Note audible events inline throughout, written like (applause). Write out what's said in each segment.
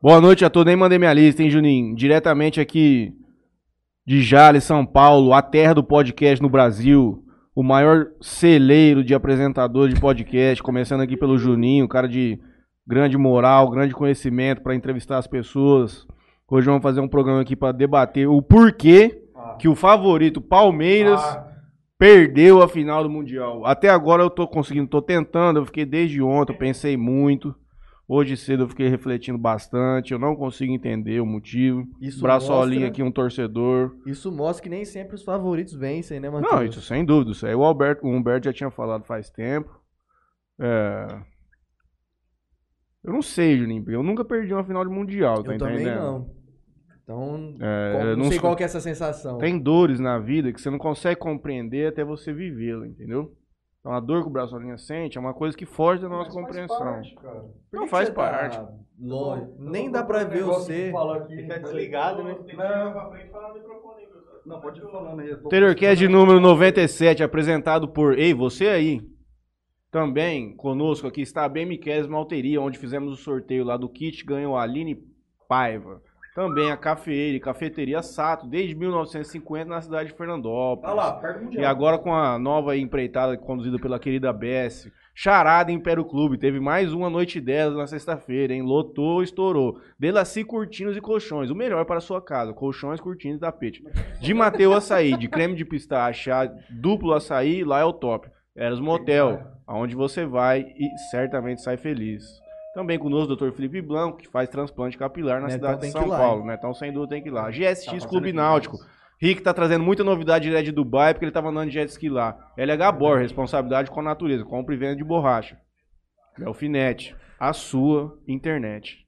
Boa noite a todos. Nem mandei minha lista, hein, Juninho? Diretamente aqui de Jales, São Paulo, a terra do podcast no Brasil. O maior celeiro de apresentador de podcast, começando aqui pelo Juninho, cara de grande moral, grande conhecimento para entrevistar as pessoas. Hoje vamos fazer um programa aqui para debater o porquê Ah. que o favorito Palmeiras Ah, perdeu a final do Mundial. Até agora eu tô conseguindo, tô tentando, eu fiquei desde ontem, eu pensei muito. Hoje cedo eu fiquei refletindo bastante, eu não consigo entender o motivo. Isso Braçolinho mostra- aqui, um torcedor. Isso mostra que nem sempre os favoritos vencem, né, Matheus? Não, isso sem dúvida. Isso aí o, Alberto, o Humberto já tinha falado faz tempo. É... Eu não sei, Juninho, eu nunca perdi uma final de Mundial, tá Eu também entendendo? não. Então, É, qual- não, não sei qual que é essa sensação. Tem dores na vida que você não consegue compreender até você vivê-la, entendeu? Então a dor que o Braçolinha sente é uma coisa que foge da nossa mas faz compreensão. parte, cara. Não faz que você tá parte. tô- Nem eu dá pra com um ver negócio você. de falar aqui. Fica desligado, né? Não, pode ir falando aí. Terrorcast de número 97, apresentado por. Ei, você aí. Também conosco aqui está a BMQS Malteria, onde fizemos o sorteio lá do kit, ganhou a Aline Paiva. Também a Cafeira e Cafeteria Sato, desde 1950 na cidade de Fernandópolis. Ah lá. E agora com a nova empreitada conduzida pela querida Bess. Charada Império Clube. Teve mais uma noite delas na sexta-feira, hein? Lotou, estourou. Delaci Cortinos e Colchões. O melhor para a sua casa. Colchões, cortinas e tapete. De Mateu Açaí, de creme de pistache, duplo açaí, lá é o top. Eras Motel, aonde você vai e certamente sai feliz. Também conosco o Dr. Felipe Blanco, que faz transplante capilar na Netão cidade de tem que São ir lá, Paulo. hein? Né? Então, sem dúvida, tem que ir lá. Tá GSX fazendo Clube Náutico. Rick tá trazendo muita novidade de Dubai, porque ele tava andando de jet ski lá. LH Bor, responsabilidade com a natureza. Compra e venda de borracha. Melfinete, a sua internet.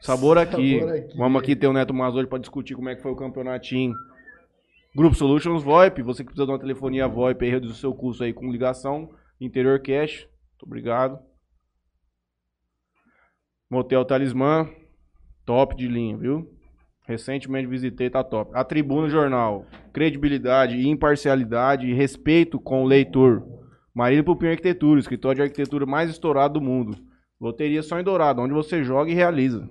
Sabor aqui. Sabor aqui. Vamos aqui ter o Neto Mazoli para discutir como é que foi o campeonatinho. Grupo Solutions VoIP, você que precisa de uma telefonia VoIP, aí reduz o seu custo aí com ligação, interior cash. Muito obrigado. Motel Talismã, top de linha, viu? Recentemente visitei, tá top. A Tribuna Jornal, credibilidade, imparcialidade e respeito com o leitor. Marília Pupim Arquitetura, escritório de arquitetura mais estourado do mundo. Loteria só em Dourado, onde você joga e realiza.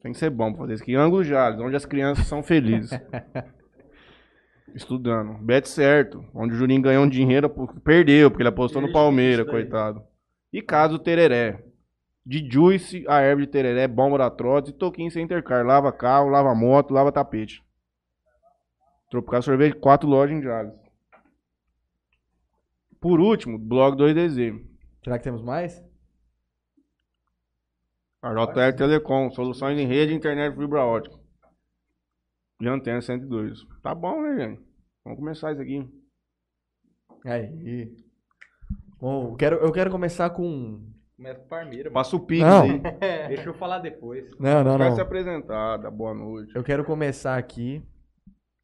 Tem que ser bom pra fazer isso aqui. Ângulo Jales, onde as crianças são felizes. (laughs) Estudando. Bet certo, onde o Juninho ganhou um dinheiro, perdeu, porque ele apostou no Palmeiras, coitado. E caso Tereré. De Juice, a erva de tereré, bomba da trote e toquinho sem intercar. Lava carro, lava moto, lava tapete. Tropical Sorvete, quatro lojas em Jales. Por último, blog 2DZ. Será que temos mais? A JR Telecom, soluções em rede, internet fibra ótica. E antena 102. Tá bom, né, gente? Vamos começar isso aqui. Aí. Bom, eu quero, eu quero começar com. Começa com Parmeira. Passa o pix Não. aí. (laughs) Deixa eu falar depois. Não, não, Vai não. se apresentar, dá boa noite. Eu quero começar aqui.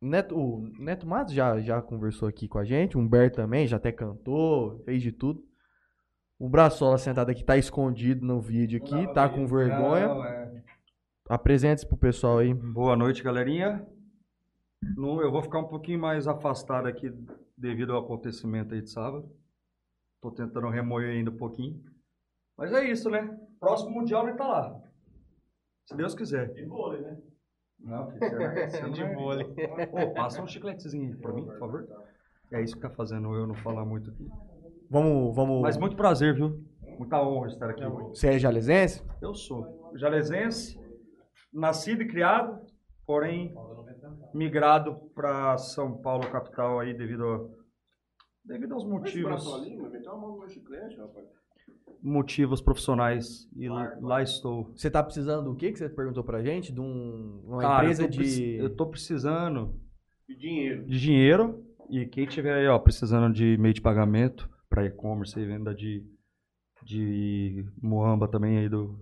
Neto, o Neto Matos já, já conversou aqui com a gente. O Humberto também, já até cantou, fez de tudo. O Braçola sentado aqui tá escondido no vídeo aqui, tá com vergonha. Não, é. Apresente-se pro pessoal aí. Boa noite, galerinha. No- eu vou ficar um pouquinho mais afastado aqui devido ao acontecimento aí de sábado. Tô tentando remoer ainda um pouquinho. Mas é isso, né? Próximo Mundial ele tá lá. Se Deus quiser. De vôlei, né? Não, filho, você De vôlei. Ô, passa um chicletezinho aí pra mim, por favor. É isso que tá fazendo eu não falar muito aqui. Vamos, vamos. Mas muito prazer, viu? Muita honra estar aqui. Você é jalesense? Eu sou jalesense, nascido e criado, porém migrado para São Paulo, capital, aí devido, a- devido aos motivos, motivos profissionais. E lá, lá estou. Você tá precisando do que que você perguntou pra gente? De um, uma Cara, empresa eu de. eu tô precisando De dinheiro. de dinheiro e quem tiver aí, ó, precisando de meio de pagamento para e-commerce e venda de de Moamba também aí do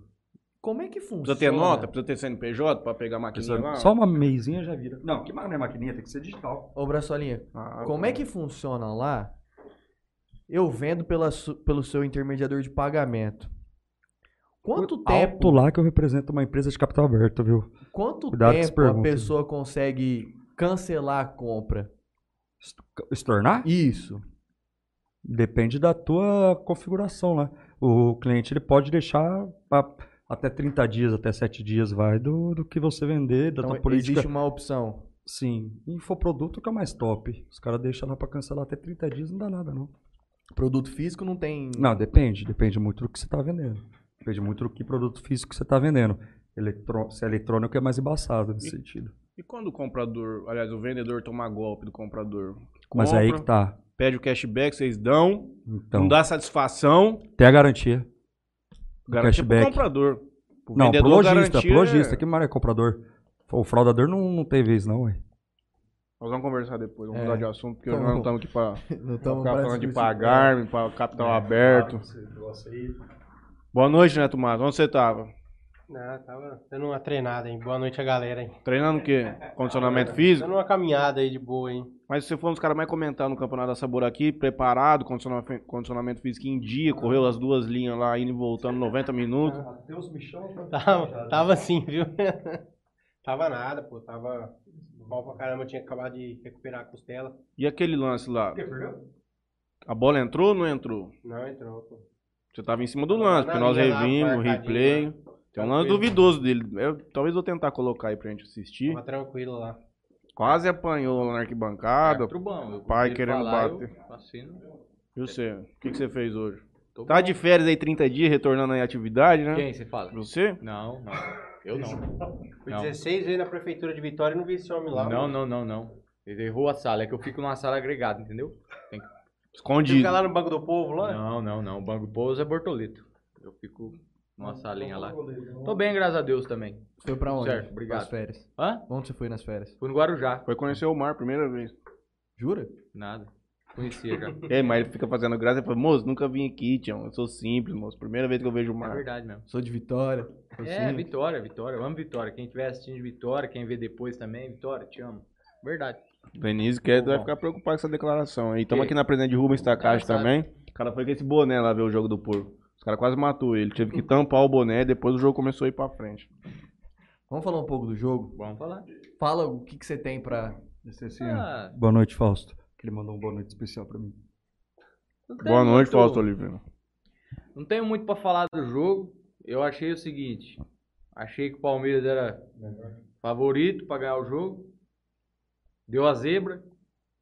Como é que funciona? Precisa ter nota, precisa ter CNPJ pra pegar a maquininha lá? Só uma meizinha já vira. Não, que não é maquininha, tem que ser digital. Ô, Braçolinha, Ah, como é que funciona lá? Eu vendo pela pelo seu intermediador de pagamento. Quanto Alto tempo, lá que eu represento uma empresa de capital aberto, viu? quanto Cuidado tempo a pessoa consegue cancelar a compra? Se tornar? Isso. Depende da tua configuração lá. O cliente ele pode deixar até 30 dias, até 7 dias, vai do, do que você vender, da Então, tua política. existe uma opção. Sim. Infoproduto que é o mais top. Os caras deixam lá pra cancelar até 30 dias, não dá nada, não. Produto físico não tem. Não, depende. Depende muito do que você tá vendendo. Depende muito do que produto físico você tá vendendo. Eletro... Se é eletrônico é mais embaçado nesse sentido. E quando o comprador, aliás, o vendedor toma golpe do comprador? Mas é aí Compra, que tá. Pede o cashback, vocês dão, Então, não dá satisfação, tem a garantia. do garantia pro cashback. comprador. Pro Não, pro vendedor, lojista, garantia pro lojista. é- Que mais é comprador? O fraudador não, não tem vez, não, ué. Nós vamos conversar depois, vamos É. mudar de assunto, porque Vamos. nós não estamos aqui pra (laughs) Não ficar falando de pagar, para capital É, aberto. Boa noite, Neto Matos. Onde você tava? Não, tava dando uma treinada, hein? Boa noite a galera, hein? Treinando o quê? Condicionamento físico? Dando uma caminhada aí de boa, hein? Mas você foi um dos caras mais comentados no Campeonato da Sabor aqui, preparado, condicionamento, condicionamento físico em dia, correu as duas linhas lá, indo e voltando 90 minutos. Até os bichão Tava, tava assim, viu? (laughs) tava nada, pô. Tava mal pra caramba. Eu tinha acabado de recuperar a costela. E aquele lance lá? A bola entrou ou não entrou? Não entrou, pô. Você tava em cima do lance, porque nós revimos, o replay. lá. Tem um lance duvidoso dele. Eu- talvez eu tentar colocar aí pra gente assistir. Tava tranquilo lá. Quase apanhou lá na arquibancada. Árbitro bom. eu- pai querendo falar, bater. eu assino. E você? O que, que você fez hoje? Tô Tá bom. de férias aí 30 dias, retornando aí à atividade, né? Quem você fala? Você? Não, não. Eu não. Fui Não. 16 vezes na prefeitura de Vitória e não vi esse homem lá. Não, mano. não, não, não. Ele errou a sala. É que eu fico numa sala agregada, entendeu? Você (laughs) Escondido. fica lá no Banco do Povo, lá? Não, não, não. O Banco Pouso é Bortolito. Eu fico numa salinha lá. Tô bem, graças a Deus também. Foi pra onde? Certo, obrigado. Nas férias. Hã? Onde você foi nas férias? Fui no Guarujá. Foi conhecer o mar, primeira vez. Jura? Nada. Conhecia já. É, mas ele fica fazendo graça e fala, moço, nunca vim aqui, Tião. Eu sou simples, moço. Primeira vez que eu vejo o É mar. verdade mesmo. Sou de Vitória. sou É, assim. Vitória, Vitória. Eu amo Vitória. Quem estiver assistindo de Vitória, quem vê depois também, Vitória, te amo. Verdade. Denise quer, vai ficar preocupado com essa declaração aí. Estamos aqui na presidente de Rubens Takashi Engraçado. também. O cara foi com esse boné lá ver o jogo do porco. Os caras quase matou ele. Teve que tampar o boné, depois o jogo começou a ir pra frente. Vamos falar um pouco do jogo? Vamos falar. Fala o que, que você tem pra. Ah, Boa noite, Fausto. Que ele mandou um boa noite especial pra mim. Boa noite, muito- Fausto Oliveira. Não tenho muito pra falar do jogo. Eu achei o seguinte. Achei que o Palmeiras era favorito pra ganhar o jogo. Deu a zebra.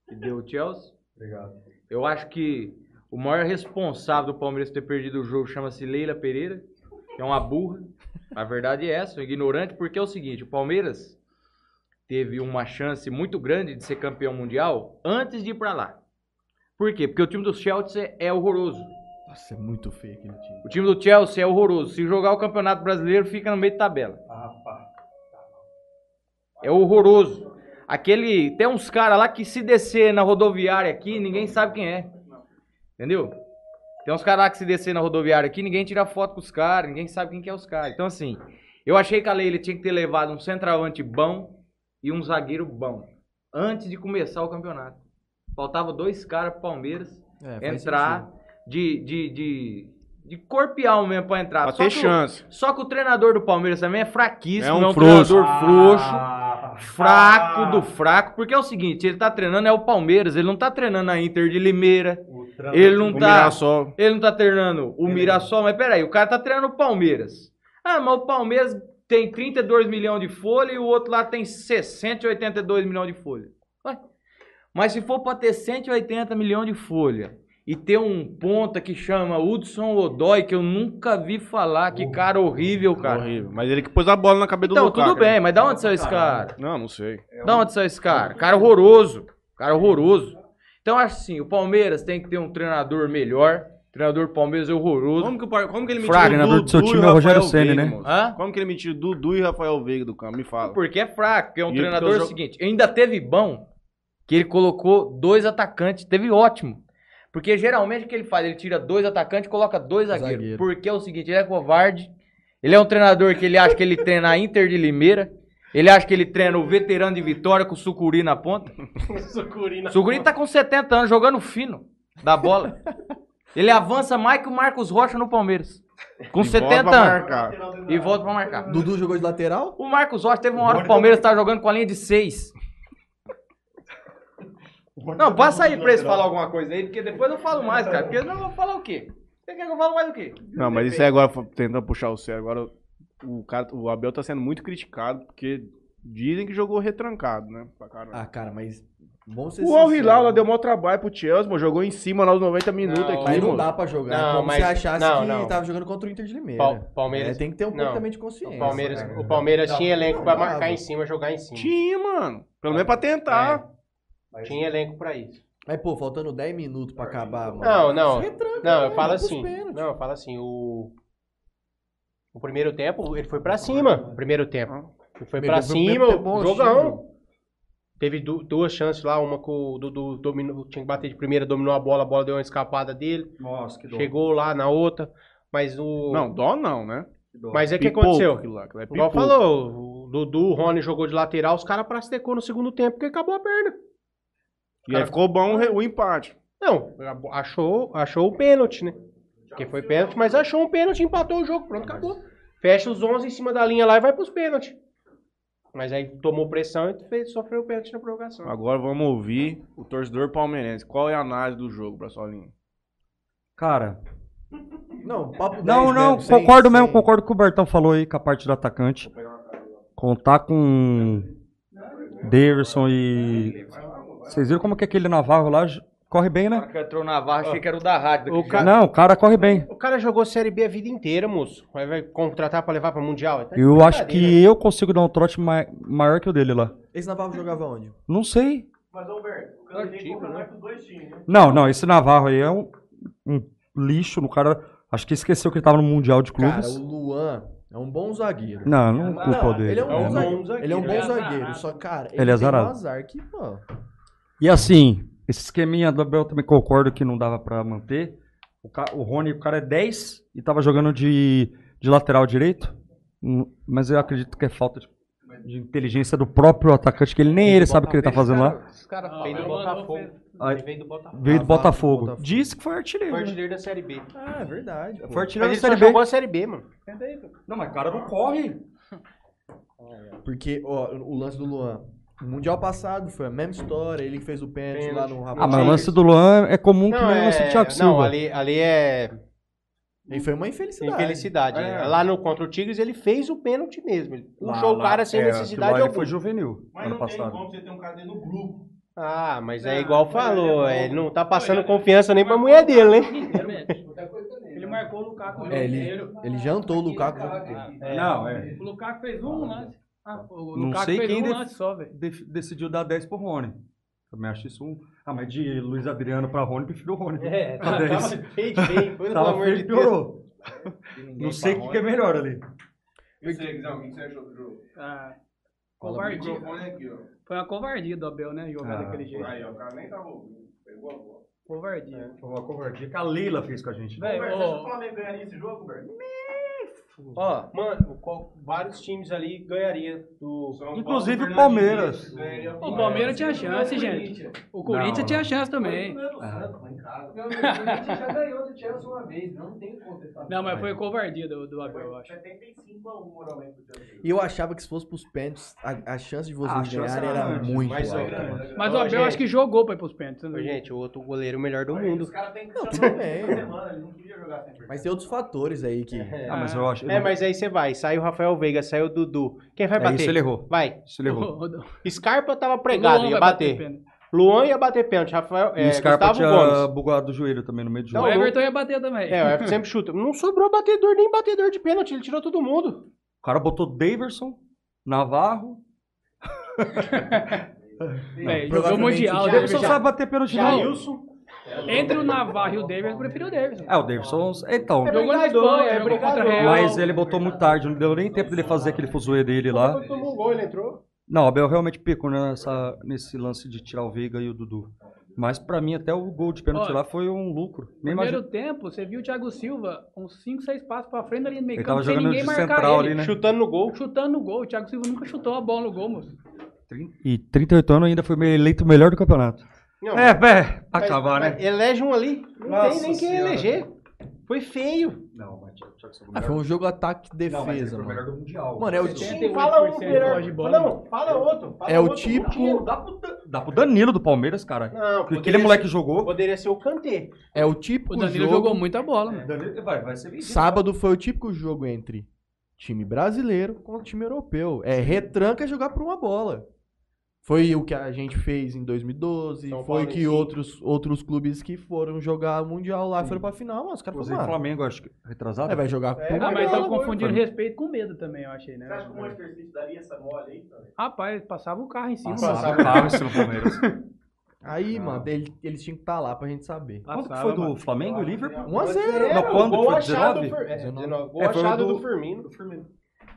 E deu o Chelsea. Obrigado. Eu acho que o maior responsável do Palmeiras ter perdido o jogo chama-se Leila Pereira, que é uma burra. A verdade é essa, um ignorante, porque é o seguinte, o Palmeiras teve uma chance muito grande de ser campeão mundial antes de ir pra lá. Por quê? Porque o time do Chelsea é horroroso. Nossa, é muito feio aquele time. O time do Chelsea é horroroso. Se jogar o Campeonato Brasileiro, fica no meio de tabela. É horroroso. Aquele. Tem uns caras lá que se descer na rodoviária aqui, ninguém sabe quem é. Entendeu? Tem uns caras lá que se descer na rodoviária aqui, ninguém tira foto com os caras, ninguém sabe quem que é os caras. Então, assim, eu achei que a Leila tinha que ter levado um centroavante bom e um zagueiro bom. Antes de começar o campeonato. Faltava dois caras pro Palmeiras É, entrar de, de, de, de corpo e alma mesmo pra entrar. Pra Só ter o- chance. só que o treinador do Palmeiras também é fraquíssimo, É é um um, frouxo. treinador frouxo, fraco do fraco, porque é o seguinte, ele tá treinando é o Palmeiras, ele não tá treinando a Inter de Limeira, ele não O tá, Mirassol. ele não tá treinando o Mirassol, mas peraí, o cara tá treinando o Palmeiras. Ah, mas o Palmeiras tem 32 milhões de folha e o outro lá tem 682 milhões de folha. Ué, Mas se for pra ter 180 milhões de folha e ter um ponta que chama Hudson Odoi, que eu nunca vi falar, que cara horrível, cara. Horrível. Mas ele que pôs a bola na cabeça do Então, Lukaku. tudo bem, mas da onde saiu esse cara? Não, não sei. Da onde saiu esse cara? Cara horroroso. Cara horroroso. Então, acho assim, o Palmeiras tem que ter um treinador melhor. Treinador do Palmeiras é horroroso. Como que, o par- como que ele me Fraco, tira o treinador do seu Dudu time e é o Rogério Veiga, né? Hã? Como que ele me tira o Dudu e Rafael Veiga do campo? Me fala. Porque é fraco, porque é um E treinador o jogo- seguinte. Ainda teve bom que ele colocou dois atacantes. Teve ótimo. Porque geralmente o que ele faz? Ele tira dois atacantes e coloca dois zagueiros. Zagueiro. Porque é o seguinte, ele é covarde. Ele é um treinador que ele acha que ele treina a Inter de Limeira. Ele acha que ele treina o veterano de Vitória com o Sucuri na ponta. Sucurina. (laughs) O Sucuri tá com 70 anos jogando fino da bola. (laughs) Ele avança mais que o Marcos Rocha no Palmeiras. Com E volta 70 pra anos. E volta pra marcar. Dudu jogou de lateral? O Marcos Rocha teve uma hora que o Palmeiras tava jogando com a linha de 6. (laughs) Não, passa aí pra eles falar alguma coisa aí, porque depois eu falo mais, cara. Porque não eu vou falar o quê? Você quer que eu fale mais o quê? Não, mas isso aí agora, tentando puxar o sério, agora o, cara, o Abel tá sendo muito criticado porque dizem que jogou retrancado, né? Pra caramba. Ah, cara, mas ser o Al. Hilal lá deu maior trabalho pro Chelsea, mano, jogou em cima lá nos 90 minutos Não, aqui, Mas não dá pra jogar. Não, é como mas- se achasse não, que não. tava jogando contra o Inter de Limeira. Pal- Palmeiras- É, tem que ter um pouco não. também de consciência. O Palmeiras, o Palmeiras tinha elenco pra Não marcar em cima, jogar em cima. Tinha, mano. Pelo menos pra tentar. Tinha elenco pra isso. Mas, pô, faltando 10 minutos pra acabar, mano. Não, não. Não, eu falo assim. Não, eu falo assim, o. O primeiro tempo, ele foi pra cima. o Primeiro tempo. Ele foi pra cima, é bom, jogão. Teve du- duas chances lá, uma que o Dudu dominou, tinha que bater de primeira, dominou a bola, a bola deu uma escapada dele. Nossa, que dó. Chegou lá na outra, mas o. Não, dó não, né? Que. Mas é que Pipoco aconteceu. aquilo lá, aquilo é Igual falou, o Dudu, o Rony jogou de lateral, os caras prastecou no segundo tempo porque acabou a perna. E aí ficou bom o o empate. Não, achou, achou o pênalti, né? Porque foi pênalti, mas achou um pênalti, empatou o jogo, pronto, acabou. Fecha os 11 em cima da linha lá e vai pros pênaltis. Mas aí tomou pressão e fez, sofreu o pênalti na prorrogação. Agora vamos ouvir o torcedor palmeirense. Qual é a análise do jogo, Brassolinho? Cara, Não, papo 10 não, não, mesmo, sem- concordo mesmo, sem- concordo com o Bertão falou aí, com a parte do atacante. Contar com Davidson e... Vocês viram como que aquele Navarro lá corre bem, O né? cara que entrou na barra, achei que era o da rádio. O cara-. Não, o cara corre bem. O cara jogou Série B a vida inteira, moço. Aí vai contratar pra levar pra Mundial. Tá Eu acho que eu consigo dar um trote ma- maior que o dele lá. Esse Navarro jogava onde? Não sei. Artigo, né? Não, não, esse Navarro aí é um, um lixo no cara. Acho que esqueceu que ele tava no Mundial de Cara, Clubes. o Luan é um bom zagueiro. Não, não culpa dele. ele é um É um bom zagueiro. Ele é um bom é zagueiro. Só, cara, ele, Ele é tem um azar que, mano. E assim, esse esqueminha do Abel também concordo que não dava pra manter. O, ca- o Rony, o cara é 10 e tava jogando de, de lateral direito. Hum, Mas eu acredito que é falta de, de inteligência do próprio atacante, que ele nem ele sabe o que ele tá fazendo lá. Os caras Não, veio do mas Botafogo. Ele veio do Botafogo. veio do Ah, Botafogo. Botafogo. Disse que foi artilheiro. Foi né? artilheiro da Série B. Ah, é verdade. pô. Foi Mas artilheiro ele da só Série B. jogou a Série B, mano. Aí. Não, mas o cara não corre. (laughs) Porque, ó, o lance do Luan. O Mundial passado foi a mesma história. Ele que fez o pênalti lá no Ah, mas o Rapaz. lance do Luan é comum que Não, nem o lance do Thiago não Silva. ali, ali é E foi uma infelicidade. infelicidade. É. Lá no contra o Tigres ele fez o pênalti mesmo. Ele Lá- puxou o lá- cara sem é, necessidade alguma. foi juvenil ano passado. você ter um cara dentro do grupo. Ah, mas é igual falou, é, ele não tá passando confiança nem pra mulher dele, né? Ele marcou o Lukaku o É, ele, ele jantou o Lukaku. Não, é. O Lukaku fez um lance. Ah, o Não Lukaku sei quem um def- lance só, velho. def- decidiu dar 10 pro Rony. Também acho isso um. Ah, mas de Luiz Adriano pra Rony, prefiro o Rony. É, (laughs) (laughs) Pra 10. feio, feio, Tava amor feio de e piorou. Não sei o que, que é melhor ali. E você, Guizão, o que você achou do jogo? Ah, covardia. Aqui, ó. Foi uma covardia do Abel, né? Jogar Ah. daquele jeito. Aí, ó, o cara nem tava ouvindo. Pegou a bola. Covardia. Foi uma covardia que a Leila fez com a gente. Velho, Você acha que o Flamengo ganharia esse jogo, Berto? Ó, mano, qual- vários times ali ganhariam do. Inclusive o Palmeiras. o Palmeiras tinha chance, gente. O Corinthians Não, tinha não. chance também. já ganhou do Chelsea uma vez, não tem contestação. Não, mas foi covardia do, do Abel, eu acho. 75 a 1 moralmente pro Chelsea. E eu achava que se fosse pros pênaltis, a, a chance de vocês Ah, ganharem era muito mas, ó, alta. mano. Mas o Abel gente. acho que jogou pra ir pros pênaltis. Ô, Gente, o outro goleiro melhor do mundo. Os caras têm que Não, chamar tudo ele bem. toda semana, ele não queria jogar sempre. Mas tem outros fatores aí que. Ah, mas eu acho. É, mas aí você vai, sai o Rafael Veiga, sai o Dudu. Quem vai É, bater? isso ele errou. Vai. Isso ele errou. Scarpa tava pregado, Luan ia bater. pênalti. Luan ia bater pênalti, Rafael, E é, o Scarpa Gustavo tinha Gomes. bugado o joelho também no meio do O jogo. Não, Everton ia bater também. É, o Everton sempre chuta. Não sobrou batedor, nem batedor de pênalti, ele tirou todo mundo. O cara botou Daverson, Navarro. (laughs) Velho, jogou Mundial. o o O Davidson Daverson sabe bater pênalti não. Jailson. Entre o Navarro e o Davis, eu prefiro o Davis. É, o Daverson. Então. É Jogou na Espanha, é jogou contra. Real. Mas ele botou muito tarde, não deu nem tempo dele fazer aquele fuzuê dele lá. Quando tomou um gol, ele entrou. Não, o Abel realmente pecou nessa, nesse lance de tirar o Veiga e o Dudu. Mas pra mim, até o gol de pênalti lá foi um lucro. Nem Primeiro imagino. tempo, você viu o Thiago Silva uns 5, 6 passos pra frente ali no meio Ele campo, tava sem jogando ninguém de marcar central ele. ali, né? Chutando no gol. Chutando no gol. O Thiago Silva nunca chutou a bola no gol, moço. E 38 anos ainda foi eleito o melhor do campeonato. Não, É, é, pra acabar, mas né? Elege um ali. Não Nossa tem nem quem Senhora. eleger. Foi feio. Não, mas tinha tinha que ser o Ah, foi um jogo ataque-defesa, Não, mas ele foi o mano. melhor do Mundial. Mano, é o time. tem- Fala um 78% melhor. de bola. Não, fala outro. fala É o outro. tipo-. Dá pro, dá pro Danilo do Palmeiras, cara. Não, Porque aquele moleque ser- jogou. Poderia ser o Kanté. É o típico O Danilo jogo. jogou muita bola, mano. Danilo vai, vai ser vendido. Sábado foi o típico jogo entre time brasileiro contra time europeu. É retranca jogar por uma bola. Foi o que a gente fez em 2012, São foi Paulo em que outros, outros clubes que foram jogar Mundial lá foram pra final, mas os caras Inclusive, falaram, Flamengo, acho que retrasado. ah, vai jogar É, uma Ah, mas bola. estão confundindo respeito com medo também, eu achei, né? Você acha que o Manchester City daria essa mole aí? cara? Rapaz, passava o carro em cima. Passava mano. carro esse no Palmeiras. (laughs) Aí, Não. mano, ele- eles tinham que estar lá pra gente saber. Quando que Passava, foi do mano. Flamengo e Liverpool? 1x0. Não, quando? Gol Foi achado 19? do Fer- é, 19. 19. Gol É, foi o achado do- do Firmino.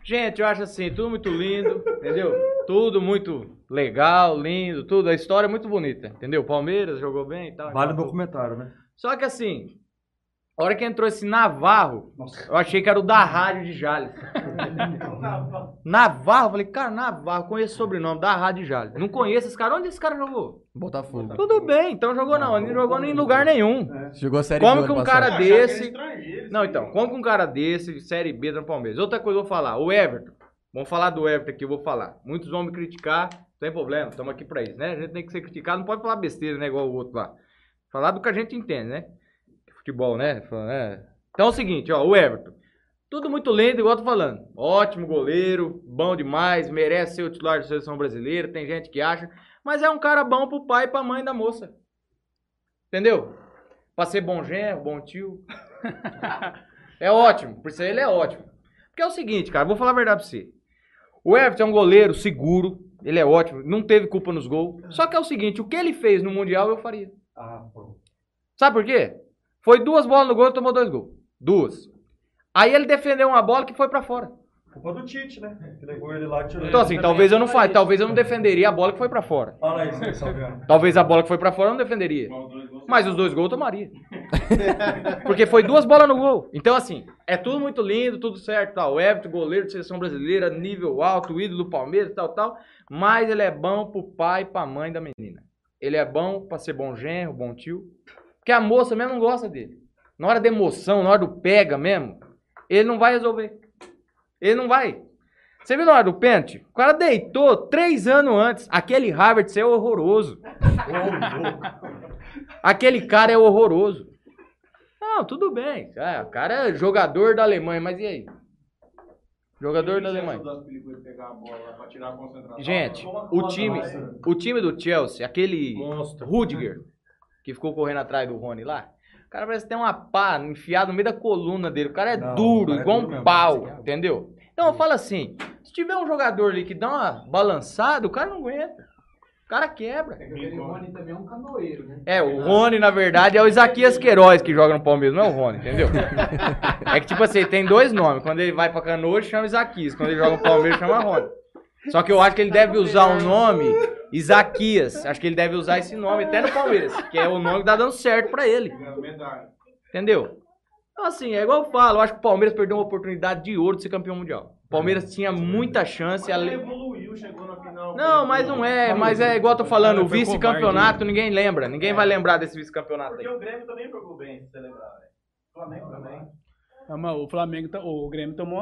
Gente, eu acho assim, tudo muito lindo, entendeu? Tudo muito legal, lindo, tudo. A história é muito bonita, entendeu? Palmeiras jogou bem e tal. Vale o documentário, né? Só que assim, a hora que entrou esse Navarro, eu achei que era o da rádio de Jales. (laughs) Navarro, eu falei, cara, Navarro, conheço o sobrenome da rádio de Jales. Não conheço esse cara. Onde esse cara jogou? Botafogo. Tudo bem, então jogou não, ele não jogou em lugar nenhum. Jogou a série Como B que ano um passado. cara que era desse. Não, então, como que um cara desse, Série B do Palmeiras? Outra coisa eu vou falar, o Everton. Vamos falar do Everton aqui, eu vou falar. Muitos vão me criticar, tem problema, estamos aqui pra isso, né? A gente tem que ser criticado, não pode falar besteira, né? Igual o outro lá. Falar do que a gente entende, né? Futebol, né? Né? Então é o seguinte, ó, o Everton. Tudo muito lindo, igual eu tô falando. Ótimo goleiro, bom demais, merece ser o titular da seleção brasileira, tem gente que acha. Mas é um cara bom pro pai e pra mãe da moça. Entendeu? Pra ser bom genro, bom tio. (laughs) é ótimo, por isso ele é ótimo. Porque é o seguinte, cara, vou falar a verdade pra você. O Everton é um goleiro seguro, ele é ótimo, não teve culpa nos gols. Só que é o seguinte, o que ele fez no Mundial eu faria. Ah, pô. Sabe por quê? Foi duas bolas no gol e tomou dois gols. Duas. Aí ele defendeu uma bola que foi pra fora. Culpa do Tite, né? Que levou ele lá tirou Então ele. assim, talvez eu não faça, talvez eu não defenderia a bola que foi pra fora. Fala isso aí, Salviano. Talvez a bola que foi pra fora eu não defenderia. Mas os dois gols eu tomaria. (laughs) Porque foi duas bolas no gol. Então, assim, é tudo muito lindo, tudo certo, tal. O Everton, goleiro de seleção brasileira, nível alto, ídolo do Palmeiras, tal, tal. Mas ele é bom pro pai e pra mãe da menina. Ele é bom pra ser bom genro, bom tio. Porque a moça mesmo não gosta dele. Na hora da emoção, na hora do pega mesmo, ele não vai resolver. Ele não vai. Você viu na hora do pênalti? O cara deitou três anos antes. Aquele Harvard é horroroso. Aquele cara é horroroso. Não, tudo bem. Ah, o cara é jogador da Alemanha, mas e aí? Jogador da Alemanha. Gente, o time, o time do Chelsea, aquele Monstro. Rudiger, que ficou correndo atrás do Rony lá, cara parece que tem uma pá enfiada no meio da coluna dele. O cara é Não, duro, o cara é igual duro um mesmo. pau, entendeu? Então eu falo assim, se tiver um jogador ali que dá uma balançada, o cara não aguenta. O cara quebra. Aquele Rony também é um canoeiro, né? É, o Rony, na verdade, é o Isaquias Queiroz que joga no Palmeiras, não é o Rony, entendeu? (laughs) É que, tipo assim, tem dois nomes. Quando ele vai pra Canoa, ele chama Isaquias. Quando ele joga no Palmeiras, chama Rony. Só que eu acho que ele deve usar o nome Isaquias. Acho que ele deve usar esse nome até no Palmeiras, que é o nome que tá dando certo pra ele. Entendeu? Então, assim, é igual eu falo, eu acho que o Palmeiras perdeu uma oportunidade de ouro de ser campeão mundial. O Palmeiras tinha muita chance. Mas ele evoluiu, chegou na final. Não, mas não é, mas é igual eu tô falando, o vice-campeonato ninguém lembra. Ninguém vai lembrar desse vice-campeonato aí. Porque o Grêmio também jogou bem, se você lembrar, velho. O Flamengo também. Mas o Flamengo, o Grêmio tomou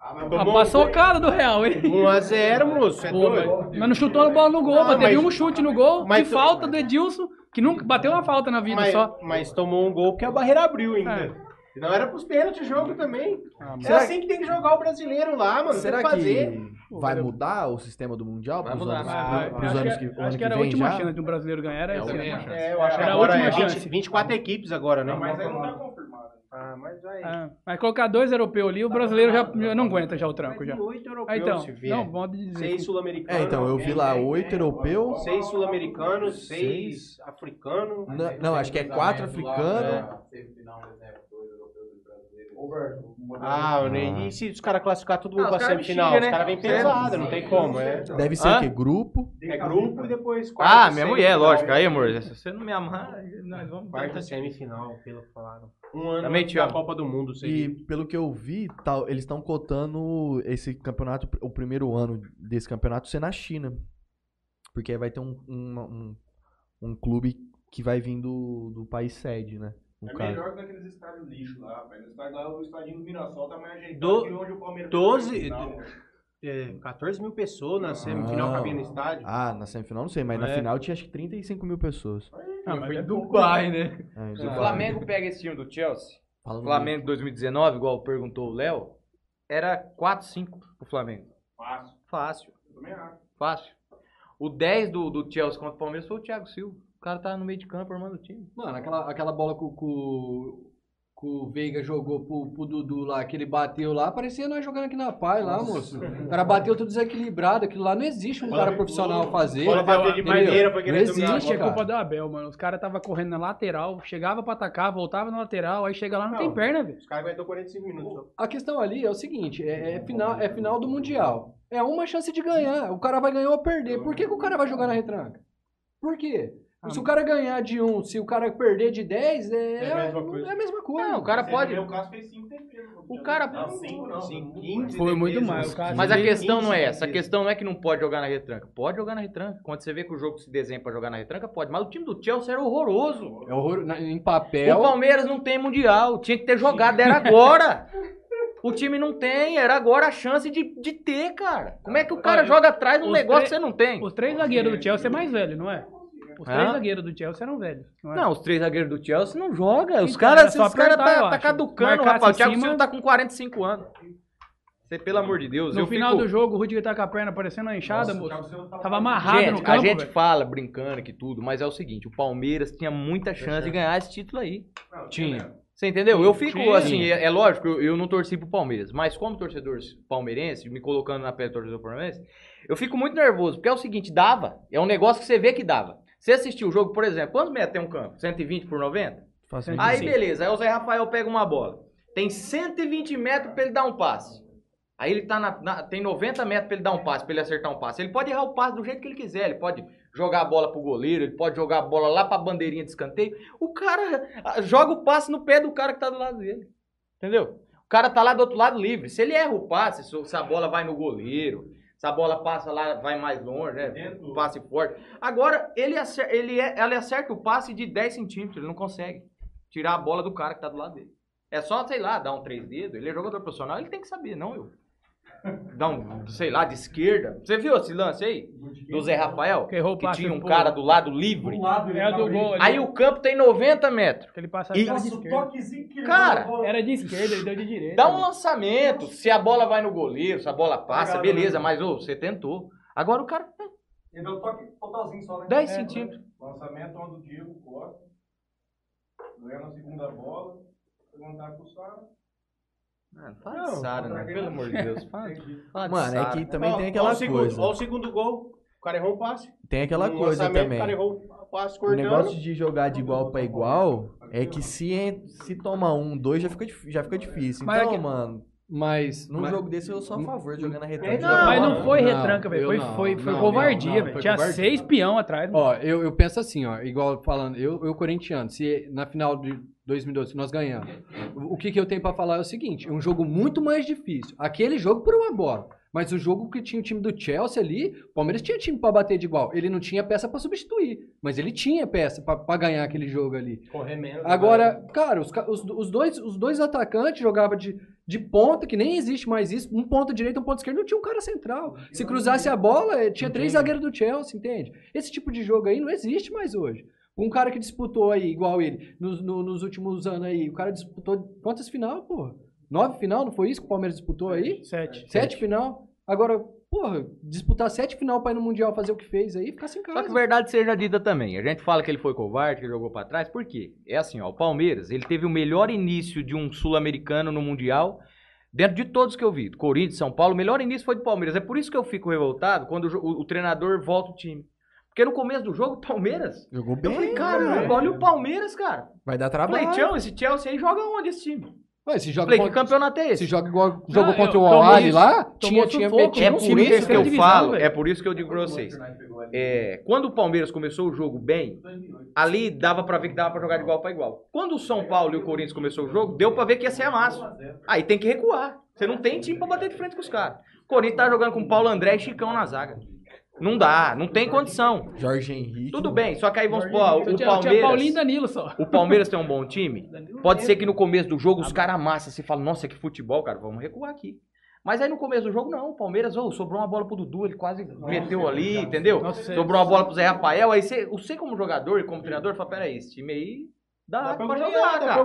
Ah, mas uma paçocada do Real, hein? 1x0, moço. É Pô, doido. mas, não chutou a bola no gol, Não, mas teve mas- um chute no gol, mas de tu- falta do Edilson, que nunca bateu uma falta na vida Mas, só. mas tomou um gol porque a barreira abriu ainda. É. Não era pros pênaltis o jogo também. Ah, É assim que tem que jogar o brasileiro lá, mano. Será tem que que fazer. vai mudar o sistema do Mundial Vai pros mudar, anos, vai, vai. pros Acho anos que- que, acho ano que que era a vem última já? chance de um brasileiro ganhar, era É a. É, eu acho que Era a agora última é 20, chance. 24 equipes agora, né? Não, mas aí não tá. Ah, mas vai. Ah, mas colocar dois europeus ali, o brasileiro já, já não aguenta já o tranco já. Oito europeus, Ah, então, se não, modo de dizer. Seis sul-americanos. É, então, eu vi lá oito europeus. Seis sul-americanos, seis africanos. Não, não, acho que é quatro africanos. Ah, né? e se os caras classificar todo mundo Ah, pra semifinal? Os caras né? vêm pesado, não tem como, é. Deve ser Hã? o quê? Grupo. É grupo e depois Ah, minha mulher, lógico. Aí, amor, se você não me amar, nós vamos... Quarta semifinal, pelo que falaram. Um ano Também da. Copa do Mundo, E seria. pelo que eu vi, tal, eles estão cotando esse campeonato, o primeiro ano desse campeonato ser na China. Porque aí vai ter um, um, um, um clube que vai vir do, do país sede, né? o É cara. melhor que naqueles estádios lixo lá, velho. No estádio lá, o estadinho do Mirassol tá mais ajeitado Do- que onde o Palmeiras 12 foi na final. É, 14 mil pessoas na semifinal Não. cabia no estádio. Ah, na semifinal não sei, mas na É. final tinha acho que 35 mil pessoas. Ah, mas Foi é em pouco, Dubai, né? É, Se o Flamengo pega esse time do Chelsea, Fala Flamengo 2019, igual perguntou o Léo, era 4-5 pro Flamengo. Fácil. Fácil, Eu também acho. fácil. O 10 do, do Chelsea contra o Palmeiras foi o Thiago Silva. O cara tá no meio de campo armando o time. Mano, aquela, aquela bola que, o- que, o- Veiga jogou pro, pro Dudu lá, que ele bateu lá, parecia nós jogando aqui na Pai lá, moço. O cara bateu tudo desequilibrado, aquilo lá não existe um cara profissional fazer. Bola bateu de maneira pra Não querer a existe, É bola. culpa do Abel, mano. Os caras tava correndo na lateral, chegava pra atacar, voltava na lateral, aí chega lá não, tem Não. perna, velho. Os caras aguentou 45 minutos. só. A questão ali é o seguinte, é, é final, é final do Mundial. É uma chance de ganhar. O cara vai ganhar ou perder. Por que, que o cara vai jogar na retranca? Por quê? Ah, se o cara ganhar de 1, se o cara perder de 10, é, É a mesma coisa. é a mesma coisa. Não, o cara pode. vê, O caso fez 5 defesas. O cara- Não, 5 não. Cinco, 15 Foi muito mais, o Mas a questão 15 não é essa. A questão não é que não pode jogar na retranca. Pode jogar na retranca. Quando você vê que o jogo se desenha pra jogar na retranca, pode. Mas o time do Chelsea era horroroso. É horror, em O papel. Palmeiras não tem mundial. Tinha que ter jogado, era agora. O time não tem, era agora a chance de, de ter, cara. Como é que o cara Olha, joga atrás de um negócio que você não tem? Os três zagueiros do Chelsea é mais velho, não é? Os três Hã? zagueiros do Chelsea eram velhos. Não, é? Não, os três zagueiros do Chelsea não jogam. Os Então, caras era só os cara apertar, eu tá, tá caducando, rapaz. O Thiago cima- Silva tá com 45 anos. Você, pelo amor de Deus. No eu final fico... do jogo, o Rudiger tá com a perna parecendo uma enxada, moço. Thiago Silva tava- Tava amarrado gente, no campo, a gente velho. fala brincando que tudo, mas é o seguinte, o Palmeiras tinha muita chance de ganhar esse título aí. Não, Tinha. Você entendeu? Eu fico Tinha. assim, é, é lógico, eu, eu não torci pro Palmeiras, mas como torcedor palmeirense, me colocando na pele do torcedor palmeirense, eu fico muito nervoso, porque é o seguinte, dava, é um negócio que você vê que dava. Você assistiu o jogo, por exemplo, quantos metros tem um campo? 120 por 90? Facilmente. Aí Sim. beleza, aí o Zé Rafael pega uma bola. Tem 120 metros pra ele dar um passe. Aí ele tá na, na- tem 90 metros pra ele dar um passe, pra ele acertar um passe. Ele pode errar o passe do jeito que ele quiser, ele pode jogar a bola pro goleiro, ele pode jogar a bola lá pra bandeirinha de escanteio. O cara joga o passe no pé do cara que tá do lado dele. Entendeu? O cara tá lá do outro lado livre. Se ele erra o passe, se se a bola vai no goleiro, se a bola passa lá, vai mais longe, né? Dentro. Passe forte. Agora, ele acerta, ele, é- ele acerta o passe de 10 centímetros, ele não consegue tirar a bola do cara que tá do lado dele. É só, sei lá, dar um três dedos. Ele é jogador profissional, ele tem que saber, não eu. Um, sei lá, de esquerda. Você viu esse lance aí? Do Zé Rafael? Que errou o Que tinha um cara do lado livre. É o do gol ali. Aí o campo tem 90 metros. Ele passa E- era de o toquezinho que ele Cara, deu, Era de esquerda, ele deu de direita. Dá um lançamento. Se a bola vai no goleiro, se a bola passa, beleza, mas ô, você tentou. Agora o cara. Ele deu um toque totalzinho só, né? 10 É, centímetros. Lançamento onde o Diego Costa. Ganha na segunda bola. Levantar pro Sara. Mano, fala de Sara, né? Pelo amor de Deus. Fala, fala de (laughs) Mano, é que também Ó, tem ó aquela o segundo, coisa. Ó o segundo gol. O cara errou um passe. Tem aquela Um coisa também. O cara errou um passe O negócio de jogar de igual pra igual é que se, se toma um, dois já fica, já fica difícil. É Então, que- mano, Mas. num mas- jogo desse eu sou a favor de jogar na retranca. Não, Mas não foi não, retranca, velho. eu Foi, foi, foi não, covardia, velho. Tinha covardia. seis peão atrás. mano. Ó, eu, eu penso assim, ó, igual falando, eu, eu corintiano, se na final de 2012 nós ganhamos, o, o que, que eu tenho pra falar é o seguinte, é um jogo muito mais difícil. Aquele jogo por uma bola, mas o jogo que tinha o time do Chelsea ali, o Palmeiras tinha time pra bater de igual, ele não tinha peça pra substituir, mas ele tinha peça pra- pra ganhar aquele jogo ali. Correr menos. Agora, cara, os, os, os dois, os dois atacantes jogavam de, de ponta, que nem existe mais isso. Um ponta direita, um ponta esquerda, não tinha um cara central. Se cruzasse a bola, eh, tinha três zagueiros do Chelsea, entende? Esse tipo de jogo aí não existe mais hoje. Um cara que disputou aí, igual ele, nos, no- nos últimos anos aí, o cara disputou quantas final, porra? Nove final, não foi isso que o Palmeiras disputou aí? Sete. Sete final? Agora, porra, disputar sete final pra ir no Mundial fazer o que fez aí, ficar sem Só casa. que verdade seja dita também. A gente fala que ele foi covarde, que ele jogou pra trás. Por quê? É assim, ó. O Palmeiras, ele teve o melhor início de um sul-americano no Mundial. Dentro de todos que eu vi, Corinthians, São Paulo, o melhor início foi do Palmeiras. É por isso que eu fico revoltado quando o, o- o treinador volta o time. Porque no começo do jogo, o Palmeiras. Jogou Eu bem. falei, cara, olha o Palmeiras, cara. Vai dar Eu falei, trabalho. Tchau, esse Chelsea aí joga onde esse time? Ué, se joga falei, que contra- campeonato é esse? Se joga igual jogou eu- contra o isso, lá, tinha, tinha sufoco, É por isso que eu divisão, falo, velho. é por isso que eu digo pra vocês. É, quando o Palmeiras começou o jogo bem, ali dava pra ver que dava pra jogar de igual pra igual. Quando o São Paulo e o Corinthians começou o jogo, deu pra ver que ia ser amasso. Aí tem que recuar. Você não tem time pra bater de frente com os caras. O Corinthians tá jogando com Paulo André e Chicão na zaga. Não dá, não tem condição. Jorge Henrique. Tudo bem, só que aí vamos supor, Eu o tinha, tinha Paulinho Palmeiras. Danilo só. O Palmeiras tem um bom time. (laughs) Pode ser que no começo do jogo os caras amassam assim e falam, nossa, que futebol, cara, vamos recuar aqui. Mas aí no começo do jogo, não. O Palmeiras, ô, sobrou uma bola pro Dudu, ele quase meteu ali, entendeu? Nossa, sobrou uma bola pro Zé Rafael. Aí você, você como jogador e como treinador, fala, peraí, esse time aí dá, pra, jogar, cara.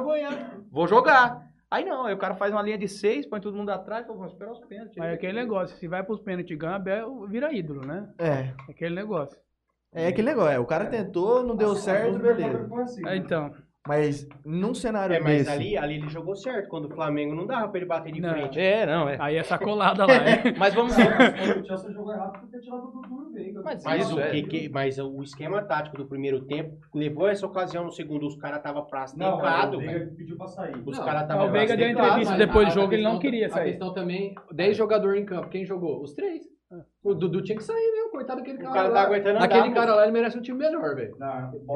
Vou jogar. Aí não, aí o cara faz uma linha de seis, põe todo mundo atrás, fala, vamos esperar os pênaltis. Aí é aquele negócio, se vai pros pênaltis e ganha, Abel vira ídolo, né? É. Aquele negócio. É aquele negócio. É, o cara tentou, não deu certo, beleza. É, então, Mas num cenário É, mas desse. ali, ali ele jogou certo. Quando o Flamengo não dava pra ele bater de Não. frente. É, não, é. aí essa colada lá, é. (laughs) Mas vamos (laughs) O Chelsea jogou errado porque tirado o Dudu no Veiga. Mas Mas, isso o, é. que, que- mas o esquema tático do primeiro tempo levou essa ocasião no segundo. Os caras estavam prazo Não, tecado, o. Veiga pediu pra sair. Os caras estavam o Veiga deu entrevista depois do a jogo, ele não queria A sair. questão também, 10 jogadores em campo, quem jogou? Os três. O Dudu tinha que sair, meu. Coitado daquele cara. O cara lá. tá aguentando andar, Aquele cara lá, ele merece um time melhor, velho.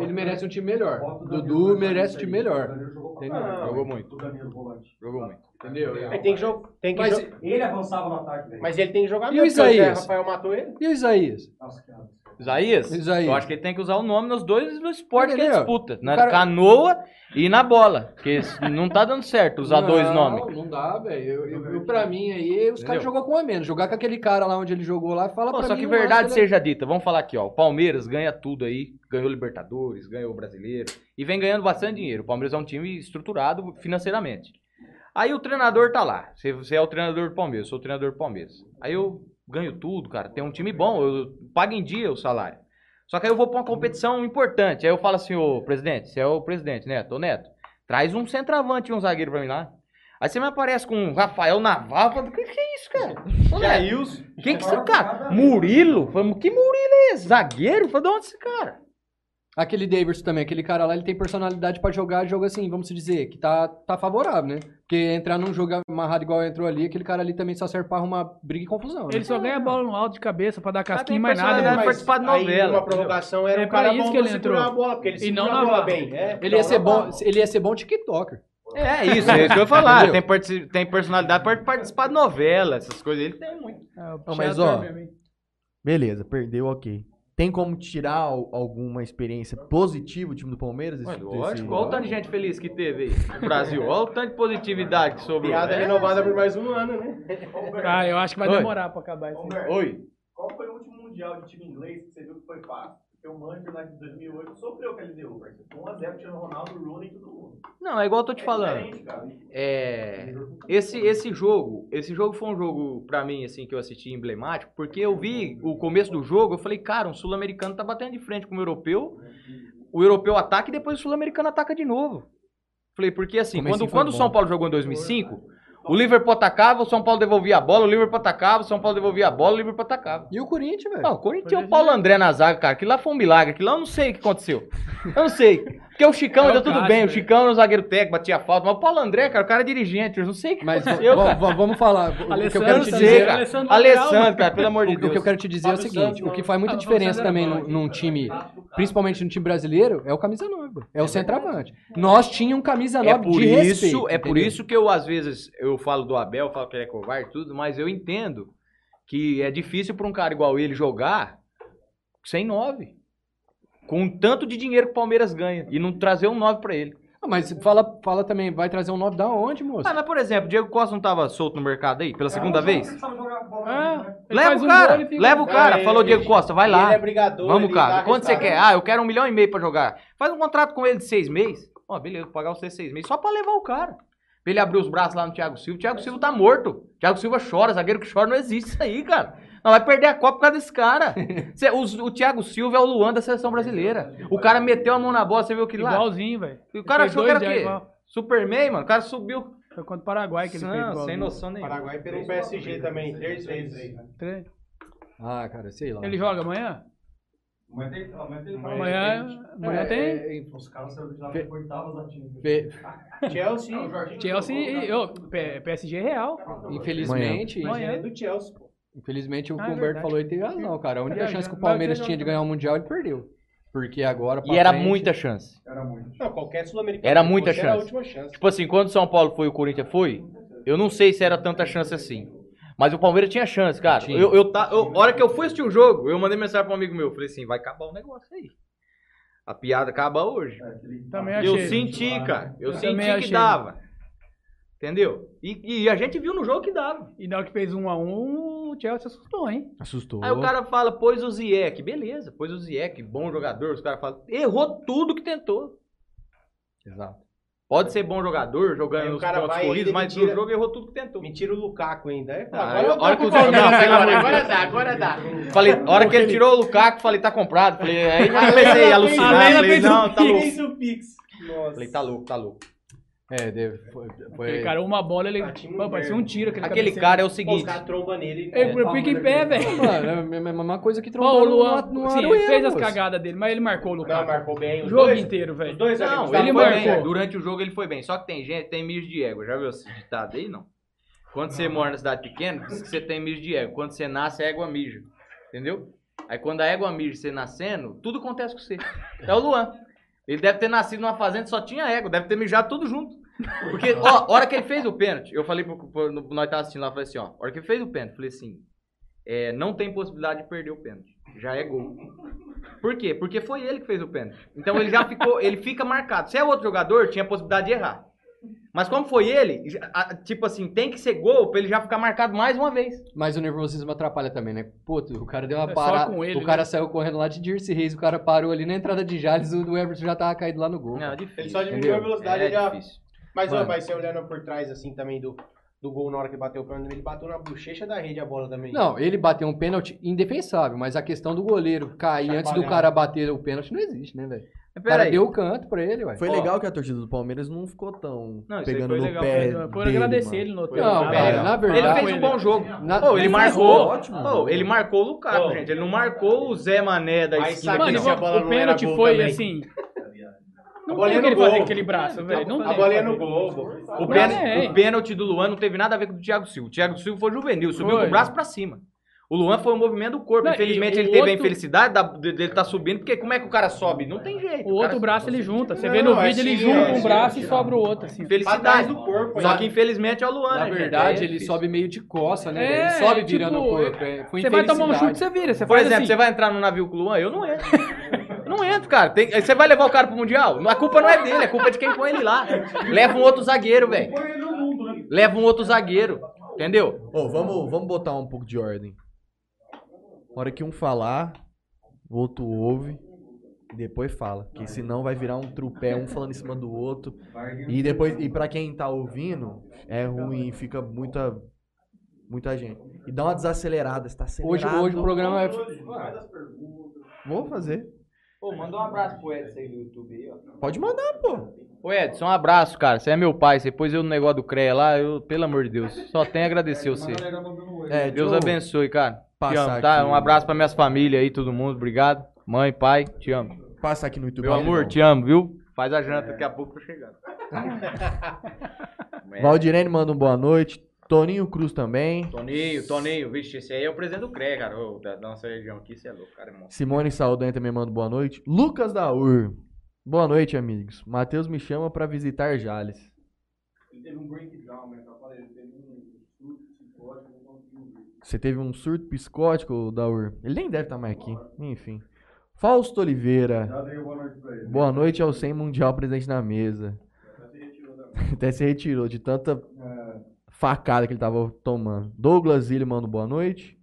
Ele merece um time melhor. o Dudu merece um time melhor. O Danilo jogou pra Entendeu? Jogou muito. O Danilo, volante. Jogou muito. Entendeu? Aí tem que, jo- tem que Mas- jo- Ele avançava no ataque, velho. Mas ele tem que jogar E o mesmo, porque Zé Isaías? Rafael matou ele. E o Isaías? Nossa, cara. Isaías? Isaías. Eu acho que ele tem que usar o nome nos dois no esporte que ele Entendeu? disputa. Na cara- canoa e na bola. Porque não tá dando certo usar dois nomes. Não, não dá, velho. Eu, eu, eu- pra mim aí, os caras jogou com a menos. Jogar com aquele cara lá onde ele jogou lá, fala Pô, pra só mim. que verdade ele- seja dita, vamos falar aqui, ó. O Palmeiras ganha tudo aí, ganhou Libertadores, ganhou o Brasileiro e vem ganhando bastante dinheiro. O Palmeiras é um time estruturado financeiramente. Aí o treinador tá lá. Você, você é o treinador do Palmeiras, eu sou o treinador do Palmeiras. Aí eu ganho tudo, cara. Tem um time bom, eu pago em dia o salário. Só que aí eu vou pra uma competição importante. Aí eu falo assim, ô presidente, você é o presidente, Neto? Ô Neto, traz um centroavante e um zagueiro pra mim lá. Aí você me aparece com o Rafael Naval, eu falo, que que é isso, cara? (laughs) Ô, Neto, Jailson. quem que esse cara? Murilo? Falei, que Murilo é esse? Zagueiro? Falei, de onde esse cara? Aquele Davidson também, aquele cara lá, ele tem personalidade pra jogar jogo assim, vamos dizer, que tá, tá favorável, né? Porque entrar num jogo amarrado igual entrou ali, aquele cara ali também só serve pra arrumar briga e confusão. Né? Ele só ganha bola no alto de cabeça pra dar casquinha e mais nada. né? pra participar de aí, novela, uma prorrogação era É o cara isso bom que ele entrou. a bola, porque ele E não a na bola bem. É, Ele ia ser bom, bom. ele ia ser bom TikToker. É isso, é isso que eu ia falar. Tem, tem personalidade pra participar de novela, essas coisas. Ele tem muito. É, mas, Thiago ó? Beleza, perdeu, ok. Tem como tirar al- alguma experiência positiva o time do Palmeiras? esse- Ué, lógico, olha o tanto de gente feliz que teve aí no Brasil. Olha o tanto de positividade que sobrou. Piada É. renovada por mais um ano, né? Ah, eu acho que vai Oi. demorar pra acabar isso. Oi. Qual foi o último mundial de time inglês que você viu que foi fácil? Porque o Manchester lá de 2008 sofreu com a LDU, parceiro. 1x0 tirando o Ronaldo, o Rooney e todo mundo. Não, é igual eu tô te É falando. cara. É, esse, esse jogo, esse jogo foi um jogo pra mim assim que eu assisti emblemático, porque eu vi o começo do jogo, eu falei, cara, um sul-americano tá batendo de frente com o europeu. O europeu ataca e depois o sul-americano ataca de novo. Falei, porque assim, Comecinho quando, quando o. São Paulo jogou em 2005, o Liverpool atacava, o São Paulo devolvia a bola, o Liverpool atacava, o São Paulo devolvia a bola, o Liverpool atacava. E o Corinthians, velho? Não, o Corinthians tinha o Paulo André na zaga, cara. Aquilo lá foi um milagre. Aquilo lá eu não sei o que aconteceu. Eu não sei. Porque o Chicão É ainda tudo bem. O né? Chicão era o zagueiro técnico, batia falta. Mas o Paulo André, cara, o cara é dirigente. Eu não sei o que Mas aconteceu, vamos falar. O que eu quero te dizer. cara. Alessandro Alessandro, cara, pelo amor de O que eu Deus. quero te dizer é o seguinte: o que faz muita diferença também num, time, principalmente no time brasileiro, é o camisa 9. É o centroavante. Nós tínhamos um camisa 9 É por de isso, respeito. é por entendeu? isso que eu às vezes eu falo do Abel, falo que ele é covarde tudo, mas eu entendo que é difícil para um cara igual ele jogar sem nove. Com um tanto de dinheiro que o Palmeiras ganha e não trazer um 9 para ele. Ah, mas fala, fala também, vai trazer um 9 da onde, moço? Ah, mas por exemplo, Diego Costa não tava solto no mercado aí pela segunda vez? Ah, né? Leva o um cara, fica- leva o cara. Ah, Falou ele- Diego Costa, vai lá. Ele é brigador. Vamos, cara. dá Quanto você quer? Ah, eu quero um milhão e meio pra jogar. Faz um contrato com ele de seis meses. Ó, beleza, vou pagar você seis meses. Só pra levar o cara. Pra ele abrir os braços lá no Thiago Silva. O Thiago Silva tá morto. O Thiago Silva chora. Zagueiro que chora não existe isso aí, cara. Não, vai perder a Copa por causa desse cara. (laughs) Cê- o, o Thiago Silva é o Luan da seleção brasileira. O cara meteu a mão na bola, você viu aquilo lá? Igualzinho, velho. O cara Fez achou que era o quê? igual. Superman, mano. O cara subiu. Foi contra o Paraguai que ele fez Não, igual. sem noção nenhuma. Paraguai pelo PSG também, três vezes. Três. Ah, cara, sei lá. Ele joga amanhã? Amanhã tem- amanhã tem- Amanhã, É, tem é, Os caras saíram de lá por oitavas da Champions. fe- (laughs) Chelsea. Chelsea e P- PSG real. infelizmente, Amanhã. é do Chelsea, pô. infelizmente o Ah, que é o Humberto verdade. falou e teve razão, cara. A única É, chance já- que o Palmeiras tinha de ganhar o Mundial, ele perdeu. Porque agora E era frente- muita chance. Era muito. Não, qualquer sul-americano. Era muita fosse, Era a chance. última chance. Tipo assim, quando o São Paulo foi e o Corinthians foi, eu não sei se era tanta chance assim. Mas o Palmeiras tinha chance, cara. Tinha. Eu, eu, tá, eu, a hora que eu fui assistir o jogo, eu mandei mensagem pra um amigo meu. Falei assim, vai acabar o negócio aí. A piada acaba hoje. Também achei. Eu senti, cara. Eu, Eu senti também que achei. dava. Entendeu? E, e a gente viu no jogo que dava. E na hora que fez um a um, o Chelsea assustou, hein? Assustou. Aí o cara fala, pôs o Ziyech. Beleza, pôs o Ziyech, bom jogador. Os caras falam, errou tudo que tentou. Exato. Pode ser bom jogador, jogando nos cara pontos corridos, mas me no tira- jogo errou tudo que tentou. Me tira o Lukaku ainda. Pô, Ah, agora eu- hora que o Zé- não, agora, dá, agora dá. Falei, a hora que ele tirou o Lukaku, falei, tá comprado. Falei, aí já comecei a alucinar. Falei, não, tá louco. Falei, tá louco, tá louco. É, deve, foi, foi- Aquele cara, uma bola, ele. Batimos Pô, parecia um tiro. Aquele, Aquele cara é o os seguinte. caras trombam nele. Ele fica em pé, velho. Mano, é a mesma- mesma coisa que Pô, trombou o no, Luan, no sim, ele fez as cagadas dele, mas ele marcou o Não, Lukaku. marcou bem. O Os jogo dois, inteiro, velho. Os dois Não, ele Palmeiras. bem. marcou. Durante o jogo ele foi bem. Só que tem gente, tem mijo de ego. Já viu esse ditado aí, não? Quando você mora na cidade pequena, diz que você tem mijo de ego. Quando você nasce, a égua mija. Entendeu? Aí quando a égua mija você nascendo, tudo acontece com você. É o Luan. Ele deve ter nascido numa fazenda que só tinha égua. Deve ter mijado tudo junto. Porque, (laughs) ó, a hora que ele fez o pênalti, eu falei pro, pro no- nós tava assistindo lá, falei assim, ó, a hora que ele fez o pênalti, falei assim, é, não tem possibilidade de perder o pênalti. Já é gol. Por quê? Porque foi ele que fez o pênalti. Então ele já ficou, ele fica marcado. Se é outro jogador, tinha possibilidade de errar. Mas como foi ele, tipo assim, tem que ser gol pra ele já ficar marcado mais uma vez. Mas o nervosismo atrapalha também, né? Pô, o cara deu uma É só parada. com ele, o cara né? saiu correndo lá de Dirce Reis, o cara parou ali na entrada de Jales, o do Everton já tava caído lá no gol. Não, é Ele difícil. só diminuiu a velocidade É ele já. difícil. Mas, ó, Mano. mas você olhando por trás assim também do, do gol na hora que bateu o pênalti, ele bateu na bochecha da rede a bola também. Não, ele bateu um pênalti indefensável, mas a questão do goleiro cair antes do cara bater o pênalti não existe, né, velho? O cara o canto pra ele, ué. Foi Ó. legal que a torcida do Palmeiras não ficou tão Não, isso aí pegando foi no legal, pé Foi, foi dele, agradecer mano. ele no outro. Não, cara, na verdade- Ele fez um bom jogo. Na- Pô, ele Mas marcou. Ótimo. Pô, ele marcou o Lukaku, Ô. gente. Ele não marcou o Zé Mané da esquina. Mano, o pênalti foi também? assim. Não A bola tem que ele fazer aquele braço, velho. Não A ia no gol, pô. O, pênalti, do Luan não teve nada a ver com o Thiago Silva. O Thiago Silva foi juvenil, subiu com o braço pra cima. O Luan foi o movimento do corpo. Não, Infelizmente ele o teve a outro- infelicidade da- de- dele estar subindo, porque como é que o cara sobe? Não tem jeito. O cara- outro braço ele junta. Você Não, vê no é vídeo, ele assim, junta é um assim, braço é e sobra o outro, assim. Pra Felicidade. trás do corpo, Só né? que infelizmente é o Luan, Na né, verdade, É ele difícil. sobe meio de costa, né? É, ele sobe tipo, virando o corpo. É, Você vai tomar um chute, infelicidade. você vira. Você Por faz exemplo, assim. você vai entrar no navio com o Luan? Eu não entro. Eu (laughs) não entro, cara. Tem- Você vai levar o cara pro Mundial? A culpa não é dele, a culpa é de quem põe ele lá. Leva um outro zagueiro, velho. Leva um outro zagueiro. Entendeu? Ô, vamos, vamos botar um pouco de ordem. Na hora que um falar, o outro ouve e depois fala. Porque senão vai virar um trupé, um falando em cima do outro. E depois, e pra quem tá ouvindo, é ruim, fica muita muita gente. E dá uma desacelerada, você tá Hoje, acelerado. hoje o programa é. Vou fazer. Pô, manda um abraço pro Edson aí do YouTube aí, ó. Pode mandar, pô. Ô Edson, um abraço, cara. Você é meu pai. Você pôs eu no negócio do CREA lá, eu, pelo amor de Deus. Só tenho a agradecer você. É, Deus abençoe, cara. Te passar amo, tá? aqui. Um abraço pra minhas famílias aí, todo mundo. Obrigado. Mãe, pai, te amo. Passa aqui no YouTube. Meu amor, rapidão. te amo, viu? Faz a janta, daqui a pouco tô chegando. (laughs) Valdirene manda um boa noite. Toninho Cruz também. Toninho, Toninho, vixe, esse aí é o presidente do CREA, cara. Ô, da nossa região aqui, você é louco, cara. É monstro. Simone Saldanha também manda boa noite. Lucas da UR. Boa noite, amigos. Matheus me chama pra visitar Jales. Ele teve um breakdown, né? Eu falei, ele teve um surto psicótico, não conseguiu ver. Você teve um surto psicótico, Daur? Ele nem deve estar mais aqui. Enfim. Fausto Oliveira. Boa noite ao 100 Mundial presente na mesa. Até (laughs) se retirou de tanta facada que ele tava tomando. Douglas Zilli manda boa noite.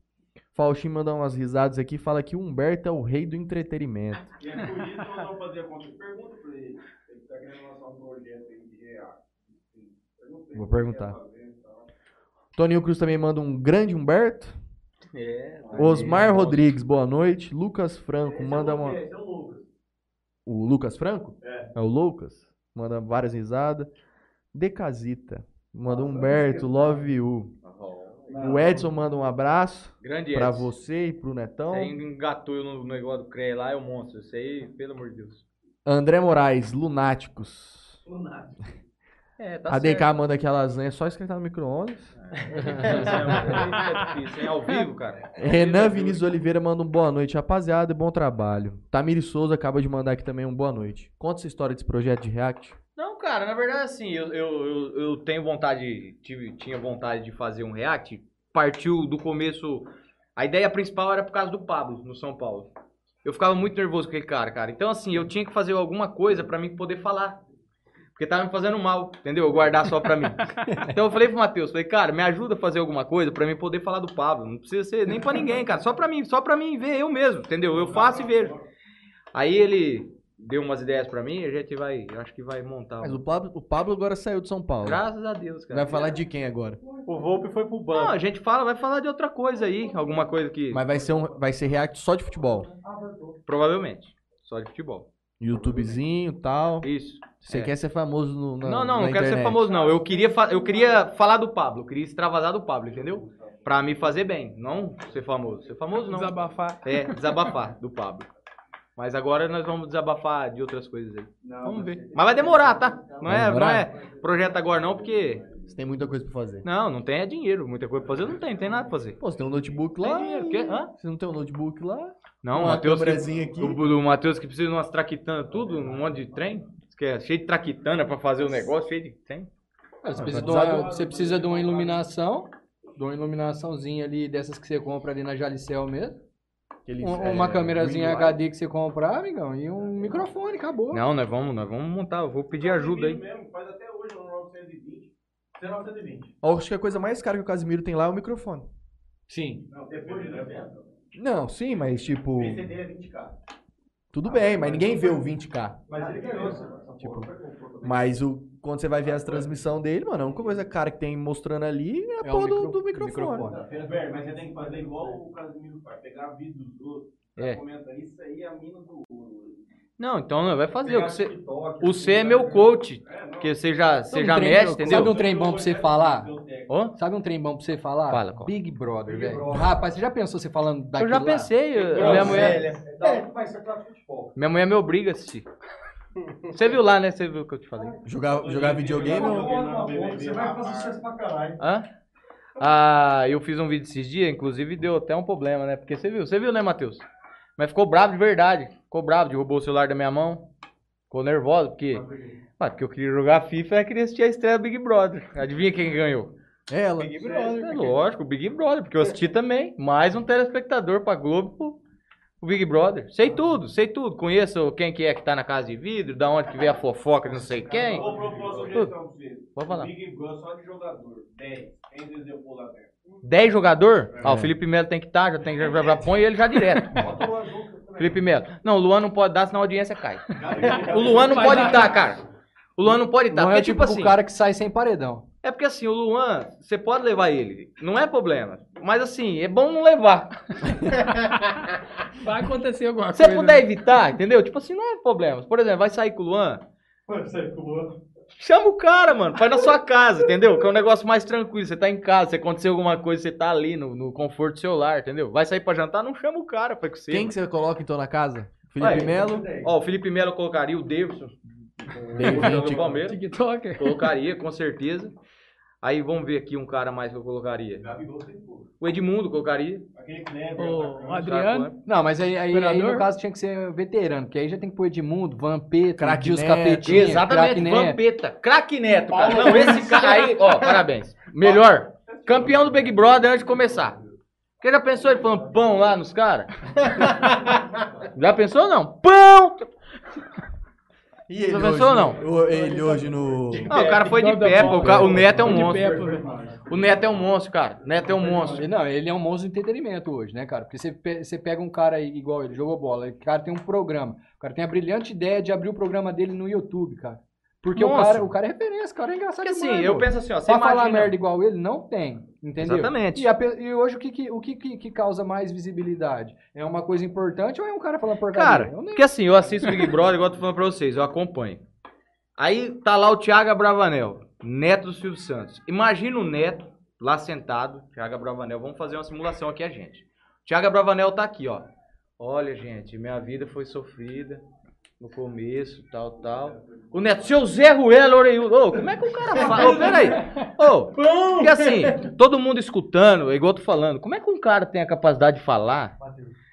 Faustinho manda umas risadas aqui e fala que o Humberto é o rei do entretenimento. E é por isso que nós vamos fazer a conta. Pergunta pra ele. Ele tá querendo lançar um projeto aí de. Pergunta Vou perguntar. Toninho Cruz também manda um grande Humberto. É, Osmar Rodrigues, boa noite. Lucas Franco manda uma. Esse é o Lucas. O Lucas Franco? É. É o Lucas? Manda várias risadas. Decasita. Manda Humberto, love you. O Edson manda um abraço Grande pra Edson. você e pro Netão. Você ainda engatou no negócio do CREA lá, é o monstro. Isso aí, pelo amor de Deus. André Moraes, Lunáticos. É, tá a DK manda aqui a lasanha só esquentar no micro-ondas. é (laughs) difícil, hein? Ao vivo, cara. (laughs) Renan Vinícius Oliveira manda um boa noite, rapaziada, e bom trabalho. Tamiri Souza acaba de mandar aqui também um boa noite. Conta essa história desse projeto de React. Não, cara, na verdade, assim, eu, eu, eu, eu tenho vontade, tive, tinha vontade de fazer um react partiu do começo. A ideia principal era por causa do Pablo, no São Paulo. Eu ficava muito nervoso com aquele cara, cara. Então, assim, eu tinha que fazer alguma coisa pra mim poder falar. Porque tava me fazendo mal, entendeu? Eu guardar só pra mim. (laughs) Então eu falei pro Matheus, falei, cara, me ajuda a fazer alguma coisa pra mim poder falar do Pablo. Não precisa ser nem pra ninguém, cara. Só pra mim, só pra mim ver eu mesmo, entendeu? Eu faço e vejo. Aí ele deu umas ideias pra mim, a gente vai, eu acho que vai montar. Mas o Pablo, o Pablo agora saiu de São Paulo. Graças a Deus, cara. Vai falar de quem agora? O Volpe foi pro Não, banco. a gente fala, vai falar de outra coisa aí, alguma coisa que Mas vai ser, um, vai ser react só de futebol. provavelmente só de futebol. YouTubezinho e tal. Isso. Você É. quer ser famoso no, na, não, não, não quero ser famoso não. Eu queria, fa- eu queria falar do Pablo, eu queria extravasar do Pablo, entendeu? Pra me fazer bem, não ser famoso. Ser famoso não. Desabafar. É, desabafar do Pablo. Mas agora nós vamos desabafar de outras coisas aí. Vamos ver. Mas vai demorar, tá? Não Vai é, não é projeto agora não, porque Você tem muita coisa pra fazer. não, não tem é dinheiro, muita coisa pra fazer, não tem, não tem nada pra fazer. Pô, você tem um notebook Tem lá. dinheiro, quê? Hã? Você não tem um notebook lá? Não, o Matheus que, aqui. o, o Matheus que precisa de umas traquitanas, tudo, um monte de trem, que é cheio de traquitana pra fazer o negócio, cheio de. Cara, Você Ah, precisa, de vai uma, você precisa de uma iluminação, de uma iluminaçãozinha ali, dessas que você compra ali na Jalicel mesmo. Aqueles, Um- é, uma câmerazinha. HD que você comprar, amigão, e um microfone, acabou. Não, nós vamos, nós vamos montar, eu vou pedir ajuda aí. Mesmo, faz até hoje no 920. 920. Ó, Acho que a coisa mais cara que o Casimiro tem lá é o microfone. Sim. Não, depois de 300. Não, sim, mas tipo. Dele é 20k. Tudo bem, mas ninguém vê o 20k. Mas ele ganhou, Tipo, mas o, quando você vai ver as transmissões dele, mano, a única coisa cara que tem mostrando ali é a É porra do, micro- do microfone. Velho, mas você tem que fazer igual o Casimiro faz. Pegar vídeo dos outros. É. Comenta isso aí, é a mina do. Não, então não, vai fazer. O C, TikTok, o C é meu coach, porque você já, você Sabe já um trem- mexe, Sabe entendeu? um trem bom pra você falar? Sabe um trem bom pra você falar? Fala, qual? Big Brother, velho. Rapaz, você já pensou você falando eu daquilo já lá? pensei, eu- minha mulher, futebol. minha mulher me obriga a assistir. Você viu lá, né? Você viu o que eu te falei. Jogar, jogar videogame ou. Você vai fazer sucesso pra caralho. Hã? Ah, eu fiz um vídeo esses dias, inclusive deu até um problema, né? Porque você viu, você viu, né, Matheus? Mas ficou bravo de verdade. Ficou bravo, derrubou o celular da minha mão. Ficou nervoso, porque. Ah, porque eu queria jogar FIFA e queria assistir a estreia do Big Brother. Adivinha quem ganhou? Ela. É lógico, o Big Brother, porque eu assisti também. Mais um telespectador pra Globo pro Big Brother. Sei tudo, sei tudo. Conheço quem que é que tá na casa de vidro, da onde que veio a fofoca de não sei quem. Vou propor uma sugestão pra. Pode falar. Big Brother só de jogador. 10. Quem desejou lá dentro? 10 jogador? Ah, o Felipe Melo tem que estar, já tem já, já, já põe ele já direto. (laughs) Felipe Melo. Não, o Luan não pode dar, senão a audiência cai. O Luan não pode estar, cara. O Luan não pode estar. Não Porque, é tipo tipo assim. o cara que sai sem paredão. É porque assim, o Luan, você pode levar ele. Não é problema. Mas assim, é bom não levar. (laughs) Vai acontecer alguma Se você coisa. puder evitar, entendeu? Tipo assim, não é problema. Por exemplo, vai sair com o Luan. Chama o cara, mano. Faz na sua casa, entendeu? Que é um negócio mais tranquilo. Você tá em casa, se acontecer alguma coisa, você tá ali no, no conforto do seu lar, entendeu? Vai sair pra jantar, não chama o cara pra que você. Quem que você coloca então na casa? Felipe Vai. Melo. Ó, o Felipe Melo colocaria o Davidson. Bem-vindo, do Palmeiras. TikToker. Colocaria, com certeza. Aí vamos ver aqui um cara mais que eu colocaria. O Edmundo colocaria. Aquele Kleber. O atacante. Adriano. Não, mas aí, aí, aí no caso tinha que ser veterano, porque aí já tem que pôr Edmundo, Vampeta, Neto. Capetinha, Exatamente. Vampeta. Craque Neto, cara. Não, esse cara aí, ó, parabéns. Melhor. Campeão do Big Brother antes de começar. Você já pensou ele falando pão lá nos caras? (laughs) Já pensou não? Pão! E ele hoje pensou ou não? o- Ele hoje no. Não, o cara foi de bola. O, ca- o Neto é um monstro. O Neto é um monstro, cara. O Neto é um monstro. Não, ele é um monstro de entretenimento hoje, né, cara? Porque você, pe- você pega um cara aí, igual ele, jogou bola, o cara tem um programa. O cara tem a brilhante ideia de abrir o programa dele no YouTube, cara. Porque o cara, o cara é referência, o cara é engraçado Porque assim, demais, eu pô. penso assim, ó. Você Pra falar imagina... merda igual ele, não tem, entendeu? Exatamente. E, a e hoje o, que, que- o que, que, causa mais visibilidade? É uma coisa importante ou é um cara falando porcaria? Cara, nem- porque assim, eu assisto Big Brother, igual eu tô falando pra vocês, eu acompanho. Aí tá lá o Thiago Abravanel, neto do Silvio Santos. Imagina o neto lá sentado, Thiago Abravanel, vamos fazer uma simulação aqui a gente. Thiago Abravanel tá aqui, ó. Olha, gente, minha vida foi sofrida no começo, tal, tal. O neto, seu Zé Ruelo Oreiudo. Ô, como é que o cara fala? Ô, peraí. Ô, porque assim, todo mundo escutando, igual eu tô falando, como é que um cara tem a capacidade de falar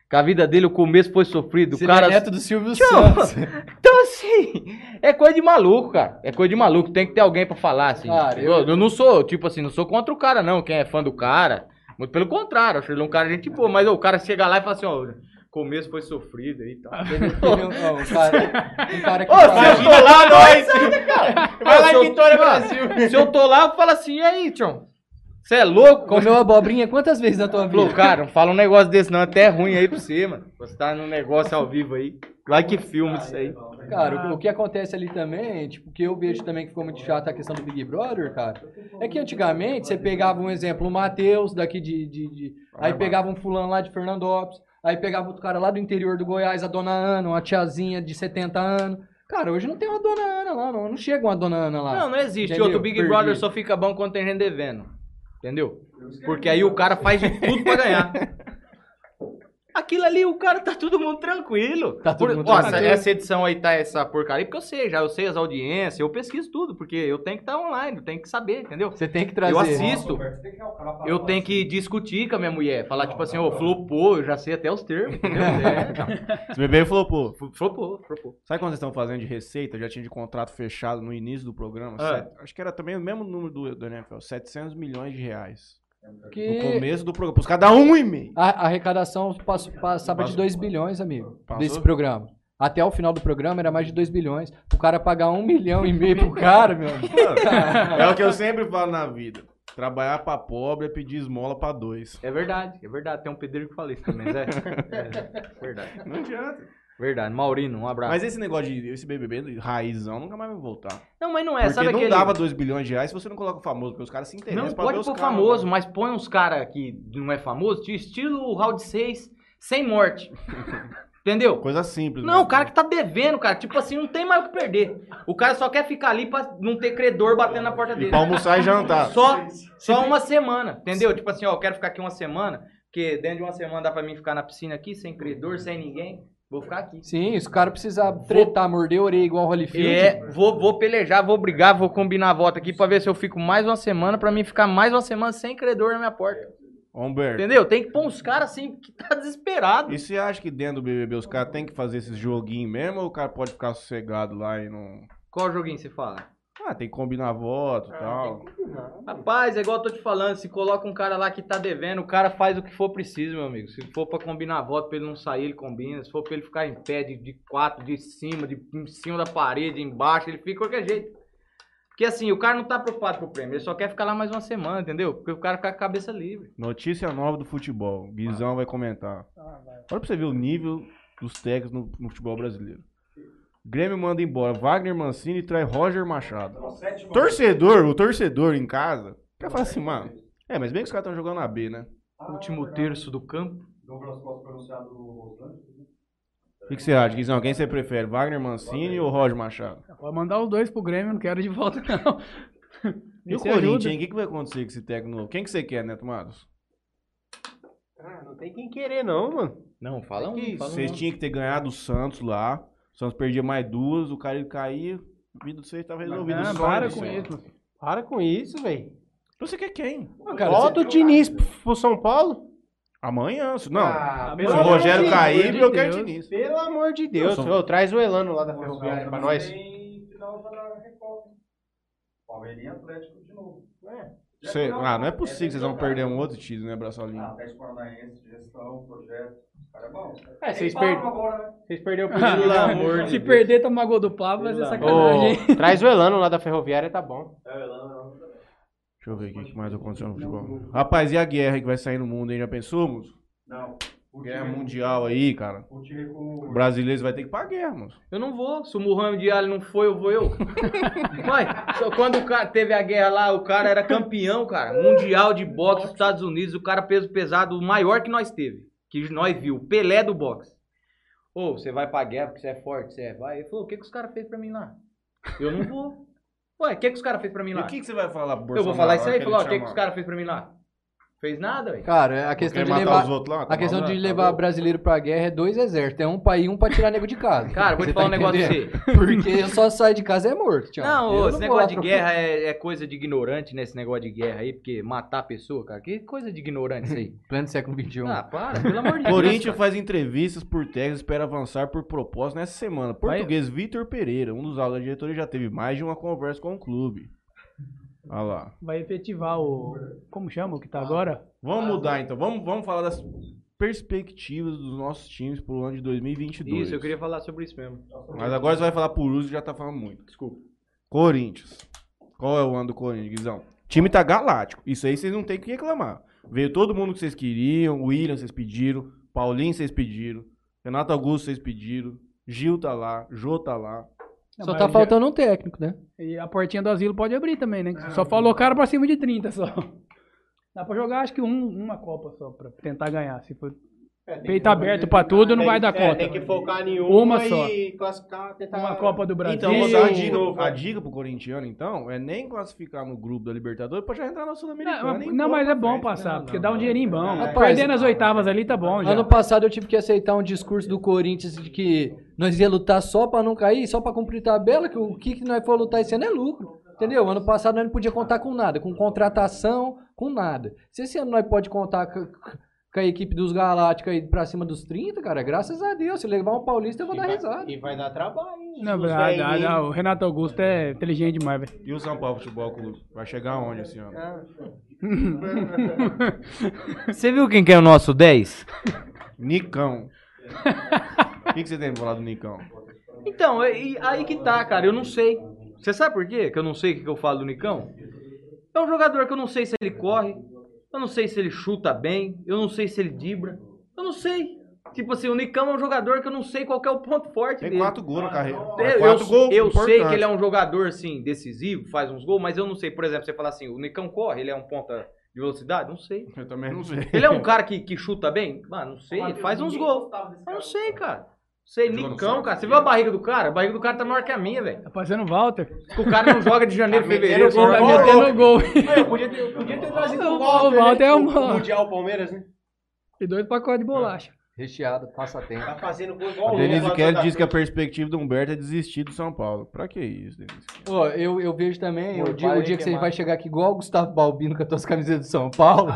que a vida dele, o começo foi sofrido, o cara... é neto do Silvio Tchau. Santos. (laughs) Então, assim, é coisa de maluco, cara. É coisa de maluco. Tem que ter alguém pra falar, assim. Cara, eu... eu não sou, tipo assim, não sou contra o cara, não. Quem é fã do cara, Muito pelo contrário, acho ele um cara gente boa, mas ó, o cara chega lá e fala assim, ó, começo foi sofrido aí e tal. Teve, (laughs) teve um, um (laughs) cara, um cara que Ô, se fala- eu tô lá, nós! Vai lá em Vitória, Brasil. Se eu tô lá, eu falo assim, e aí, Tchon? Você é louco? comeu abobrinha quantas vezes na tua vida? Falou, cara, não fala um negócio desse não, é até ruim aí pra você, mano. Você tá num negócio ao vivo aí. Vai que filme isso aí. Cara, o, o que acontece ali também, tipo, que eu vejo também que ficou muito chato a questão do Big Brother, cara, é que antigamente você pegava um exemplo, o Matheus, daqui de, de- de- Aí pegava um fulano lá de Fernandópolis, aí pegava outro cara lá do interior do Goiás, a dona Ana, uma tiazinha de 70 anos. Cara, hoje não tem uma dona Ana lá, não, não chega uma dona Ana lá. Não, não existe. Entendeu? Outro Big Perdi. Brother só fica bom quando tem gente devendo. Entendeu? Porque aí o cara faz de tudo pra ganhar. (laughs) Aquilo ali, o cara tá todo mundo tranquilo. Tá todo mundo tranquilo. essa, essa edição aí tá essa porcaria, porque eu sei, já eu sei as audiências, eu pesquiso tudo, porque eu tenho que estar online, eu tenho que saber, entendeu? Você tem que trazer. Eu assisto, eu tenho que discutir com a minha mulher, falar tipo assim, ô, flopou, eu já sei até os termos, entendeu? (laughs) É, Esse bebê pô, flopou, flopou. sabe quando vocês estão fazendo de receita? Já tinha de contrato fechado no início do programa? Sete- acho que era também o mesmo número do, do NFL, 700 milhões de reais. No Que começo do programa, pros caras dar um e meio. a, arrecadação pass- passava de Passou. 2 bilhões, amigo, Passou? desse programa. Até o final do programa era mais de 2 bilhões. O cara pagar um milhão e meio pro cara, meu amigo. É o que eu sempre falo na vida. Trabalhar pra pobre é pedir esmola pra dois. É verdade, é verdade, tem um pedreiro que fala isso também, Zé. (laughs) É, verdade, Não adianta. Verdade. Maurino, um abraço. Mas esse negócio de esse BBB raizão nunca mais vai voltar. não, mas não é, Porque sabe não aquele... dava 2 bilhões de reais se você não coloca o famoso, porque os caras se interessam Não, pra pode pôr famoso, né? mas põe uns caras que não é famoso, de estilo o round 6, sem morte. (laughs) Entendeu? Coisa simples. Não, né? o cara que tá devendo, cara, tipo assim, não tem mais o que perder. O cara só quer ficar ali pra não ter credor batendo na porta E dele. pra almoçar e jantar. Só, só uma semana, entendeu? Tipo assim, ó, eu quero ficar aqui uma semana, porque dentro de uma semana dá pra mim ficar na piscina aqui, sem credor, sem ninguém. Vou ficar aqui. Sim, se o cara precisar tretar, morder a orelha igual o Holyfield. É, vou, vou pelejar, vou brigar, vou combinar a volta aqui pra ver se eu fico mais uma semana, pra mim ficar mais uma semana sem credor na minha porta. Humberto. Entendeu? Tem que pôr uns caras assim que tá desesperado. E você acha que dentro do BBB os caras têm que fazer esses joguinhos mesmo ou o cara pode ficar sossegado lá e não. Qual joguinho você fala? Ah, tem que combinar voto e tal. Rapaz, é igual eu tô te falando, se coloca um cara lá que tá devendo, o cara faz o que for preciso, meu amigo. Se for pra combinar voto pra ele não sair, ele combina. Se for pra ele ficar em pé de, de quatro, de cima, de em cima da parede, embaixo, ele fica de qualquer jeito. Porque assim, o cara não tá preocupado com o prêmio, ele só quer ficar lá mais uma semana, entendeu? Porque o cara fica com a cabeça livre. Notícia nova do futebol. Guizão vai comentar. Olha pra você ver o nível dos técnicos no, no futebol brasileiro. Grêmio manda embora Wagner Mancini e traz Roger Machado. Torcedor, o torcedor em casa, quer falar assim, mano. É, mas bem que os caras estão jogando na B, né? Último terço do campo. O que, que você acha, Guizão? Quem você prefere, Wagner Mancini ou Roger Machado? Pode mandar os dois pro Grêmio, não quero de volta, não. E o Corinthians, hein? O que, que vai acontecer com esse técnico novo? Quem que você quer, Neto Matos? Ah, não tem quem querer, não, mano. Não, fala um. Que fala um. vocês tinham que ter ganhado o Santos lá. O Santos perdia mais duas, o cara caía. A vida de vocês estava resolvida. Ah, Só para com isso. Para com isso, velho. Você quer quem? cara, Volta o Diniz pro pro São Paulo. Amanhã. se- Não. Ah, se o Rogério de cair, Deus, eu quero Deus. Diniz. Pelo amor de Deus. Eu sou- Ô, traz o Elano lá da Ferroviária pra nós. Tem final já da Recopa. Palmeirinha Atlético de novo. Cê- ah, não é possível que vocês vão perder um outro título, né, Braçolinho? Ah, Atlético Paranaense, gestão, projeto. Os caras é bom. É, vocês per- agora, né? Vocês perderam pro Pelo Julião. amor Se perder, tomar gol do Pablo, vai ser sacanagem. Ô, traz o Elano lá da Ferroviária, tá bom. Deixa eu ver aqui o que mais aconteceu no futebol. Rapaz, e a guerra que vai sair no mundo, hein? Já pensou, moço? Não. O Guerra time- mundial aí, cara. O time com O brasileiro vai ter que ir pra guerra, moço. Eu não vou. Se o Muhammad Ali não foi, eu vou eu. (laughs) Ué, só quando o cara teve a guerra lá, o cara era campeão, cara. Mundial de boxe dos Estados Unidos, o cara peso pesado o maior que nós teve. Que nós viu, o Pelé do boxe. Ô, você vai pra guerra porque você é forte, você é. Vai. Ele falou, o que, que os caras fez pra mim lá? Eu não vou. Ué, o que, que os caras fez pra mim E lá? o que, que você vai falar pro Eu vou Bolsonaro falar isso aí, falar, o que, que os caras fez pra mim lá? Fez nada, velho. Cara, a questão de levar. lá? Tá A questão de levar brasileiro pra guerra é dois exércitos. É um pra ir, um pra tirar nego de casa. Cara, vou te Você falar um tá negócio pra entendendo? você. Porque eu só saio de casa é morto, tchau. Não, Eu esse negócio de pro- guerra é, é coisa de ignorante, né? Esse negócio de guerra aí, porque matar a pessoa, cara. Que coisa de ignorante isso aí. (laughs) Pleno século XXI. Ah, para, pelo amor de Deus. Corinthians faz entrevistas por técnicos e espera avançar por propósito nessa semana. Português Vitor Pereira, um dos alunos da diretoria, já teve mais de uma conversa com o clube. Olha lá. Vai efetivar o. Como chama o que tá agora? Vamos mudar então. Vamos, vamos falar das perspectivas dos nossos times pro ano de 2022. Isso, eu queria falar sobre isso mesmo. Mas agora você vai falar por uso já tá falando muito. Desculpa. Corinthians. Qual é o ano do Corinthians, Guizão? O time tá galáctico. Isso aí vocês não tem o que reclamar. Veio todo mundo que vocês queriam. William vocês pediram. Paulinho vocês pediram. Renato Augusto vocês pediram. Gil tá lá. Jô tá lá. Não, Só tá já- faltando um técnico, né? E a portinha do asilo pode abrir também, né? Só falou cara pra cima de 30 só. (laughs) Dá pra jogar acho que um- uma Copa só pra tentar ganhar. Se for peito aberto pra tudo, não vai dar É, conta. tem que focar em uma, Uma só. e classificar, tentar... Uma Copa do Brasil. Então, vou dar dica, Novo, a é. dica pro corintiano, então, é nem classificar no grupo da Libertadores pra já entrar na Sul-Americana. Não, não, mas é bom frente. passar, porque dá um dinheirinho bom. Rapaz, Perdendo as oitavas ali tá bom já. Ano passado eu tive que aceitar um discurso do Corinthians de que nós ia lutar só pra não cair, só pra cumprir tabela, que o que, que nós for lutar esse ano é lucro. Entendeu? Ano passado nós não podia contar com nada, com contratação, com nada. Se esse ano nós pode contar com, a equipe dos Galácticos aí pra cima dos 30, cara, graças a Deus. Se levar um paulista eu vou dar risada. E vai dar trabalho. hein? Não, velhinhos. ah, o Renato Augusto é inteligente demais, velho. E o São Paulo Futebol Clube? Vai chegar aonde esse ano? (laughs) Você viu quem que é o nosso 10? Nicão. O que, que você tem pra falar do Nicão? Então, é- e aí que tá, cara, eu não sei. Você sabe por quê que eu não sei o que que eu falo do Nicão? É um jogador que eu não sei se ele corre, eu não sei se ele chuta bem, eu não sei se ele dibra, eu não sei. Tipo assim, o Nicão é um jogador que eu não sei qual que é o ponto forte Tem dele. quatro gols na carreira. É, Eu, quatro gols eu sei que ele é um jogador, assim, decisivo, faz uns gols, mas eu não sei, por exemplo, você fala assim, o Nicão corre, ele é um ponta de velocidade? Não sei. Eu também não sei. Ele é um cara que, que chuta bem? Mano, não sei, ele faz uns gols. Eu não sei, cara. Sei, Jogou no Nicão, cara. Você viu a barriga do cara? A barriga do cara tá maior que a minha, velho. Tá fazendo Walter. O cara não joga de janeiro, (laughs) Tá fevereiro. metendo gol, Tá metendo gol. Eu podia ter, eu podia ter trazido O o Walter, Walter né? é O uma- Mundial Palmeiras, né? E dois pacotes de bolacha. Recheado, passa tempo. Tá fazendo gol igual A o Denise Kelly disse que a perspectiva do Humberto é desistir do São Paulo. Pra que isso, Denise? Ó, eu, eu vejo também Pô, o dia, o dia que você queimar. vai chegar aqui igual o Gustavo Balbino com as tuas camisetas do São Paulo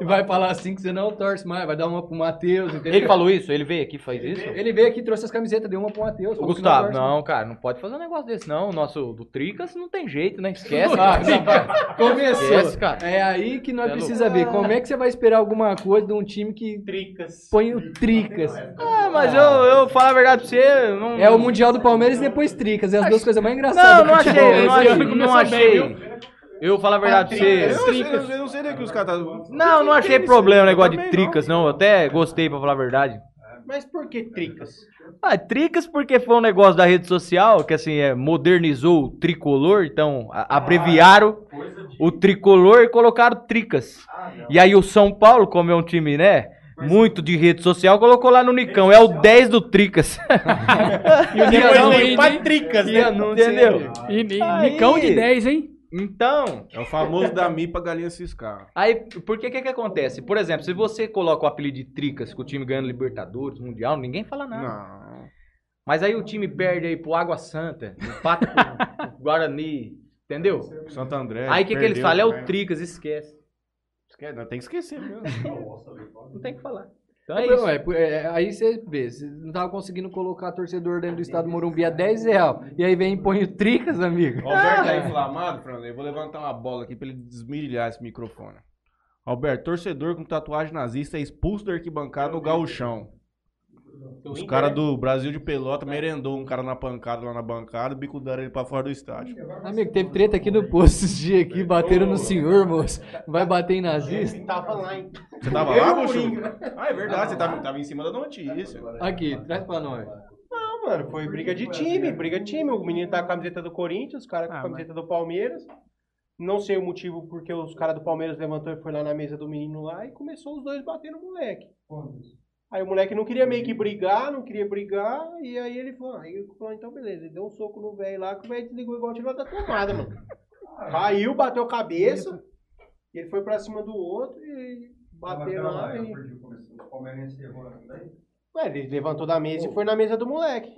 e (laughs) vai falar assim que você não torce mais, vai dar uma pro Matheus, entendeu? Ele falou isso? Ele veio aqui e faz isso? Ele veio aqui, trouxe as camisetas, deu uma pro Matheus. O que Gustavo, torce não, cara, não pode fazer um negócio desse, não. O nosso do Tricas não tem jeito, né? Esquece. (laughs) Ah, cara. não. Começou. Esquece, cara. É aí que nós É precisamos ver. Como é que você vai esperar alguma coisa de um time que Tricas. põe o Tricas? Ah, mas eu, eu falo a verdade pra você, não... É o Mundial do Palmeiras e depois Tricas. É as duas coisas mais Não, engraçadas. não do futebol. achei, não esse achei, ano não começou achei. bem, Eu falo a verdade pra você. Eu não sei, eu não sei, eu não sei nem que os caras tá... Não, não achei problema o negócio de tricas, não. Eu até gostei, pra falar a verdade. Mas por que tricas? Ah, tricas porque foi um negócio da rede social que assim é, modernizou o tricolor, então a- abreviaram o tricolor e colocaram tricas. E aí o São Paulo, como é um time, né, muito de rede social, colocou lá no Nicão, é o 10 do Tricas. (laughs) E o Nicão, hein? pra tricas, né? Entendeu? E, e Aí. Nicão de 10, hein? Então, É o famoso da Mi pra galinha ciscar. aí por que que que acontece? Por exemplo, se você coloca o apelido de Tricas, com o time ganhando Libertadores, Mundial, ninguém fala nada. Não. Mas aí o time perde aí pro Água Santa, empata com o Guarani, entendeu? Santo André. Aí o que, que eles falam? É o. Tricas, esquece. Esquece, não, Tem que esquecer mesmo. (laughs) Não tem o que falar. Então é Não, isso. é, por- é, aí você vê, você não tava conseguindo colocar torcedor dentro do estado do Morumbi a 10 real. E aí vem e põe o Tricas, amigo. Alberto tá (laughs) inflamado, Fernando. Eu vou levantar uma bola aqui pra ele desmirilhar esse microfone. Alberto, torcedor com tatuagem nazista é expulso da arquibancada no gauchão. Os caras do Brasil de Pelota merendou um cara na pancada lá na bancada bicudaram ele pra fora do estádio. Amigo, teve treta aqui no posto esses dias aqui, bateram no senhor, moço. Vai bater em nazista? Tava lá, hein? Você tava lá, Buxu? Ah, é verdade, você tava, tava em cima da notícia. Aqui, traz pra nós. Não, mano, foi briga de time, briga de time. O menino tá com a camiseta do Corinthians, os caras com a Ah, camiseta do Palmeiras. Não sei o motivo porque os caras do Palmeiras levantou e foi lá na mesa do menino lá e começou os dois batendo no moleque. Aí o moleque não queria meio que brigar, não queria brigar, e aí ele falou, aí ele falou, então beleza, ele deu um soco no velho lá, que o velho desligou igual tirou da tomada, mano. Caiu, bateu a cabeça, e ele foi pra cima do outro e bateu lá e... Ué, ele levantou da mesa e foi na mesa do moleque.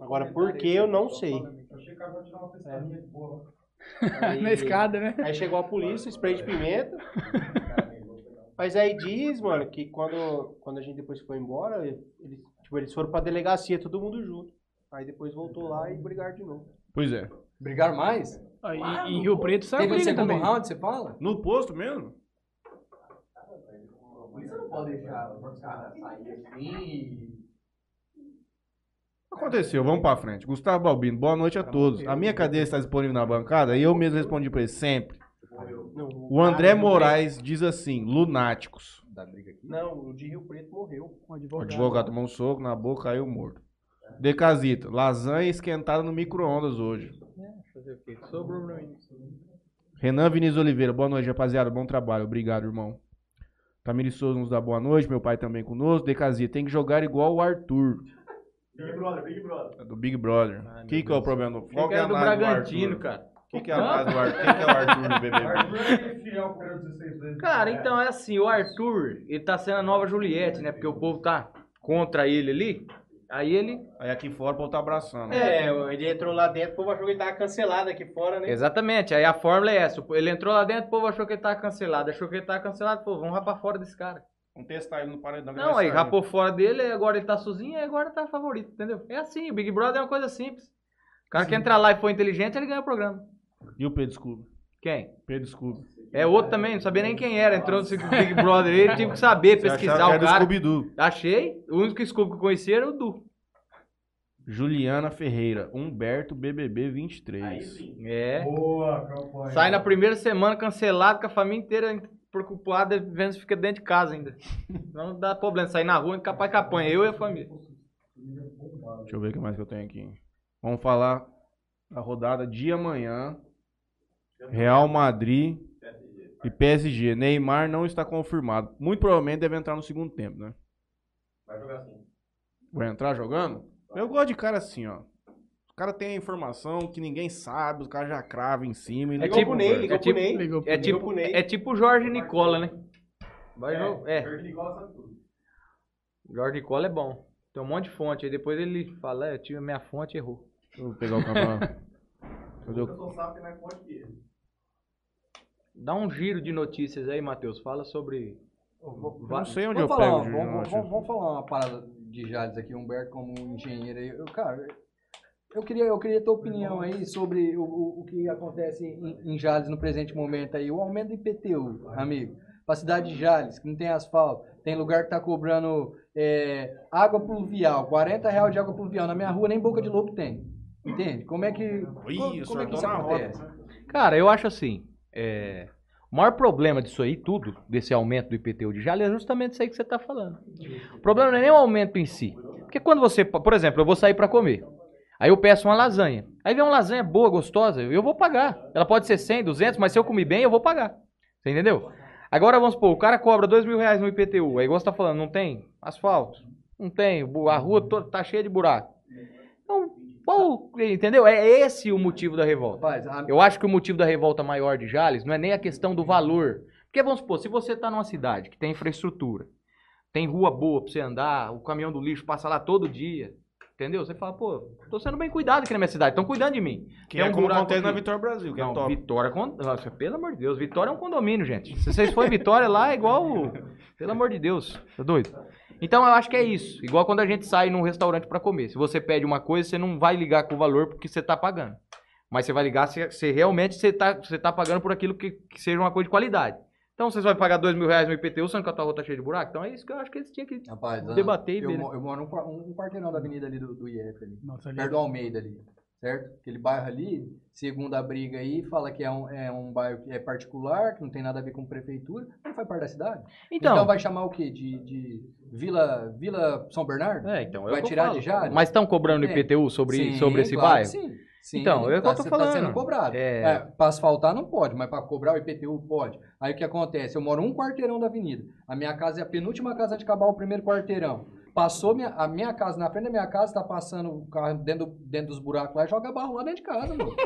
Agora, por que eu não sei. Aí- (laughs) Na escada, né? Aí chegou a polícia, spray de pimenta. (laughs) Mas aí diz, mano, que quando, quando a gente depois foi embora, eles, tipo, eles foram pra delegacia, todo mundo junto. Aí depois voltou lá e brigaram de novo. Pois é. Brigar mais? Aí, em Rio Preto saiu Teve o briga segundo também. round, você fala? No posto mesmo? Não pode deixar os caras saírem assim. Aconteceu, vamos pra frente. Gustavo Balbino, boa noite a todos. A minha cadeira está disponível na bancada e eu mesmo respondi pra ele sempre. O André Moraes diz assim: lunáticos. Não, o de Rio Preto morreu. O O advogado. advogado tomou um soco na boca, caiu morto. Decasita, lasanha esquentada no micro-ondas hoje. Fazer o quê? Sobrou pra mim. Renan Vinícius Oliveira, boa noite, rapaziada. Bom trabalho, obrigado, irmão. Tamiri Souza nos dá boa noite, meu pai também conosco. Decasita, tem que jogar igual o Arthur, Big Brother, Big Brother. do Big Brother. O que, que é o problema? do- Qual que é era do Bragantino, cara? O que, que é a do Arthur? Quem que é o Arthur no BBB? Arthur é fiel pro cara 16 vezes. Cara, então é assim, o Arthur, ele tá sendo a nova Juliette, né? Porque o povo tá contra ele ali. Aí ele. Aí aqui fora o povo tá abraçando. É, ele entrou lá dentro, o povo achou que ele tava cancelado aqui fora, né? Exatamente, aí a fórmula é essa. Ele entrou lá dentro, o povo achou que ele tava cancelado. Achou que ele tava cancelado, pô, vamos rapar fora desse cara. Vamos testar ele no paredão. Não, aí sair. rapou fora dele, agora ele tá sozinho, aí agora tá favorito, entendeu? É assim, o Big Brother é uma coisa simples. O cara que entra lá e for inteligente, ele ganha o programa. E o Pedro Scooby? Quem? Pedro Scooby. É outro também, não sabia nem quem era. Entrou no Big Brother aí, tive que saber, Você pesquisar o cara. Scooby-Doo. Achei, o único Scooby que eu conhecia era o Du. Juliana Ferreira, Humberto BBB 23. Aí sim. É. Boa, campanha. Sai na primeira semana cancelado, com a família inteira preocupada, vendo se fica dentro de casa ainda. Não dá problema, sair na rua, capaz que apanha, eu e a família. Deixa eu ver o que mais que eu tenho aqui. Vamos falar da rodada de amanhã. Real Madrid e PSG. Neymar não está confirmado. Muito provavelmente deve entrar no segundo tempo, né? Vai jogar assim. Vai entrar jogando? Eu gosto de cara assim, ó. O cara tem a informação que ninguém sabe, o cara já crava em cima e É não tipo o Ney, conversa. ligou É tipo- pro Ney. Ligou pro É Ney. tipo, pro Ney. é tipo o Jorge Nicola, né? Vai jo- é, Jorge Nicola sabe tudo. Jorge Nicola é bom. Tem um monte de fonte, aí depois ele fala, é, tive a minha fonte errou. Eu pegar o campeonato. (laughs) Cadê Eu o... só sabe que mais forte que ele. Dá um giro de notícias aí, Matheus. Fala sobre. Eu não sei onde Vamos eu falar, pego. vamos, eu acho. vamos- vamos falar uma parada de Jales aqui, Humberto, como engenheiro aí. Eu, cara, eu queria, eu queria tua opinião aí sobre o, o, o que acontece em, em Jales no presente momento aí. O aumento do IPTU, amigo. Pra cidade de Jales, que não tem asfalto, tem lugar que tá cobrando é, água pluvial, 40 reais de água pluvial. Na minha rua nem boca de lobo tem. Entende? Como é que, Ih, como, como é que tá isso acontece? Cara, eu acho assim. é, O maior problema disso aí, tudo, desse aumento do IPTU de Jales, é justamente isso aí que você tá falando. O problema não é nem o aumento em si. Porque quando você, por exemplo, eu vou sair pra comer. Aí eu peço uma lasanha. Aí vem uma lasanha boa, gostosa, eu vou pagar. Ela pode ser 100, 200, mas se eu comer bem, eu vou pagar. Você entendeu? Agora vamos supor, o cara cobra 2 mil reais no IPTU. Aí igual você tá falando, não tem asfalto, não tem, a rua toda tá cheia de buraco. Então, qual, entendeu? É esse o motivo da revolta. Rapaz, a- Eu acho que o motivo da revolta maior de Jales não é nem a questão do valor. Porque vamos supor, se você está numa cidade que tem infraestrutura, tem rua boa pra você andar, o caminhão do lixo passa lá todo dia, entendeu? Você fala, pô, tô sendo bem cuidado aqui na minha cidade, estão cuidando de mim. Que Tem é um como acontece na. Vitória Brasil, que é Não, top. Vitória, nossa, pelo amor de Deus, Vitória é um condomínio, gente. Se vocês forem Vitória lá, é igual, pelo amor de Deus, tá doido? Então eu acho que é isso, igual quando a gente sai num restaurante pra comer. Se você pede uma coisa, você não vai ligar com o valor porque você tá pagando. Mas você vai ligar se, se realmente você tá, você tá pagando por aquilo que, que seja uma coisa de qualidade. Então vocês vão pagar dois mil reais no IPTU, sendo que a tua rua tá cheia de buraco? Então é isso que eu acho que eles tinham que Rapaz, debater e eu, ver, né? eu moro um, qua- um quarteirão da avenida ali do, do IF ali. Nossa, ali. perto do Almeida ali, certo? Aquele bairro ali, segundo a briga aí, fala que é um, é um bairro que é particular, que não tem nada a ver com prefeitura, não faz parte da cidade. Então, Então, vai chamar o quê? De, de Vila, Vila São Bernardo? é, então, vai eu tirar falo. de Jales? Mas estão cobrando É. IPTU sobre, Sim, sobre esse claro bairro? Sim. Sim, Então, é o que eu tô tá, falando. Tá sendo cobrado. É. É, para asfaltar não pode, mas para cobrar o IPTU pode. Aí o que acontece? Eu moro um quarteirão da avenida. A minha casa é a penúltima casa de acabar o primeiro quarteirão. Passou minha, a minha casa, na frente da minha casa, tá passando o carro dentro, dentro dos buracos lá e joga barro lá dentro de casa, mano.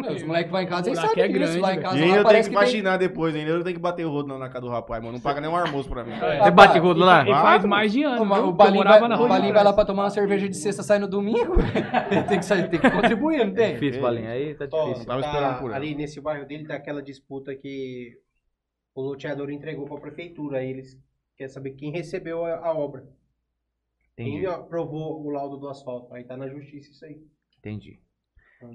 Meu, (laughs) Os moleques vão em casa, eles buraco sabem é grande, Lá em casa, E ainda eu tenho que que tem... vacinar depois, ainda eu tenho que bater o rodo na, na casa do rapaz, mano. Não paga nem um almoço pra mim. É. Você bate rodo lá? E faz mais de ano, O, o Balinho, vai, na o Balinho vai lá pra tomar uma cerveja de sexta, sai no domingo. (laughs) tem, que sair, tem que contribuir, não tem? Difícil, Balinha. Aí tá difícil. tava tá esperando por ela. ali nesse bairro dele tá aquela disputa que o loteador entregou pra prefeitura. Aí eles querem saber quem recebeu a, a obra. Entendi. Quem aprovou o laudo do asfalto. Aí tá na justiça isso aí. Entendi.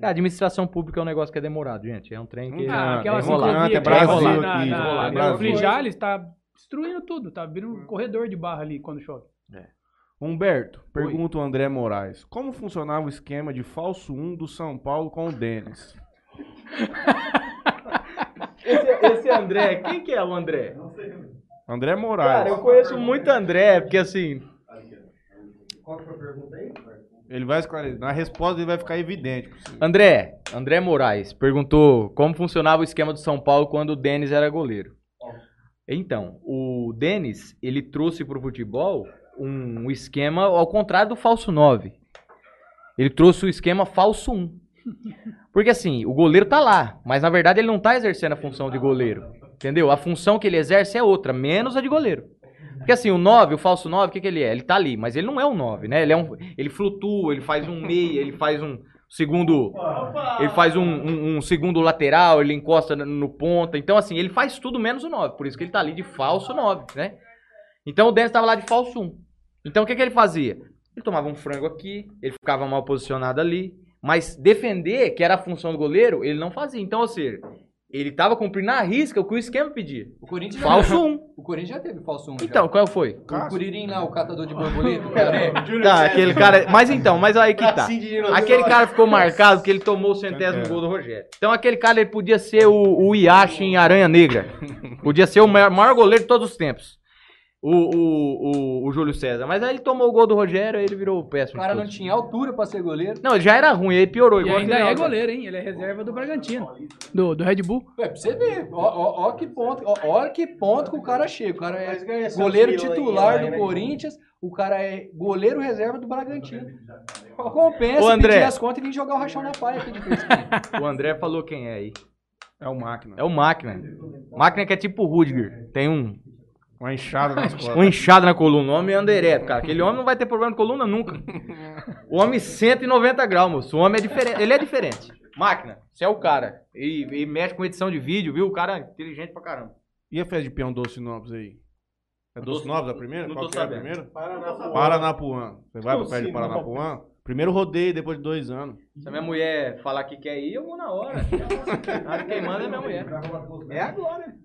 A administração pública é um negócio que é demorado, gente. É um trem que. Ah, aquela é que vai Brasil na, na, na tá destruindo tudo, tá vira um corredor de barra ali quando chove. Humberto, pergunta o André Moraes. Como funcionava o esquema de falso 1 do São Paulo com o Denis? (laughs) Esse, esse André, quem que é o André? André Moraes. Cara, eu conheço muito André, porque assim. Qual foi a pergunta aí? Ele vai esclarecer. Na resposta ele vai ficar evidente. André, André Moraes perguntou como funcionava o esquema do São Paulo quando o Denis era goleiro. Então, o Denis, ele trouxe pro futebol um esquema ao contrário do falso 9. Ele trouxe o esquema falso 1. Porque assim, o goleiro tá lá, mas na verdade ele não tá exercendo a função de goleiro. Entendeu? A função que ele exerce é outra, menos a de goleiro. Porque assim, o 9, o falso 9, o que, que ele é? Ele tá ali, mas ele não é um 9, né? Ele, é um, ele flutua, ele faz um meia, ele faz um segundo. Ele faz um, um- um segundo lateral, ele encosta no, no ponta. Então, assim, ele faz tudo menos o 9. Por isso que ele tá ali de falso 9, né? Então o Denis tava lá de falso 1. Então o que, que ele fazia? Ele tomava um frango aqui, ele ficava mal posicionado ali. Mas defender, que era a função do goleiro, ele não fazia. Então, ou seja, ele tava cumprindo a risca o que o esquema pedia. O Corinthians já Falso 1. O Corinthians já teve falso 1. Então, qual foi? o Curirim lá, o catador de (laughs) borboleta, o careca. Tá, aquele cara. Mas então, mas aí que tá. Aquele cara ficou marcado porque ele tomou o centésimo É. gol do Rogério. Então aquele cara ele podia ser o, o Iashi em Aranha Negra. Podia ser o maior, maior goleiro de todos os tempos. O, o, o, o Júlio César. Mas aí ele tomou o gol do Rogério aí ele virou o O péssimo. cara não tinha altura pra ser goleiro. Não, ele já era ruim, aí piorou. E igual ainda é goleiro, hein? Ele é reserva do Bragantino. Do, do Red Bull. É, pra você ver. Ó, ó, ó que ponto, ó, olha que ponto que o cara chega. O cara é goleiro titular do né? Corinthians, o cara é goleiro reserva do Bragantino. Compensa Ô, André. pedir as contas e vir jogar o rachão na paia aqui de fresquinha. (laughs) O André falou quem é aí. É o máquina. É o Máquina. Máquina que é tipo o Rudiger. Tem um, Uma enxada nas costas. um inchado na coluna. O homem anda ereto, cara. Aquele homem não vai ter problema de coluna nunca. O homem 190 graus, moço. O homem é diferente. Ele é diferente. Máquina, você é o cara. E, e mexe com edição de vídeo, viu? O cara é inteligente pra caramba. E a festa de peão Doce Novos aí? É Doce Novos a primeira? não Qual tô que é a sabendo. primeira? Paranapuã. Paranapuã. Você vai pra festa de Sim, Paranapuã? Primeiro rodeio depois de dois anos. Se a minha mulher falar que quer ir, eu vou na hora. (laughs) Ah, Quem manda é minha mulher. É agora.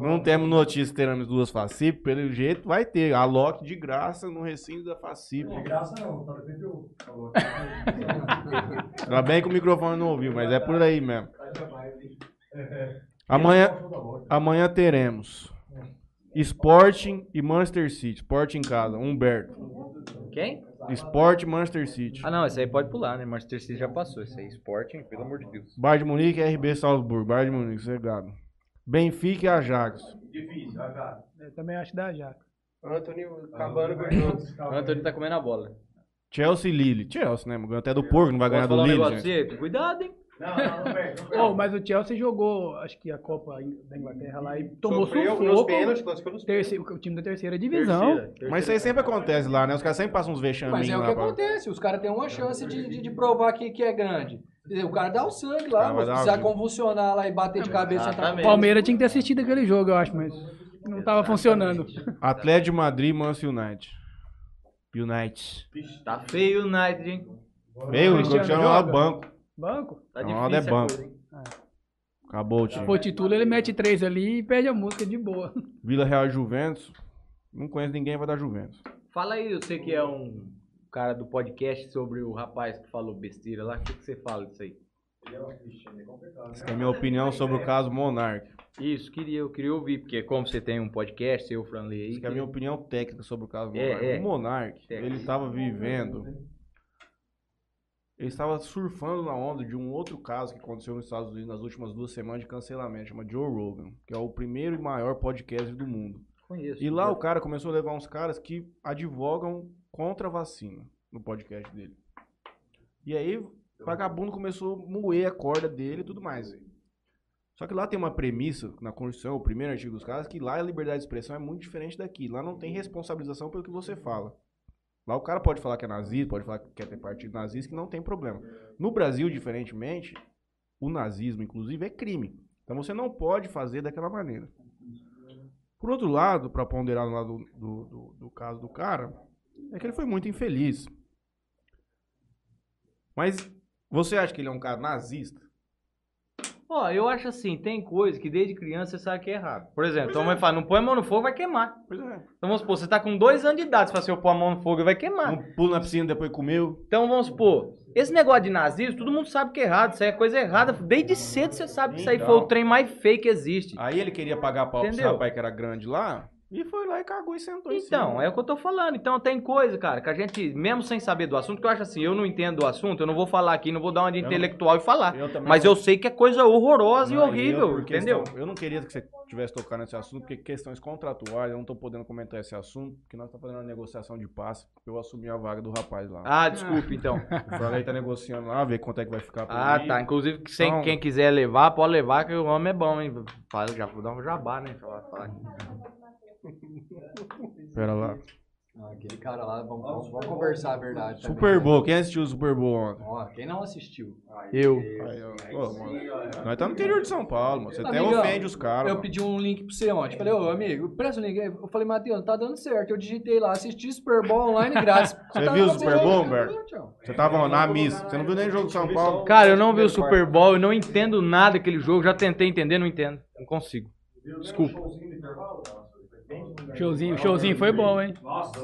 Não temos notícia que teremos duas FACIP, pelo jeito vai ter. A Loki de graça no recinto da FACIP. Graça não, tá de eu falou. Ainda bem que o microfone não ouviu, mas é por aí mesmo. (laughs) Amanhã, amanhã teremos Sporting e Manchester City. Sporting em casa, Humberto. Quem? Sport e Manchester City. Ah, não, esse aí pode pular, né? Manchester City já passou. Esse aí, Sporting, pelo amor de Deus. Bayern de Munique RB Salzburgo. Bayern de Munique, cegado. Benfica e Ajax. Difícil, já. Eu também acho da Jaca. Anthony acabando com os. O Anthony tá comendo a bola. Chelsea e Lille. Chelsea, né? Ganhou até do porco, não vai ganhar do um Lille, gente. Cuidado, hein? Não, não, não perde. Não perde. Oh, mas o Chelsea jogou, acho que a Copa da Inglaterra lá e tomou Sofreu nos sufoco. pênaltis, classificou nos pênaltis. Terceiro, o time da terceira divisão. Mas isso aí sempre acontece lá, né? Os caras sempre passam uns Mas vexaminhos é o que pra- acontece. Os caras têm uma chance de, de, de provar que, que é grande. O cara dá o sangue lá, mas dar precisar convulsionar lá e bater de cabeça. Tá- O Palmeiras tinha que ter assistido aquele jogo, eu acho, mas não tava funcionando. Atlético de Madrid, Manchester United. United. Tá feio o United, hein? Veio, o Cristiano joga? banco. Banco. Tá Ronaldo é banco. coisa? Acabou o Se time. for título, ele mete três ali e perde a música de boa. Vila Real e Juventus. Não conheço ninguém, vai dar Juventus. Fala aí, você que é um cara do podcast sobre o rapaz que falou besteira lá. O que, que você fala disso aí? Essa é a minha opinião sobre o caso Monark. Isso, queria, eu queria ouvir, porque como você tem um podcast, seu Franley aí. Essa é a minha opinião técnica sobre o caso É, Monark. é. O Monark, Técnico. ele estava vivendo. Ele estava surfando na onda de um outro caso que aconteceu nos Estados Unidos nas últimas duas semanas de cancelamento, chama Joe Rogan, que é o primeiro e maior podcast do mundo. Conheço. E lá o cara começou a levar uns caras que advogam contra a vacina no podcast dele. E aí o vagabundo começou a moer a corda dele e tudo mais. Só que lá tem uma premissa na Constituição, o primeiro artigo dos caras, que lá a liberdade de expressão é muito diferente daqui. Lá não tem responsabilização pelo que você fala. Lá o cara pode falar que é nazista, pode falar que quer ter partido nazista, que não tem problema. No Brasil, diferentemente, o nazismo, inclusive, é crime. Então você não pode fazer daquela maneira. Por outro lado, para ponderar no lado do, do, do caso do cara, é que ele foi muito infeliz. Mas Você acha que ele é um cara nazista? Ó, eu acho assim, tem coisa que desde criança você sabe que é errado. Por exemplo, tua mãe fala, não põe a mão no fogo, vai queimar. Pois é. Então vamos supor, você tá com dois anos de idade, você fala assim, eu pôr a mão no fogo, vai queimar. Um pulo na piscina depois comeu. Então vamos supor, esse negócio de nazismo, todo mundo sabe que é errado, isso aí é coisa errada. Desde cedo você sabe que isso aí Então. foi o trem mais feio que existe. Aí ele queria pagar pau pro esse Entendeu? rapaz que era grande lá. E foi lá e cagou e sentou em Então, é o que eu tô falando. Então tem coisa, cara, que a gente, mesmo sem saber do assunto, que eu acho assim, eu não entendo do assunto, eu não vou falar aqui, não vou dar uma de Eu não- intelectual e falar. Eu Mas não- eu sei que é coisa horrorosa Não, e horrível, eu, por entendeu? questão- eu não queria que você tivesse tocado nesse assunto, porque questões contratuais, eu não tô podendo comentar esse assunto, porque nós estamos fazendo uma negociação de passe, eu assumir a vaga do rapaz lá. Ah, desculpe, então. (laughs) O Franley tá negociando lá, ver quanto é que vai ficar pra Ah, mim. tá. Inclusive, que sem, Então- quem quiser levar, pode levar, que o homem é bom, hein? Já vou dar um jabá, né? Fala- fala. Pera lá. Ah, Aquele cara lá, vamos, vamos- vamos conversar a verdade. também, Super né? Bowl, quem assistiu o Super Bowl ontem? Ó, quem não assistiu? Eu. Aí, ó, pô, mano, nós tá no interior de São Paulo, mano. Você até Amigão, ofende os caras. Eu mano. pedi um link pra você ontem. Falei, ô amigo, presta o link. aí. Eu falei, Matheus, tá dando certo. Eu digitei lá, assisti Super Bowl online grátis. (laughs) Você Tá viu o Super Bowl, Humberto? Você tava na missa. Você não viu nem o jogo de São Paulo? Cara, eu não vi o Super Bowl, eu não entendo nada daquele jogo. Já tentei entender, não entendo. Não consigo. Desculpa. Showzinho, showzinho foi bom, hein? Nossa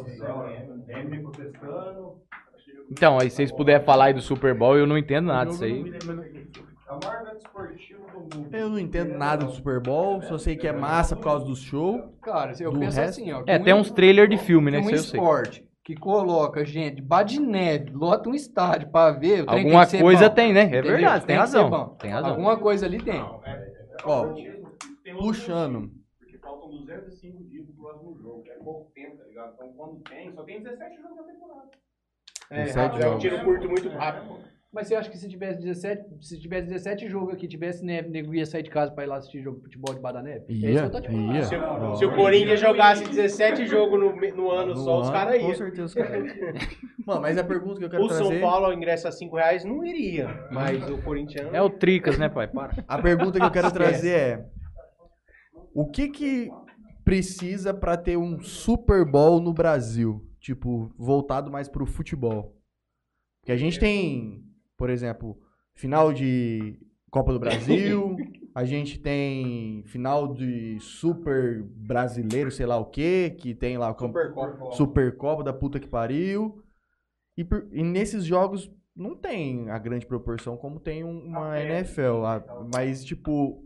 Eminem protestando. Então, aí se vocês puderem falar aí do Super Bowl, eu não entendo nada disso aí. Mundo. Eu não entendo nada do Super Bowl, só sei que é massa por causa do show. Cara, eu Do penso resto? assim, ó. É, um- tem uns trailers de filme, né? que um sei. esporte que coloca gente de neve, lota um estádio pra ver. Alguma tem coisa tem, né? É Entendeu? verdade, tem ser razão. Tem razão. Alguma coisa ali tem. Ó, Tem outro puxando. Faltam 205 dias pro próximo jogo. É pouco tempo, tá ligado? Então quando tem, só tem 17 jogos na temporada. É, Sete é um tiro curto muito rápido. Mas você acha que se tivesse 17, se tivesse 17 jogos aqui, tivesse neve, nego ia sair de casa pra ir lá assistir jogo de futebol debaixo da neve? É isso que Ia, eu tô te falando. ia. Se, o- se o Corinthians jogasse 17 jogos no, no ano No só, os ano, caras Com iam. certeza os caras iam. (laughs) Mano, mas a pergunta que eu quero O São trazer... Paulo, ao ingresso a 5 reais, não iria. Mas o Corinthians... É o Tricas, né, pai? Para. A pergunta que eu quero trazer é: o que que precisa pra ter um Super Bowl no Brasil? Tipo, voltado mais pro futebol. Porque a gente tem, por exemplo, final de Copa do Brasil, a gente tem final de Super Brasileiro, sei lá o quê, que tem lá o Supercopa. Supercopa da puta que pariu. E, por- e nesses jogos não tem a grande proporção como tem um- uma NFL. a- mas, tipo,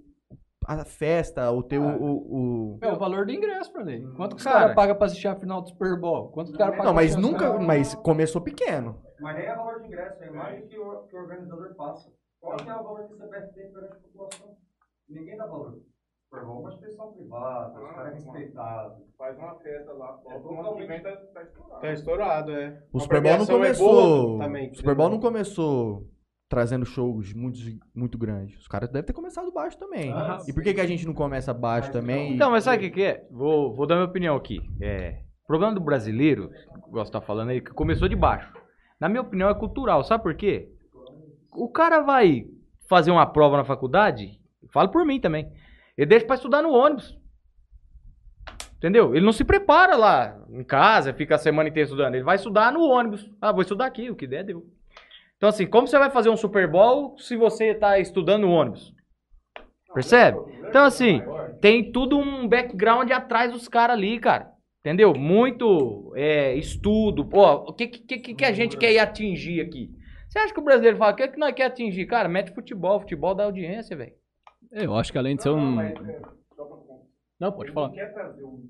a festa, o teu. O, o- É o valor do ingresso, pra mim. Quanto que os Cara. caras pagam pra assistir a final do Super Bowl? Quanto que os caras pagam Não, mas nunca. final? Mas começou pequeno. Mas nem é valor de ingresso, é mais que o, que o organizador passa. Qual que é o valor que você CPF tem perante a população? Ninguém dá valor. Super Bowl é uma instituição privada, os caras respeitados. Faz uma festa lá. O ano que vem tá, tá estourado. Tá estourado, é. O Super Bowl não é começou. também, o Super Bowl não começou trazendo shows muito, muito grandes. Os caras devem ter começado baixo também. Ah, e por que, que a gente não começa baixo Mas também? Então, mas sabe o que, que é? Vou, vou dar minha opinião aqui. É, o problema do brasileiro, que eu gosto de estar falando aí, que começou de baixo. Na minha opinião, é cultural. Sabe por quê? O cara vai fazer uma prova na faculdade, falo por mim também. Ele deixa pra estudar no ônibus. Entendeu? Ele não se prepara lá em casa, fica a semana inteira estudando. Ele vai estudar no ônibus. Ah, vou estudar aqui, o que der, deu. Então, assim, como você vai fazer um Super Bowl se você tá estudando ônibus? Percebe? Então, assim, tem tudo um background atrás dos caras ali, cara. Entendeu? Muito é, estudo. Pô, o que, que, que, que a gente quer ir atingir aqui? Você acha que o brasileiro fala, o que, que nós quer atingir? Cara, mete futebol, futebol dá audiência, velho. Eu acho que além de ser um. Não, pode Ele falar. não quer trazer o,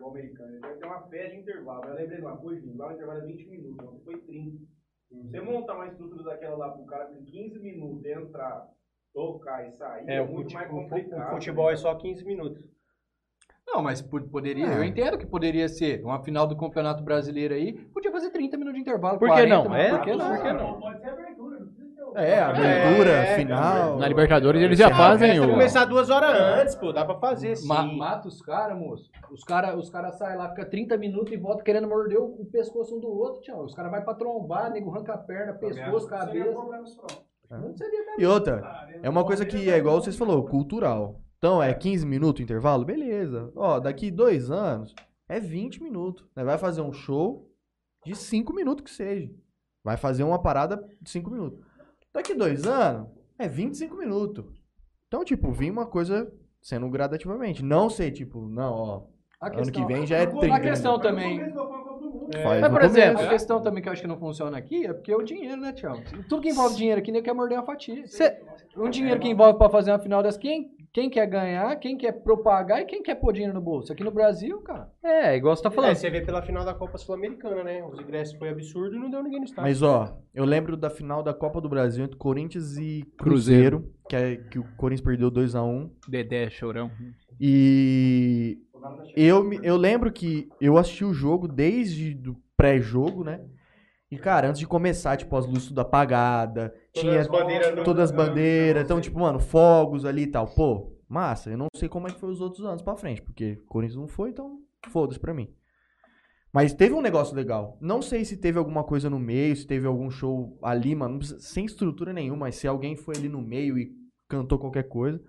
o, americano, ele quer ter uma fé de intervalo. Eu lembrei de uma coisa, lá o intervalo é 20 minutos, ontem foi 30. Você montar uma estrutura daquela lá pro cara com 15 minutos entrar, tocar e sair, é, É, o, muito fute- mais complicado. o futebol é só 15 minutos. Não, mas po- poderia, É. eu entendo que poderia ser uma final do Campeonato Brasileiro aí, podia fazer 30 minutos de intervalo, Por que 40, não? É, por que não? por que não? Pode ser abertura, não precisa ter o- É, abertura, É, final. Na Libertadores eles já Ah, fazem o. começar duas horas antes, pô. Dá pra fazer, sim. Ma- mata os caras, moço. Os caras os cara saem lá, fica 30 minutos e volta querendo morder o, o pescoço um do outro, tchau. Os caras vão pra trombar, nego arranca a perna, pescoço, cabeça. mesmo. E outra, é uma coisa que é igual vocês falou, cultural. Então, é 15 minutos o intervalo? Beleza. Ó, daqui dois anos é 20 minutos. Né? Vai fazer um show de 5 minutos que seja. Vai fazer uma parada de 5 minutos. Daqui dois anos, é 25 minutos. Então, tipo, vim uma coisa sendo gradativamente. Não sei, tipo, não, ó. A Ano que vem já é 30. A questão também. faz Mas, no por exemplo, começo. a questão também que eu acho que não funciona aqui é porque é o dinheiro, né, Tiago? Tudo que envolve dinheiro aqui, nem quer morder uma fatia. Um dinheiro que envolve pra fazer uma final dessa, quem, quem quer ganhar, quem quer propagar e quem quer pôr dinheiro no bolso? Aqui no Brasil, cara. É, igual você tá É, falando. você vê pela final da Copa Sul-Americana, né? Os ingressos foi absurdo e não deu ninguém no estádio. Mas, ó, eu lembro da final da Copa do Brasil entre Corinthians e Cruzeiro, que, é, que o Corinthians perdeu 2x1. Dedé, chorão. E eu, eu lembro que eu assisti o jogo desde do pré-jogo, né? E, cara, antes de começar, tipo, as luzes tudo apagada, tinha as bandeiras no- todas as bandeiras, então, tipo, mano, fogos ali e tal. Pô, massa, eu não sei como é que foi os outros anos pra frente, porque Corinthians não foi, então foda-se pra mim. Mas teve um negócio legal. Não sei se teve alguma coisa no meio, se teve algum show ali, mano, sem estrutura nenhuma, mas se alguém foi ali no meio e cantou qualquer coisa.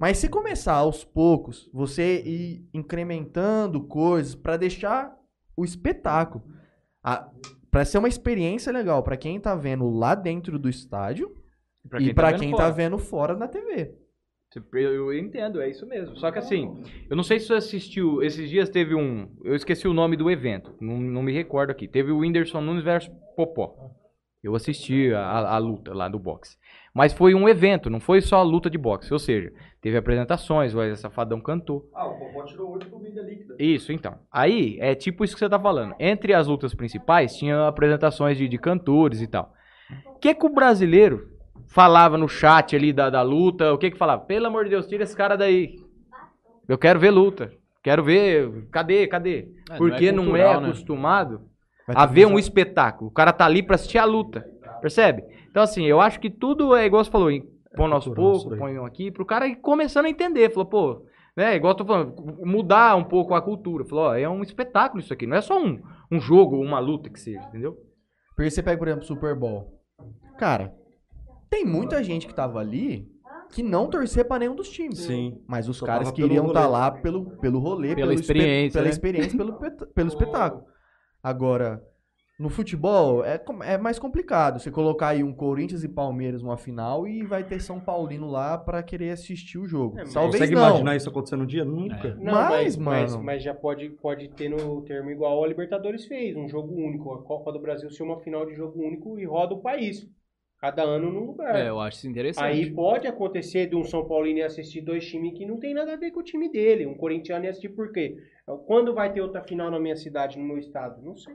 Mas se começar aos poucos, você ir incrementando coisas pra deixar o espetáculo, a, para ser uma experiência legal pra quem tá vendo lá dentro do estádio Pra e pra vendo quem fora. tá vendo fora na TV. Eu entendo, é isso mesmo. Só que assim, eu não sei se você assistiu, esses dias teve um. Eu esqueci o nome do evento, não, não me recordo aqui. Teve o Whindersson Nunes versus Popó. Eu assisti a, a luta lá do boxe. Mas foi um evento, não foi só a luta de boxe. Ou seja, teve apresentações, o Wesley Safadão cantou. Ah, o Popó tirou oito comida líquida. Isso, então. Aí, é tipo isso que você tá falando. Entre as lutas principais, tinha apresentações de, de cantores e tal. O que que o brasileiro falava no chat ali da, da luta? O que que falava? Pelo amor de Deus, tira esse cara daí. Eu quero ver luta. Quero ver. Cadê? Cadê? É, Porque não é, cultural, né? acostumado Vai a ver um espetáculo. O cara tá ali pra assistir a luta. Percebe? Então, assim, eu acho que tudo é igual você falou, põe aos poucos, põe um aqui, pro cara ir começando a entender. Falou, pô, né? Igual eu tô falando, mudar um pouco a cultura. Falou, ó, é um espetáculo isso aqui, não é só um, um jogo, uma luta que seja, entendeu? Porque você pega, por exemplo, Super Bowl. Cara, tem muita gente que tava ali que não torcia pra nenhum dos times. Sim. Mas os Só caras queriam estar rolê. lá pelo, pelo rolê, Pela experiência, pela né? experiência, pelo, pelo (laughs) espetáculo. Agora, no futebol é, é mais complicado. Você colocar aí um Corinthians e Palmeiras numa final e vai ter São Paulino lá pra querer assistir o jogo. É, mas Talvez Consegue não. imaginar isso acontecendo um dia? Nunca. Não, Mas, mas, mas, mano- mas já pode, pode ter no termo igual a Libertadores fez, um jogo único. A Copa do Brasil ser uma final de jogo único e roda o país. Cada ano num lugar. É, eu acho isso interessante. Aí pode acontecer de um São Paulino ir assistir dois times que não tem nada a ver com o time dele. Um corintiano ir assistir por quê? Quando vai ter outra final na minha cidade, no meu estado? Não sei.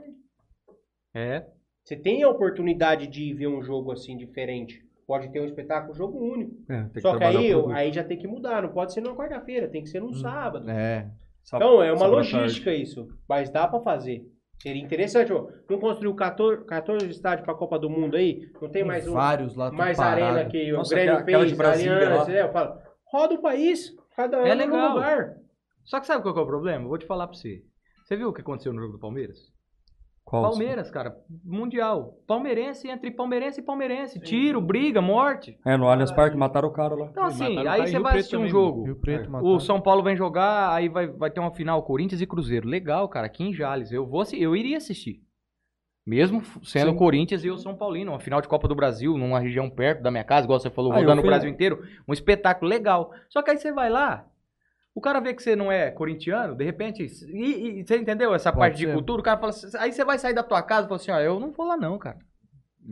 É. Você tem a oportunidade de ver um jogo assim diferente. Pode ter um espetáculo, jogo único. É, que Só que aí, aí já tem que mudar. Não pode ser numa quarta-feira, tem que ser num sábado. É. Sábado- Então, é uma logística isso. Mas dá pra fazer. Seria interessante, ó. Não construiu 14, 14 estádios pra Copa do Mundo aí? Não tem mais um, vários lá tudo mais parado. arena que Nossa, o Grêmio aquela- aquela de fez, Brasília Aliança, lá. é, eu falo, roda o país, cada ano É legal. lugar. Só que sabe qual é o problema? Eu vou te falar pra você. Você viu o que aconteceu no jogo do Palmeiras? Qual? Palmeiras, cara, mundial. Palmeirense entre palmeirense e palmeirense. Tiro, briga, morte. É, no Allianz Parque mataram o cara lá. Então, assim, mataram o aí você vai assistir um jogo. Preto, O mataram. São Paulo vem jogar, aí vai, vai ter uma final Corinthians e Cruzeiro. Legal, cara, aqui em Jales. Eu, vou, eu iria assistir. Mesmo sendo Sim. Corinthians e eu São Paulino. Uma final de Copa do Brasil, numa região perto da minha casa, igual você falou, Ah, rodando o Brasil inteiro. Um espetáculo legal. Só que aí você vai lá, o cara vê que você não é corintiano, de repente. E, e- você entendeu essa Pode parte de ser. cultura? O cara fala assim, aí você vai sair da tua casa e fala assim: ó, eu não vou lá não, cara.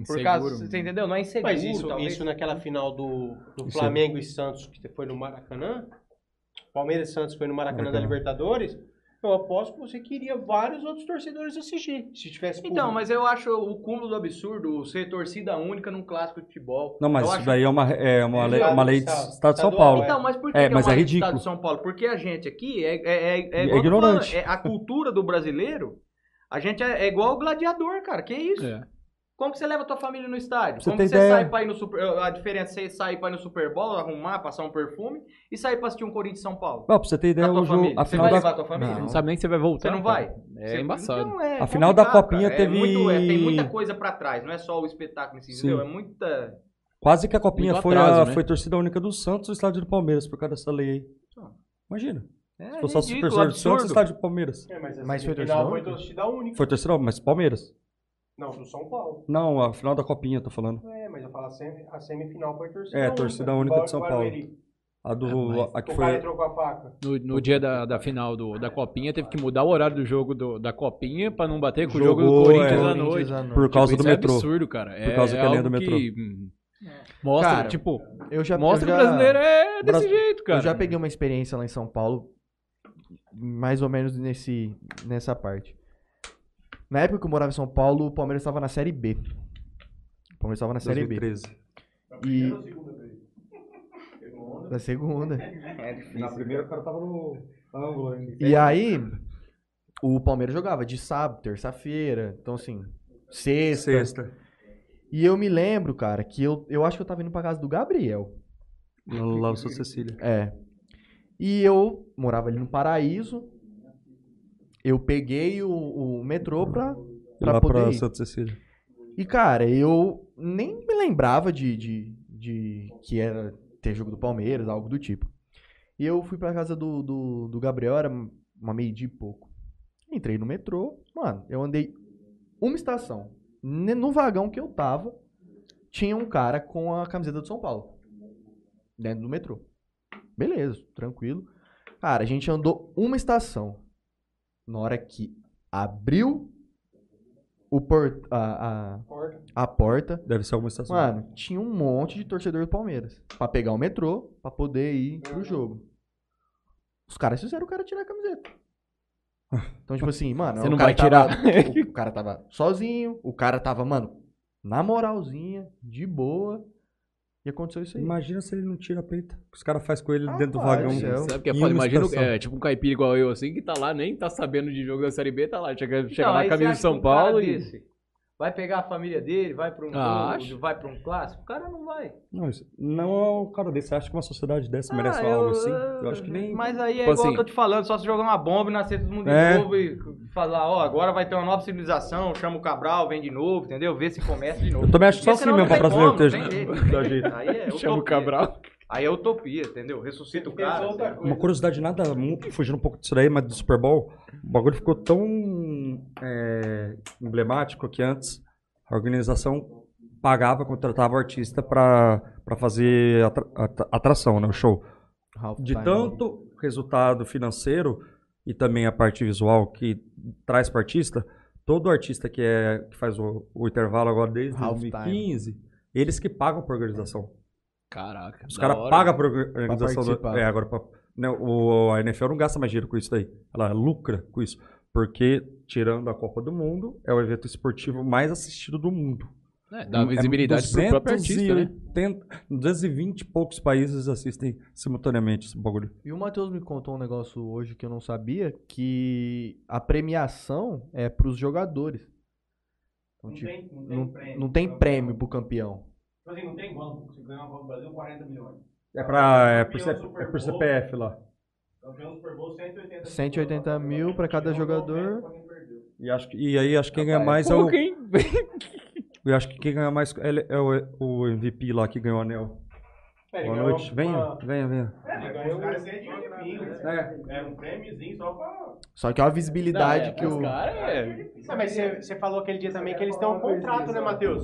Por causa, Inseguro. você entendeu? Não é inseguro. Mas isso, talvez. isso naquela final do, do Flamengo e Santos, que foi no Maracanã, Palmeiras e Santos foi no Maracanã da Maracanã. Libertadores, eu aposto que você queria vários outros torcedores assistir, se tivesse Então, público. mas eu acho o cúmulo do absurdo ser torcida única num clássico de futebol. Não, mas Eu isso acho- daí é uma, é uma, lei, Estado- uma lei de estado- Estado de São Paulo. é. Então, mas por que, É, que mas é, é lei do ridículo. Estado de São Paulo? Porque a gente aqui é, é, é, é, É ignorante. falando, é a cultura do brasileiro, a gente é, é igual o gladiador, cara. Que isso? É. Como que você leva a tua família no estádio? Você Como que você ideia? sai pra ir no Super... A diferença é você sair pra ir no Super Bowl, arrumar, passar um perfume e sair pra assistir um Corinthians e São Paulo. Não, pra você ter ideia, a tua o jogo, Você final vai da, levar a tua família? Você não sabe nem se você vai voltar. Você não cara. vai? É Você- embaçado. Então, é A final da Copinha cara. É teve- muito- é, tem muita coisa pra trás, não é só o espetáculo em si, entendeu? É muita... quase que a Copinha Muito foi, atraso, a, né? foi torcida única do Santos e o estádio do Palmeiras, por causa dessa lei aí. Imagina. É Se fosse só ridículo, torcida do Santos e estádio do Palmeiras. É, mas, Mas foi final torcida foi única? torcida única. Foi torcida, mas Palmeiras. Não, do São Paulo. Não, a final da Copinha, tô falando. É, mas eu falo a, semi, a semifinal foi torcida É, única. torcida única de São igual Paulo. A do. mas a que O cara foi. entrou com a faca. No, no dia da, da final do, da Copinha, teve que mudar o horário do jogo do- da Copinha pra não bater com o jogo do Jogou, Corinthians é. à Corinthians noite. à noite. Por causa Tipo, do isso metrô. É absurdo, cara. É, causa é que é linha do metrô. que, hum, mostra, Cara, tipo, Eu já, mostra eu que o já- brasileiro é desse Bras- jeito, cara. Eu já peguei uma experiência lá em São Paulo, mais ou menos nesse, nessa parte. Na época que eu morava em São Paulo, o Palmeiras estava na Série B. O Palmeiras estava na Série B. 2013. E... Da segunda. (laughs) Na primeira o cara tava no ângulo ainda. E aí, o Palmeiras jogava de sábado, terça-feira, então assim, sexta. Sexta. E eu me lembro, cara, que eu, eu acho que eu tava indo pra casa do Gabriel. Lá no São Cecília. É. E eu morava ali no Paraíso. Eu peguei o, o metrô pra, pra Lá poder pra ir. Santa Cecília. E, cara, eu nem me lembrava de, de, de que era ter jogo do Palmeiras, algo do tipo. E eu fui pra casa do, do, do Gabriel, era uma meio-dia e pouco. Entrei no metrô, mano, eu andei uma estação. No vagão que eu tava, tinha um cara com a camiseta do São Paulo. Dentro do metrô. Beleza, tranquilo. Cara, a gente andou uma estação. Na hora que abriu o por, a, a, a porta, Deve ser alguma estação. mano, tinha um monte de torcedor do Palmeiras. Pra pegar o metrô, pra poder ir pro jogo. Os caras fizeram o cara tirar a camiseta. (laughs) Então, tipo assim, mano. Você o não cara vai tirar. tava- o cara tava sozinho, o cara tava, mano, na moralzinha, de boa. E aconteceu isso aí. Imagina se ele não tira a peita. Os caras fazem com ele dentro do Rapaz vagão. do céu. Sabe que é foda? Imagina, é, tipo um caipira igual eu, assim, que tá lá, nem tá sabendo de jogo da Série B, tá lá. Chega, chega Não, lá você de São que um Paulo e... desse Vai pegar a família dele, vai pra um Ah, jogo, acho. vai pra um clássico? O cara não vai. Não, isso, não é um cara desse. Você acha que uma sociedade dessa merece Ah, algo assim? Eu acho que nem. Mas aí é Tipo igual assim- eu tô te falando, só se jogar uma bomba e nascer todo mundo É. de novo e falar, ó, agora vai ter uma nova civilização, chama o Cabral, vem de novo, entendeu? Vê se começa de novo. Eu também acho que só assim mesmo pra brasileiro ter. (laughs) Aí é Chama o. Cabral. Aí é utopia, entendeu? Ressuscita o cara. assim. Uma curiosidade nada, muito fugindo um pouco disso daí, mas do Super Bowl, o bagulho ficou tão é, emblemático que antes a organização pagava, contratava o artista pra, pra fazer atra- atra- atração, né? O show. De tanto resultado financeiro e também a parte visual que traz para artista, todo artista que, é, que faz o, o intervalo agora desde Halftime. 2015, eles que pagam por organização. Caraca. Os caras pagam por organização. do- participar. é, agora pra, né, o, a NFL não gasta mais dinheiro com isso daí. Ela lucra com isso. Porque, tirando a Copa do Mundo, é o evento esportivo mais assistido do mundo. É, dá visibilidade pro próprio artista, né? 280, 220 e poucos países assistem simultaneamente esse bagulho. E o Matheus me contou um negócio hoje que eu não sabia, que a premiação é pros jogadores. Então, Não tipo, tem, não tem não, prêmio. não tem prêmio pro campeão. Tipo assim, não tem banco. Você ganhar uma Copa do Brasil, 40 milhões. É, pra, é, por, C- é por. CPF lá. Campeão Super Bowl, 180 180 mil pra cada jogador. E, acho, que- e aí acho que quem ganha mais é o. Pouco, hein? (laughs) Eu acho que quem ganha mais é, ele- é o, o MVP lá que ganhou o anel. Boa noite. Venha, venha, venha. É, ganhou os caras 180 mil. É. Era um prêmiozinho só pra. Só que é uma visibilidade que os o. caras é... Ah, mas você, você falou aquele dia também que eles têm um contrato, né, Matheus?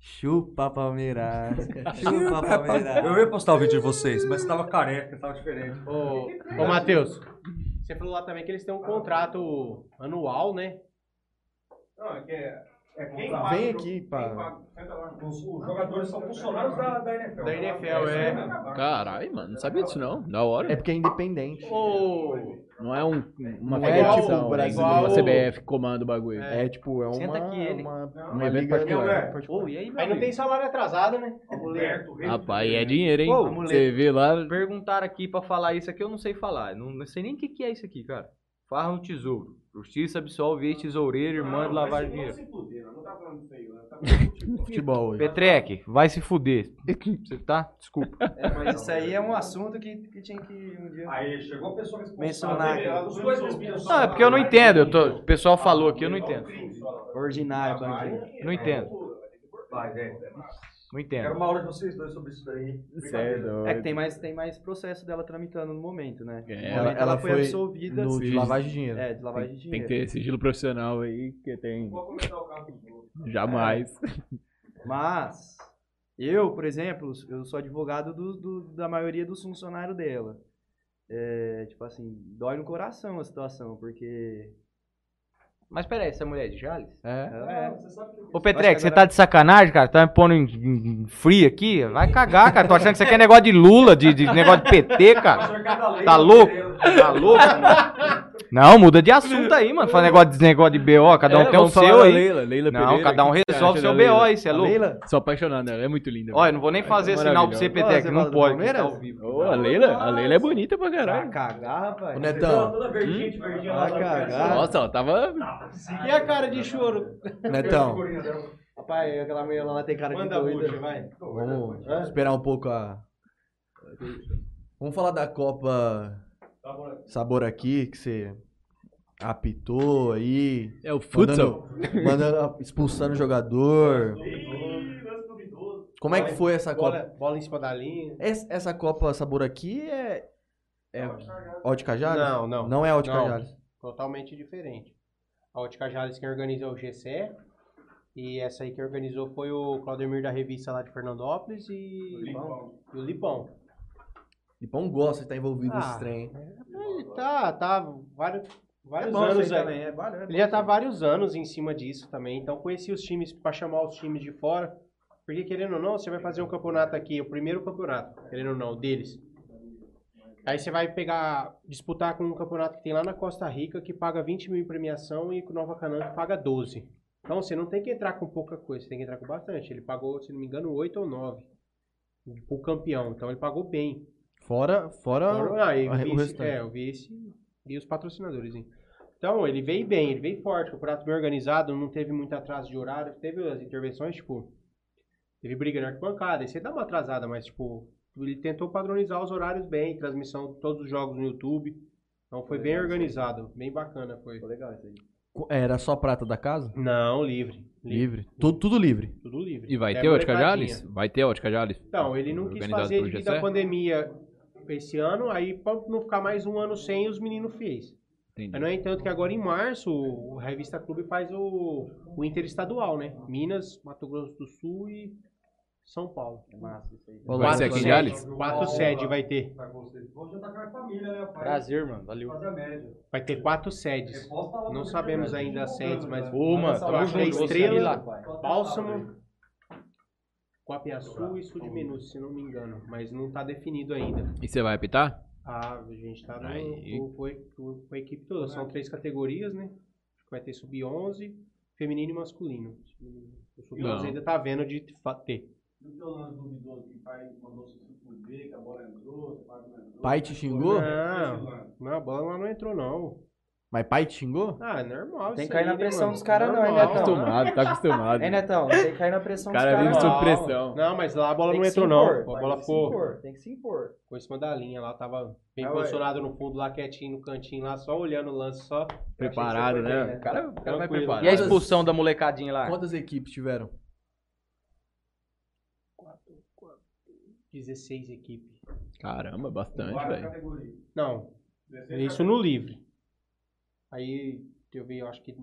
Chupa Palmeiras. (laughs) Chupa Palmeiras. Eu ia postar o vídeo de vocês, mas tava careca, tava diferente. Ô, ô Matheus, você falou lá também que eles têm um contrato anual, né? Não, é que é. é quem Vem paga jogo- aqui lá. Os, os jogadores são funcionários da, da NFL. Da NFL, é. Caralho, mano, não sabia disso não. Da hora. É porque é independente. Ô, Não é um, uma Não é federação, tipo o Brasil. uma igual- CBF que comanda o bagulho. É tipo, é uma, Senta aqui, ele. uma, Um uma evento liga particular. Ô, e aí, aí não tem salário atrasado, né? Rapaz, é dinheiro, hein? Ô, Você vê lá... Perguntaram aqui pra falar isso aqui, eu não sei falar. Não, não sei nem o que, que é isso aqui, cara. Farra no tesouro. Justiça absolve ex-tesoureiro, irmã de de dinheiro. Se fuder, nós não tá falando disso aí, nós tá falando de Futebol hoje. Petrec, vai se fuder. Você tá? Desculpa. É, mas isso aí é um assunto que, que tinha que um dia Aí chegou a pessoa mencionar. Não, é porque eu não entendo. Eu tô, o pessoal falou aqui, eu não entendo. Ordinário, bandido. Não entendo. Vai, velho. Não Quero entendo. uma aula de vocês dois sobre isso daí. Certo. É que tem mais, tem mais processo dela tramitando no momento, né? É, No ela- momento ela foi, foi absolvida. No de lavagem de dinheiro. É, de lavagem de Tem dinheiro. que ter sigilo profissional aí, que tem... Vou comentar o caso outros. Jamais. Mas, eu, por exemplo, eu sou advogado do, do- da maioria dos funcionários dela. É, tipo assim, dói no coração a situação, porque. Mas peraí, essa mulher é de Jales? É. É, Ô, Petrex, você tá de sacanagem, cara? Tá me pondo em, em free aqui? Vai cagar, cara. Tô achando que você quer negócio de Lula, de, de negócio de PT, cara. Tá louco? Tá louco? (laughs) Não, muda de assunto aí, mano. Fala negócio de negócio de BO, cada um É, tem o seu aí. Leila, Leila Não, Pereira, cada um o resolve acha seu BO aí, você é louco? Leila? Sou apaixonado, ela é muito linda. Olha, não vou nem fazer sinal pra você, Maravilhosa. Petrex, Você não pode. tá ao vivo. Ô, a Leila, a Leila é bonita pra vai caralho. cagar, rapaz. Ô, Netão, Toda verdinha, verdinha lá Vai cagar. Nossa, ela tava. E a cara de choro? Netão, (laughs) Rapaz, aquela mulher lá tem cara de Manda a doida. bucha, vai. vamos esperar um pouco a. Vamos falar da Copa Sabor aqui, que você apitou aí. É o futsal. Mandando, mandando expulsando o jogador. Como é que foi essa Bola, Copa? bola em cima da linha. Es- Essa Copa Sabor aqui é. É Alde Cajales? Não, não. Não é Não. Cajales. Totalmente diferente. A Ótica Jales quem organizou é o GCE. E essa aí que organizou foi o Claudemir da revista lá de Fernandópolis e, e o Lipão. Lipão gosta de estar envolvido Ah. nesse trem. Ele tá, tá vários, vários bom isso anos também, é bom, é Ele já tá vários anos em cima disso também. Então conheci os times pra chamar os times de fora. Porque querendo ou não, você vai fazer um campeonato aqui, o primeiro campeonato, querendo ou não, deles. Aí você vai pegar, disputar com um campeonato que tem lá na Costa Rica, que paga 20 mil em premiação, e com Nova Canaã que paga 12. Então você não tem que entrar com pouca coisa, você tem que entrar com bastante. Ele pagou, se não me engano, 8 ou 9 o campeão. Então ele pagou bem. Fora, fora Ah, e a- o o vice, restante. é, o vice e os patrocinadores. hein. Então, ele veio bem, ele veio forte, o campeonato bem organizado, não teve muito atraso de horário, teve as intervenções, tipo, teve briga na arquibancada, aí você dá uma atrasada, mas, tipo, ele tentou padronizar os horários bem, transmissão de todos os jogos no YouTube, então foi bem organizado, bem bacana foi. Ficou legal isso aí. Era só prata da casa? Não, livre, Livre. Tudo, tudo livre. tudo livre. E vai É ter Ótica. Jales? Vai ter Ótica Jales? Então, ele não quis fazer devido à pandemia esse ano, aí pra não ficar mais um ano sem, os meninos fez. Entendi. Mas, no entanto, que agora em março, o Revista Clube faz o, o interestadual, né? Minas, Mato Grosso do Sul e São Paulo. É massa isso aí. Vai ser aqui em sede. Jales? Quatro sedes vai ter. Vou jantar com a família, né, pai? Prazer, mano. Valeu. Vai ter quatro sedes. Não sabemos ainda as sedes, mas Ô, mano, tamo é junto, Estrela, Bálsamo, Guapiaçu e Sul de Minus, se não me engano. Mas não tá definido ainda. E você vai apitar? Ah, a gente tá no, Aí. com, a equipe toda. São três categorias, né? Vai ter sub-11, feminino e masculino. O sub-11 Não. ainda tá vendo de ter. Pai te xingou? Não, não, a bola lá não entrou, não. Mas pai te xingou? Ah, é normal Tem que cair aí, na né, pressão mano? dos caras não, hein. Netão? Acostumado, tá acostumado. (laughs) Hein, Netão? Tem que cair na pressão O cara dos vive caras. sob não. pressão. Não, mas lá a bola Tem não entrou, impor, não. A tem bola que se ficou, impor, Tem que se impor. ficou em cima da linha lá, tava bem Ah, posicionado no fundo lá, quietinho no cantinho lá, só olhando o lance, só. Preparado, né? né? O cara, o cara vai preparado. E a expulsão da molecadinha lá? Quantas equipes tiveram? 16 equipes. Caramba, bastante, velho. Não, isso no livre. Aí eu vi, eu acho que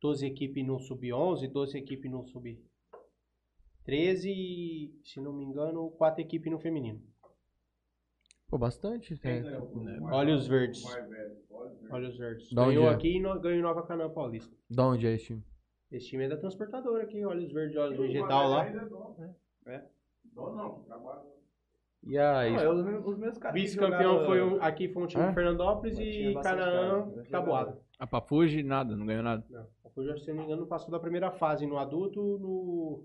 12 equipes no sub-11, 12 equipes no sub-13 e, se não me engano, 4 equipes no feminino. Pô, bastante. É. Olhos verdes. Olhos verdes. Da Ganhou é? aqui e no, ganhou Nova Canaã Paulista. Da onde é esse time? Esse time é da transportadora aqui, Olhos Verdes, Olhos Vegetal lá. E aí? Não, eu- os meus Vice-campeão jogaram- foi um, aqui foi um time de Fernandópolis Mas e Canaã, cara. Tabuado. A Pafuji, nada, não ganhou nada. Não, o Fuji, se não me engano, passou da primeira fase no adulto, no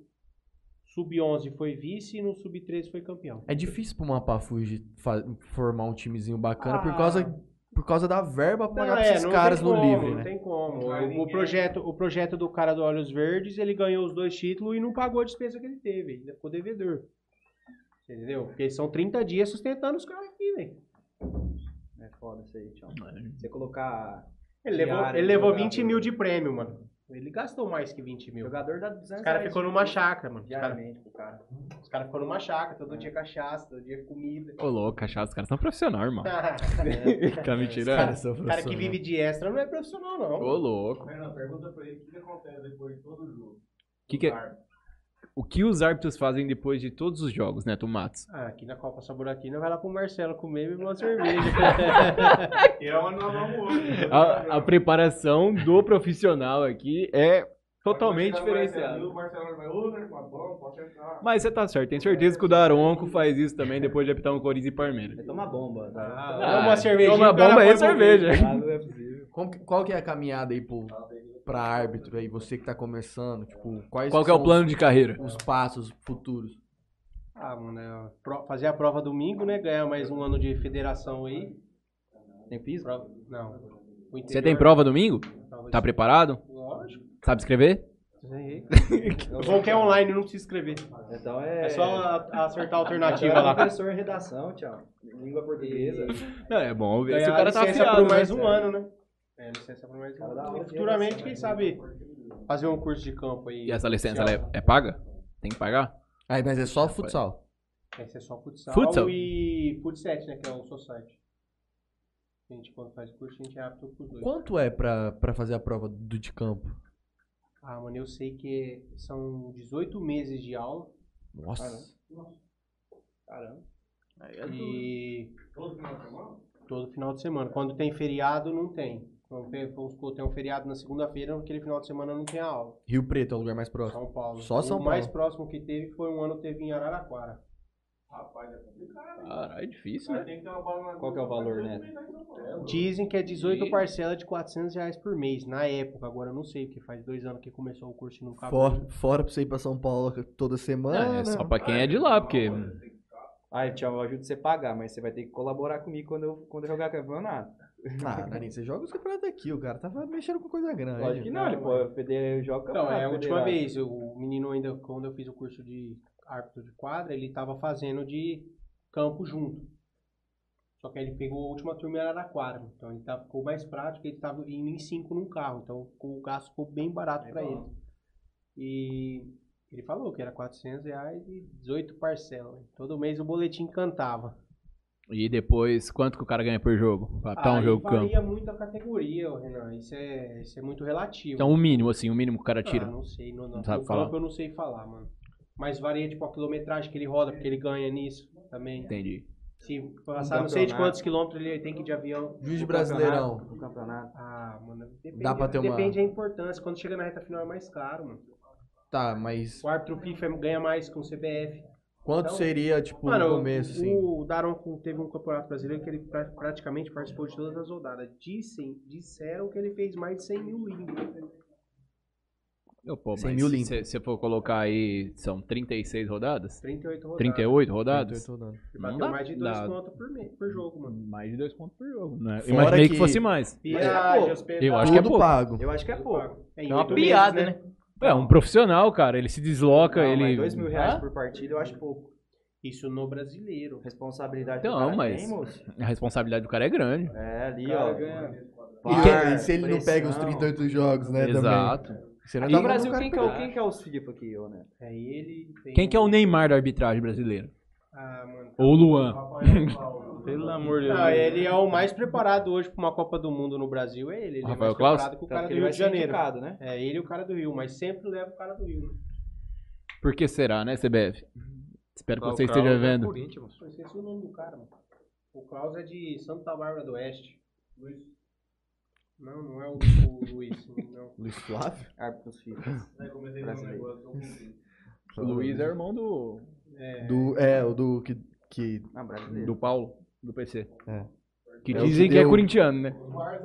sub-11 foi vice e no sub-13 foi campeão. É difícil pra uma Pafuji fa- formar um timezinho bacana por, Ah. causa, por causa da verba pra pagar Não, pra é, esses não caras tem no como, livre, Não né? tem como. Vai O, ninguém. projeto, o projeto do cara do Olhos Verdes, ele ganhou os dois títulos e não pagou a despesa que ele teve. Ainda ficou devedor. Entendeu? Porque são 30 dias sustentando os caras aqui, velho. É foda isso aí, tchau. Você colocar. Ele levou, ele levou jogador. 20 mil de prêmio, mano. Ele gastou mais que 20 O mil. jogador dá 200 Os caras ficou numa chácara, mano. Os caras diariamente pro cara. os caras ficou numa chácara, todo dia cachaça, todo dia comida. Ô, louco, cachaça, os caras são profissionais, irmão. (laughs) Tá me Os tirando? o cara que vive de extra não é profissional, não. Ô, louco. Fernando, pergunta pra ele o que, que acontece depois de todo jogo. Que que é- O que os árbitros fazem depois de todos os jogos, né, Matos? Ah, aqui na Copa Saburatina vai lá pro Marcelo comer e beber uma cerveja. (laughs) É vamos hoje. A, a preparação do profissional aqui é totalmente diferenciada. O Marcelo vai, ô, tá. Mas você tá certo, tenho certeza que o Daronco faz isso também depois de apitar um Corinthians e Palmeiras. Vai tomar bomba. Tá? Ah, uma cervejinha, Toma bomba e cerveja. Ah, não é possível. Qual que é a caminhada aí pro, pra árbitro aí? Você que tá começando, tipo, quais Qual que é o plano de carreira? Os, os passos futuros. Ah, mano, é, fazer a prova domingo, né? Ganhar mais um ano de federação aí. Tem piso? Prova- Não. Você tem prova domingo? prova Tá de- preparado? Lógico. Sabe escrever? Sei. (laughs) O bom que é online, não precisa escrever. Então é. É só acertar a alternativa é lá. professor em redação, tchau. Língua portuguesa. Não, é bom ver se o cara tá afiado, por mais né? um ano, né? É, licença por mais um E futuramente, quem sabe, fazer um curso de campo aí. E essa licença ela é, é paga? Tem que pagar? Aí, mas é só futsal. Esse é só futsal, Futsal. e futset, né? Que é o society. A gente, quando faz curso, a gente é apto pros dois. Quanto é pra, pra fazer a prova do de campo? Ah, mano, eu sei que são 18 meses de aula. Nossa. Caramba. E Todo final de semana? todo final de semana. Quando tem feriado, não tem. Vamos tem um feriado na segunda-feira, naquele final de semana não tem aula. Rio Preto é o lugar mais próximo. São Paulo. Só São o mais Paulo. próximo que teve foi um ano teve em Araraquara. Rapaz, é complicado. Caralho, é difícil, né? tem que ter uma bola na Qual que é o valor, né? Dizem que é 18 E- parcelas de 400 reais por mês, na época. Agora eu não sei, porque faz dois anos que começou o curso e não acabou. Fora, fora pra você ir pra São Paulo toda semana. É, só pra quem é de lá, porque. Ah, tchau, eu ajudo você a pagar, mas você vai ter que colaborar comigo quando eu, quando eu jogar campeonato. Ah, (laughs) Nani, você joga os campeonatos aqui, o cara tava mexendo com coisa grande. Lógico que não, ele pode feder, joga Então, campeonato. é a última vez. O menino ainda, quando eu fiz o curso de árbitro de quadra, ele tava fazendo de campo junto. Só que aí ele pegou a última turma em Araraquara. Então ele tava, ficou mais prático, ele tava indo em cinco num carro. Então o gasto ficou bem barato pra ele. E ele falou que era 400 reais e 18 parcelas. Todo mês o boletim cantava. E depois, quanto que o cara ganha por jogo? Pra apitar um Aí jogo campo. varia muito a categoria, Renan. Isso é, isso é muito relativo. Então, o mínimo, assim, o mínimo que o cara tira. Ah, não sei, no, no, Não sabe no falar. campo eu não sei falar, mano. Mas varia, tipo, a quilometragem que ele roda, porque ele ganha nisso também. Entendi. Se passar não sei de quantos quilômetros ele tem que ir de avião. Juiz Brasileirão. campeonato, No campeonato. Ah, mano, depende, Dá pra ter uma- depende da importância. Quando chega na reta final é mais caro, mano. Tá, mas O árbitro FIFA ganha mais com o CBF. Quanto Então, seria, tipo, Mano, no começo, assim? o Daron teve um campeonato brasileiro que ele pra- praticamente participou de todas as rodadas. Dissem, disseram que ele fez mais de 100 mil limpos. Eu, pô, 100 mas mil se limpo. se você for colocar aí, são 36 rodadas? 38 rodadas. 38 rodadas? 38 rodadas. Ele bateu mais de 2 dá- pontos por, me- por jogo, mano. Mais de 2 pontos por jogo, né? Fora Imaginei que... que- fosse mais. Viagem, hospedagem. Eu acho que é pouco. pago. Eu acho que é pouco. É, É uma piada, meses, né? É, um profissional, cara, ele se desloca, Não, ele... mas dois mil reais Hã? por partida eu acho pouco. Isso no brasileiro. Responsabilidade Então, que o cara mas- tem. A responsabilidade do cara é grande. É, ali, Cara, ó. ganha- E, que- e se ele não pega os pressão. 38 jogos, né, Exato. também? E dá no Brasil, o quem que, é o, quem que é os FIFA aqui, ô, né? É ele. tem Quem que é o Neymar da arbitragem brasileira? Ah, mano. Ou o Luan? Pelo amor de Deus. Não, ele é o mais preparado hoje pra uma Copa do Mundo no Brasil, é ele. Ele é Rafael mais Claus? preparado que o cara que do Rio de Janeiro. indicado, né? É ele e o cara do Rio, mas sempre leva o cara do Rio, né? Por que será, né, CBF? Espero que você esteja é vendo. Corinthians. Eu esqueci o nome do cara, mano. O Klaus é de Santa Bárbara do Oeste. Luiz. Não, não é o, o Luiz. Não. Luiz Flávio? Árbitros FIFA. Aí comecei a ver um Brasileiro. negócio, tô com- O Luiz é irmão do, É, Do, é, o do que... que Ah, brasileiro. do Paulo, do PC. É. Que É o dizem que que é corintiano, né?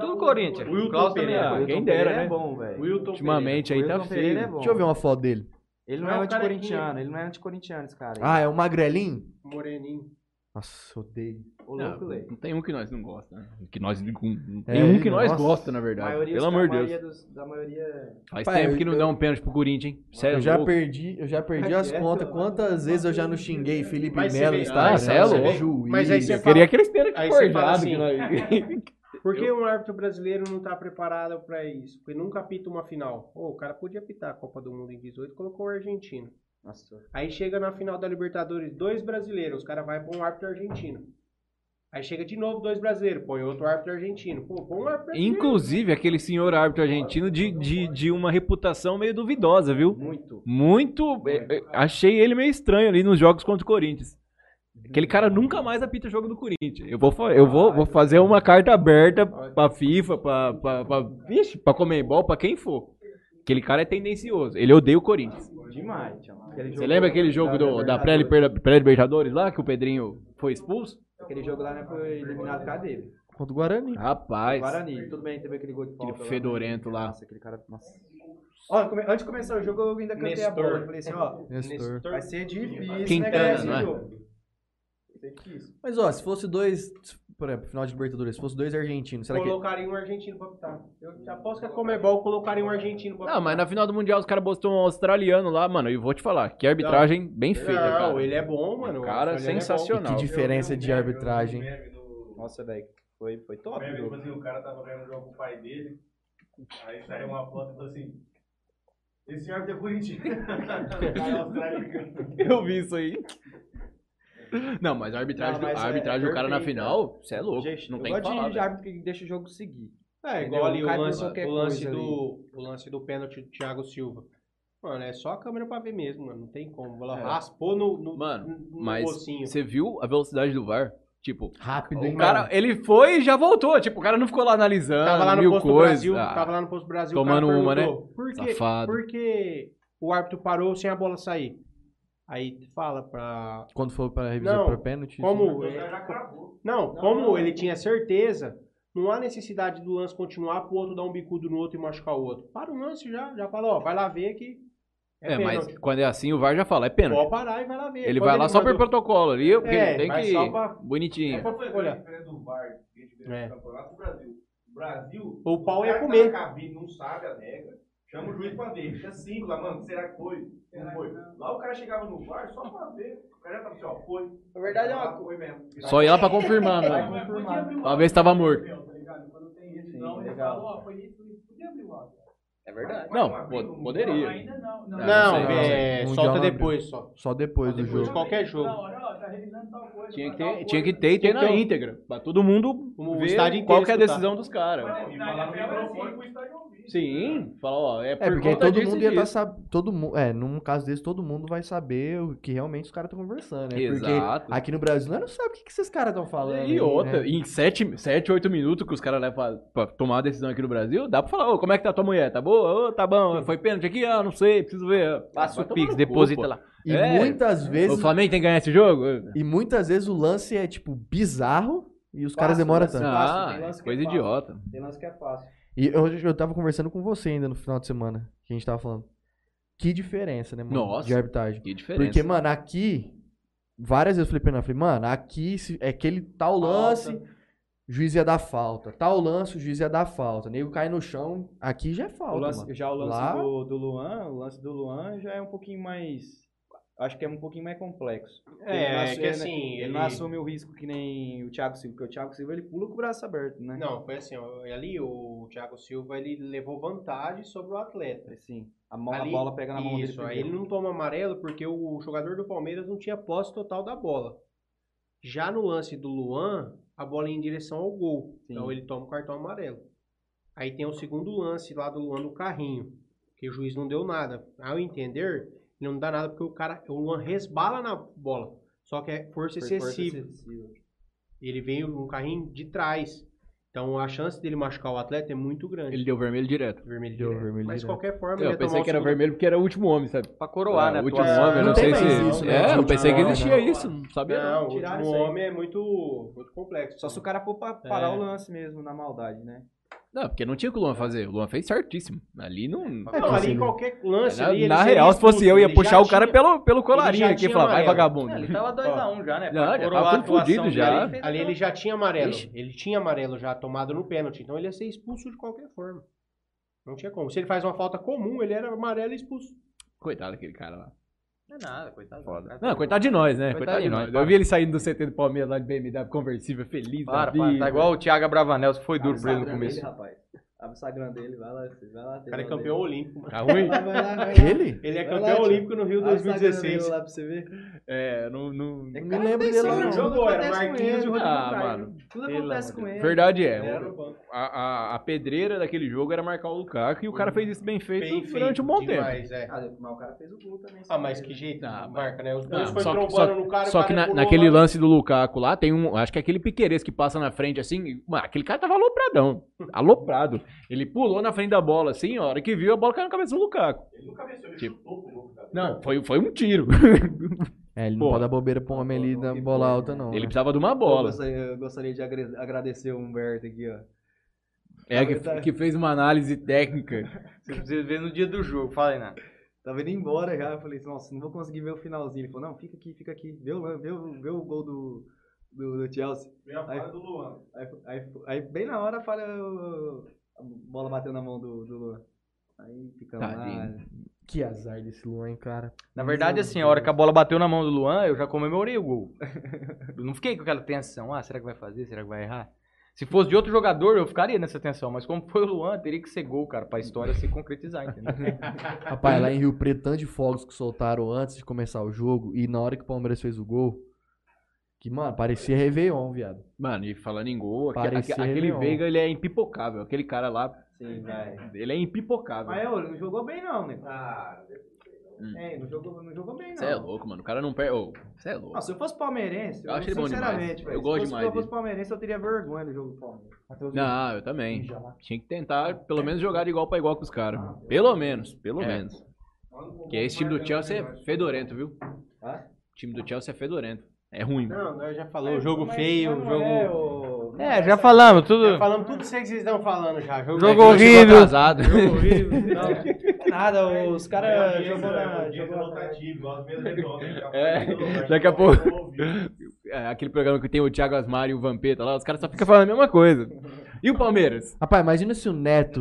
Tudo Corinthians. Wilton Klaus também Pereira. é. Wilton quem dera, né? é bom, velho. Wilton Ultimamente aí tá Wilton feio. é. Deixa eu ver uma foto dele. Ele não Não, é o anticorintiano, ele não é anticorintiano, esse cara. aí. Ah, é o Magrelinho? Moreninho. Nossa, odeio. Não, louco, Lei. não tem um que nós não gosta, né? Que nós, não É, tem um que nós nossa. gosta, na verdade. maioria, Pelo amor de Deus. maioria dos- da maioria... Faz Pai, tempo eu- que não dá um pênalti pro Corinthians, hein? Sério, eu já louco. perdi, eu já perdi as É, contas. Quantas vezes eu já não xinguei Felipe Melo vê- Instagram? Ah, é. Juiz. Mas aí você Eu fala- queria assim, que nós... (laughs) Por que um árbitro brasileiro não tá preparado pra isso? Porque nunca apita uma final. Pô, o cara podia apitar a Copa do Mundo em 18 colocou o argentino. Nossa. Aí chega na final da Libertadores, dois brasileiros, os caras vai pra um árbitro argentino. Aí chega de novo dois brasileiros, põe outro árbitro argentino. Pô, põe um árbitro brasileiro. Inclusive, aquele senhor árbitro argentino de, de, de uma reputação meio duvidosa, viu? Muito. Muito. é, é, achei ele meio estranho ali nos jogos contra o Corinthians. Aquele cara nunca mais apita jogo do Corinthians. Eu vou, eu vou, vou fazer uma carta aberta pra FIFA, pra, pra, pra, vixe, pra Comembol, pra quem for. Aquele cara é tendencioso. Ele odeia o Corinthians. Demais, tchau. Aquele Você jogo lembra aquele jogo do, da pré-Liber- pré-Libertadores lá, que o Pedrinho foi expulso? Aquele jogo lá né, foi eliminado por causa dele. Contra o Guarani. Rapaz, Guarani, tudo bem, teve aquele gol de falta. aquele lá, fedorento né? lá. Nossa, aquele cara. Nossa. Ó, come- antes de começar o jogo, eu ainda cantei a Nestor. bola. Eu falei assim, ó. Nestor. Vai ser difícil, Quintana, né, ganhar esse não é? jogo. Vai ser difícil. Mas ó, se fosse dois, por exemplo, final de Libertadores, se fosse dois argentinos, será que. Colocaria um argentino pra apitar. Eu te aposto que a Comebol colocaria um argentino pra Não, mas na final do Mundial os caras botou um australiano lá, mano. E vou te falar, que arbitragem bem feita, Não, cara. ele é bom, mano. Cara, O australiano é sensacional. Que diferença de arbitragem. Nossa, velho. Foi, foi top. Meme, o tipo jogo. assim, o cara tava ganhando o jogo com o pai dele, aí saiu uma foto e falou assim, esse árbitro é ganhou. (laughs) Eu vi isso aí. (laughs) Não, mas a arbitragem, Não, mas a é arbitragem do cara na perfeita. final, você é louco. Gente, não eu tem que gosto falar. de árbitro que deixa o jogo seguir. É, Entendeu? igual ali o lance, o lance do o lance do pênalti do Thiago Silva. Mano, é só a câmera pra ver mesmo, mano. Não tem como. Ela É. raspou no, no, Mano, no Mas mocinho. você viu a velocidade do VAR? Tipo, Rápido, o hein, cara, mano? ele foi e já voltou. Tipo, o cara não ficou lá analisando Tava lá no mil posto do coisas. Brasil, Ah, tava lá no posto do Brasil, tomando uma, né? Por que, Safado. por que o árbitro parou sem a bola sair? Aí fala pra Quando for pra revisão Não, pra pênalti. como O cara já cravou. Não, como ele tinha certeza, não há necessidade do lance continuar pro outro dar um bicudo no outro e machucar o outro. Para o lance já, já fala, ó, vai lá ver que é, É, mas quando é assim, o VAR já fala, é pênalti. Pode parar e vai lá ver. Ele Quando vai lá só por mandou- protocolo ali, porque É, tem que... só pra- Bonitinho. Qual foi Olha. a diferença do VAR que a gente vê É. no campeonato do Brasil? O Brasil, O pau ia tá comer. na cabine não sabe a regra, chama o juiz pra ver. Deixa cinco lá, mano, será que foi? Não foi. Lá o cara chegava no VAR só pra ver. O cara já tava assim, ó, foi. Na verdade, é uma Foi mesmo. Só ir lá pra confirmar, Vai mano. confirmar. Pra ver se tava morto. Sim, legal. É verdade. Não, po- poderia. Ainda não. Não, Não, Não, não é, solta não depois só. Só depois do Depois de jogo. qualquer jogo. Não, não, tá revisando tal coisa. Tinha que ter, tinha que ter e ter na íntegra. Pra todo mundo O ver qual que é a escutar. decisão dos caras. E. Sim, fala, ó, é por É, porque todo disso mundo ia estar disso. sabendo. Todo mundo. É, num caso desse, todo mundo vai saber o que realmente os caras estão conversando, né? Exato. Porque aqui no Brasil nós não sabe o que, que esses caras estão falando. E aí, outra, né? em 7, sete 8 minutos que os caras levam pra, pra tomar a decisão aqui no Brasil, dá pra falar, ô, como é que tá tua mulher? Tá boa? Ô, tá bom, foi pênalti aqui? Ah, não sei, preciso ver. Passa Vai o Pix, deposita pô. lá. E É. muitas O vezes. Flamengo tem que ganhar esse jogo? E muitas vezes o lance é, tipo, bizarro e os caras Fácil, demoram né? tanto. Ah, é coisa fácil. idiota. Tem lance que é fácil. E eu, eu tava conversando com você ainda no final de semana, que a gente tava falando. Que diferença, né, mano? Nossa. De arbitragem. Que diferença. Porque, mano, aqui, várias vezes eu falei pra ele, eu falei, mano, aqui se- é aquele tal lance, o juiz ia dar falta. Tal lance, o juiz ia dar falta. Nego cai no chão, aqui já é falta, O lance- mano. já o lance Lá- do, do Luan, o lance do Luan já é um pouquinho mais. Acho que é um pouquinho mais complexo. É, Ele não é que ele- assim, Ele, ele- não assume o risco que nem o Thiago Silva, porque o Thiago Silva ele pula com o braço aberto, né? Não, foi assim, ó, ali o Thiago Silva ele levou vantagem sobre o atleta. Assim, a, mão, Ali- a bola pega na mão Isso, dele. aí ele não toma amarelo porque o jogador do Palmeiras não tinha posse total da bola. Já no lance do Luan, a bola em direção ao gol. Sim. Então ele toma o cartão amarelo. Aí tem o segundo lance lá do Luan no carrinho, que o juiz não deu nada. Ao entender, ele não dá nada porque o cara, o Luan resbala na bola. Só que é força Foi força excessiva. excessiva. Ele veio no carrinho de trás. Então a chance dele machucar o atleta é muito grande. Ele deu vermelho direto. vermelho Deu direto. vermelho Mas de qualquer forma, Eu ele ia pensei que era segundo- vermelho porque era o último homem, sabe? Pra coroar, né? o último atuação. homem, eu não, Não sei se... isso, né? É, eu pensei que existia não. isso, não sabia não. Não, o Tiraram último homem é muito, muito complexo. Só se o cara for pra parar É. o lance mesmo, na maldade, né? Não, porque não tinha o que o Luan fazer. O Luan fez certíssimo. Ali não... Não, que ali assim, em qualquer lance Na, ali, ele na real, se fosse eu, ia puxar o cara tinha- pelo, pelo colarinho aqui e falar, vai vagabundo. Ele tava 2x1 já, né? Não, já tava já. Ali aquela- ele já tinha amarelo. Ixi. Ele tinha amarelo já tomado no pênalti. Então ele ia ser expulso de qualquer forma. Não tinha como. Se ele faz uma falta comum, ele era amarelo e expulso. Coitado daquele cara lá. Não é nada, coitado. Foda. Não, coitado de nós, né? Coitado, de nós. para. Eu vi ele saindo do CT do Palmeiras lá de BMW conversível, feliz Para, da para. vida. Tá igual o Thiago Bravanel, que foi duro Abre pra ele no começo. dele, rapaz. Abre o Instagram dele, vai lá, vai lá. O cara é campeão olímpico. mano. Tá ruim? Vai, vai lá, vai lá. Ele? Ele é Vai campeão lá, olímpico no Rio Abre o Instagram 2016. dele lá pra você ver. É, não... não... É Não me lembro aconteceu, dele, não. tudo Jogou, era Marquinhos e Rodrigo Ah, mano. Tudo acontece com ele. Verdade é. A, a, a pedreira daquele jogo era marcar o Lukaku e o cara fez isso bem feito Bem durante feito, um bom tempo. demais, é. Ah, mas o cara fez o gol também. Ah, mas que jeito Ah, marca, né? Os Ah, dois foi só que, trombando só, no cara, só cara que na- naquele lá. lance do Lukaku lá, tem um. Acho que é aquele Piqueires que passa na frente assim. Mano, aquele cara tava alopradão. Aloprado. (laughs) Ele pulou na frente da bola assim, a hora que viu, a bola caiu na cabeça do Lukaku. Tipo, não, foi, foi um tiro. É, ele Pô. não pode dar bobeira pra um homem ali da bola alta, não. Ele né? precisava de uma Eu bola. gostaria, eu gostaria de agradecer o Humberto aqui, ó. É, que, que fez uma análise técnica. (laughs) Você precisa ver no dia do jogo. Fala aí, nada. Tava indo embora já, eu falei assim, nossa, não vou conseguir ver o finalzinho. Ele falou, não, fica aqui, fica aqui, vê o, vê o, vê o gol do, do, do Chelsea. Vem a Aí- falha do Luan. Aí, aí, aí bem na hora falha o- a bola bateu na mão do, do Luan. Aí ficamos lá. Que azar desse Luan, hein, cara. Na verdade, assim, a hora que a bola bateu na mão do Luan, eu já comemorei o gol. (laughs) Eu não fiquei com aquela tensão. Ah, será que vai fazer? Será que vai errar? Se fosse de outro jogador, eu ficaria nessa tensão. Mas como foi o Luan, teria que ser gol, cara, pra história se concretizar, entendeu? (laughs) Rapaz, lá em Rio Preto, tanto de fogos que soltaram antes de começar o jogo e na hora que o Palmeiras fez o gol, que, mano, parecia Réveillon, viado. Mano, e falando em gol, Parecia aque- aquele Leão. Veiga, ele é impipocável. Aquele cara lá, Sim, vai. ele é impipocável. Mas ô, não jogou bem não, né? Ah, Hum. É, não jogou, não jogou bem não. Você é louco, mano. O cara não perde. Você é louco. Não, se eu fosse palmeirense, Eu acho ele bom sinceramente, demais. velho, Eu gosto se fosse, demais Se eu fosse dele. palmeirense, eu teria vergonha do jogo do Palmeiras. Não, eu também. Tinha que tentar, pelo menos, jogar de igual pra igual com os caras. Pelo menos, pelo É. menos. Que esse time do Chelsea é fedorento, viu? Hã? O time do Chelsea é fedorento. É ruim. Não, nós já falou, jogo feio, jogo... É, o... É, já falamos, tudo. Já falamos tudo isso aí que vocês estão falando já. Jogo, Jogo horrível. atrasado. Jogo horrível. (laughs) Não, nada, os caras jogou na... Jogou. É, daqui a pouco. É, aquele programa que tem o Thiago Asmar e o Vampeta lá, os caras só ficam falando a mesma coisa. E o Palmeiras? Rapaz, imagina se o Neto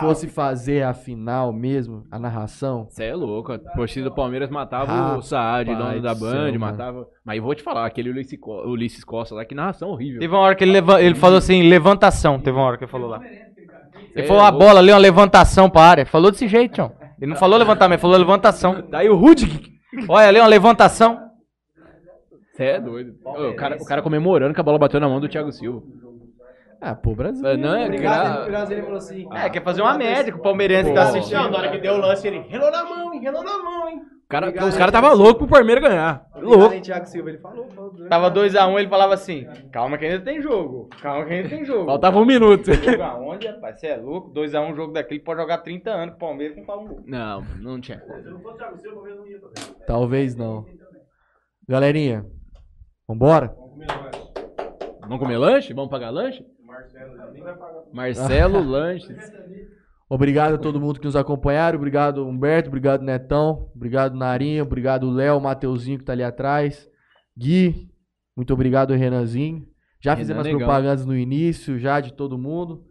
fosse fazer a final mesmo, a narração. Você é louco. A torcida do Palmeiras matava Rapaz o Saad, dono da Band, céu, mano. matava. Mas eu vou te falar, aquele Ulisses Costa lá, que narração horrível. Teve uma hora que ele, leva- ele falou assim, levantação. Teve uma hora que ele falou lá. Ele é falou a bola ali, uma levantação pra área. Falou desse jeito, Tião. Ele não falou levantamento, falou levantação. Daí o Rudig. Olha ali, uma levantação. Você é doido. Ô, o, cara, o cara comemorando que a bola bateu na mão do Thiago Silva. Ah, pô, Brasil. Não, é gra- Grazi- o Grazi, ele falou assim... É, quer fazer uma média com o palmeirense que tá Não, assistindo. na hora que deu o lance, ele relou na mão, hein? Relou na mão, hein? O cara, Obrigado, os caras estavam loucos pro Palmeiras ganhar. Obrigado, Louco. Thiago Silva, ele falou. falou Tava 2x1, ele falava assim, calma que ainda tem jogo. Calma que ainda tem jogo. Faltava um minuto. Jogo aonde, rapaz? Você é louco? 2x1 jogo daquele pode jogar 30 anos com o Palmeiras não faz um gol. Não, não tinha. Se não fosse o Thiago Silva, talvez não ia também. Talvez não. Galerinha, vambora? Vamos comer lanche. Vamos comer lanche? Vamos pagar lanche? O Marcelo ele nem vai pagar. Marcelo Lanches. Obrigado a todo mundo que nos acompanharam. Obrigado, Humberto. Obrigado, Netão. Obrigado, Narinha. Obrigado, Léo, Mateuzinho, que tá ali atrás. Gui. Muito obrigado, Renanzinho. Já Renan fizemos as Negão. propagandas no início, já de todo mundo.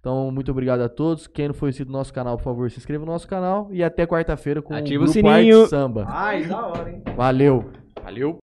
Então, muito obrigado a todos. Quem não foi inscrito no nosso canal, por favor, se inscreva no nosso canal. E até quarta-feira com Ativa o o grupo sininho. Arte Samba. Ai, da hora, hein? Valeu. Valeu.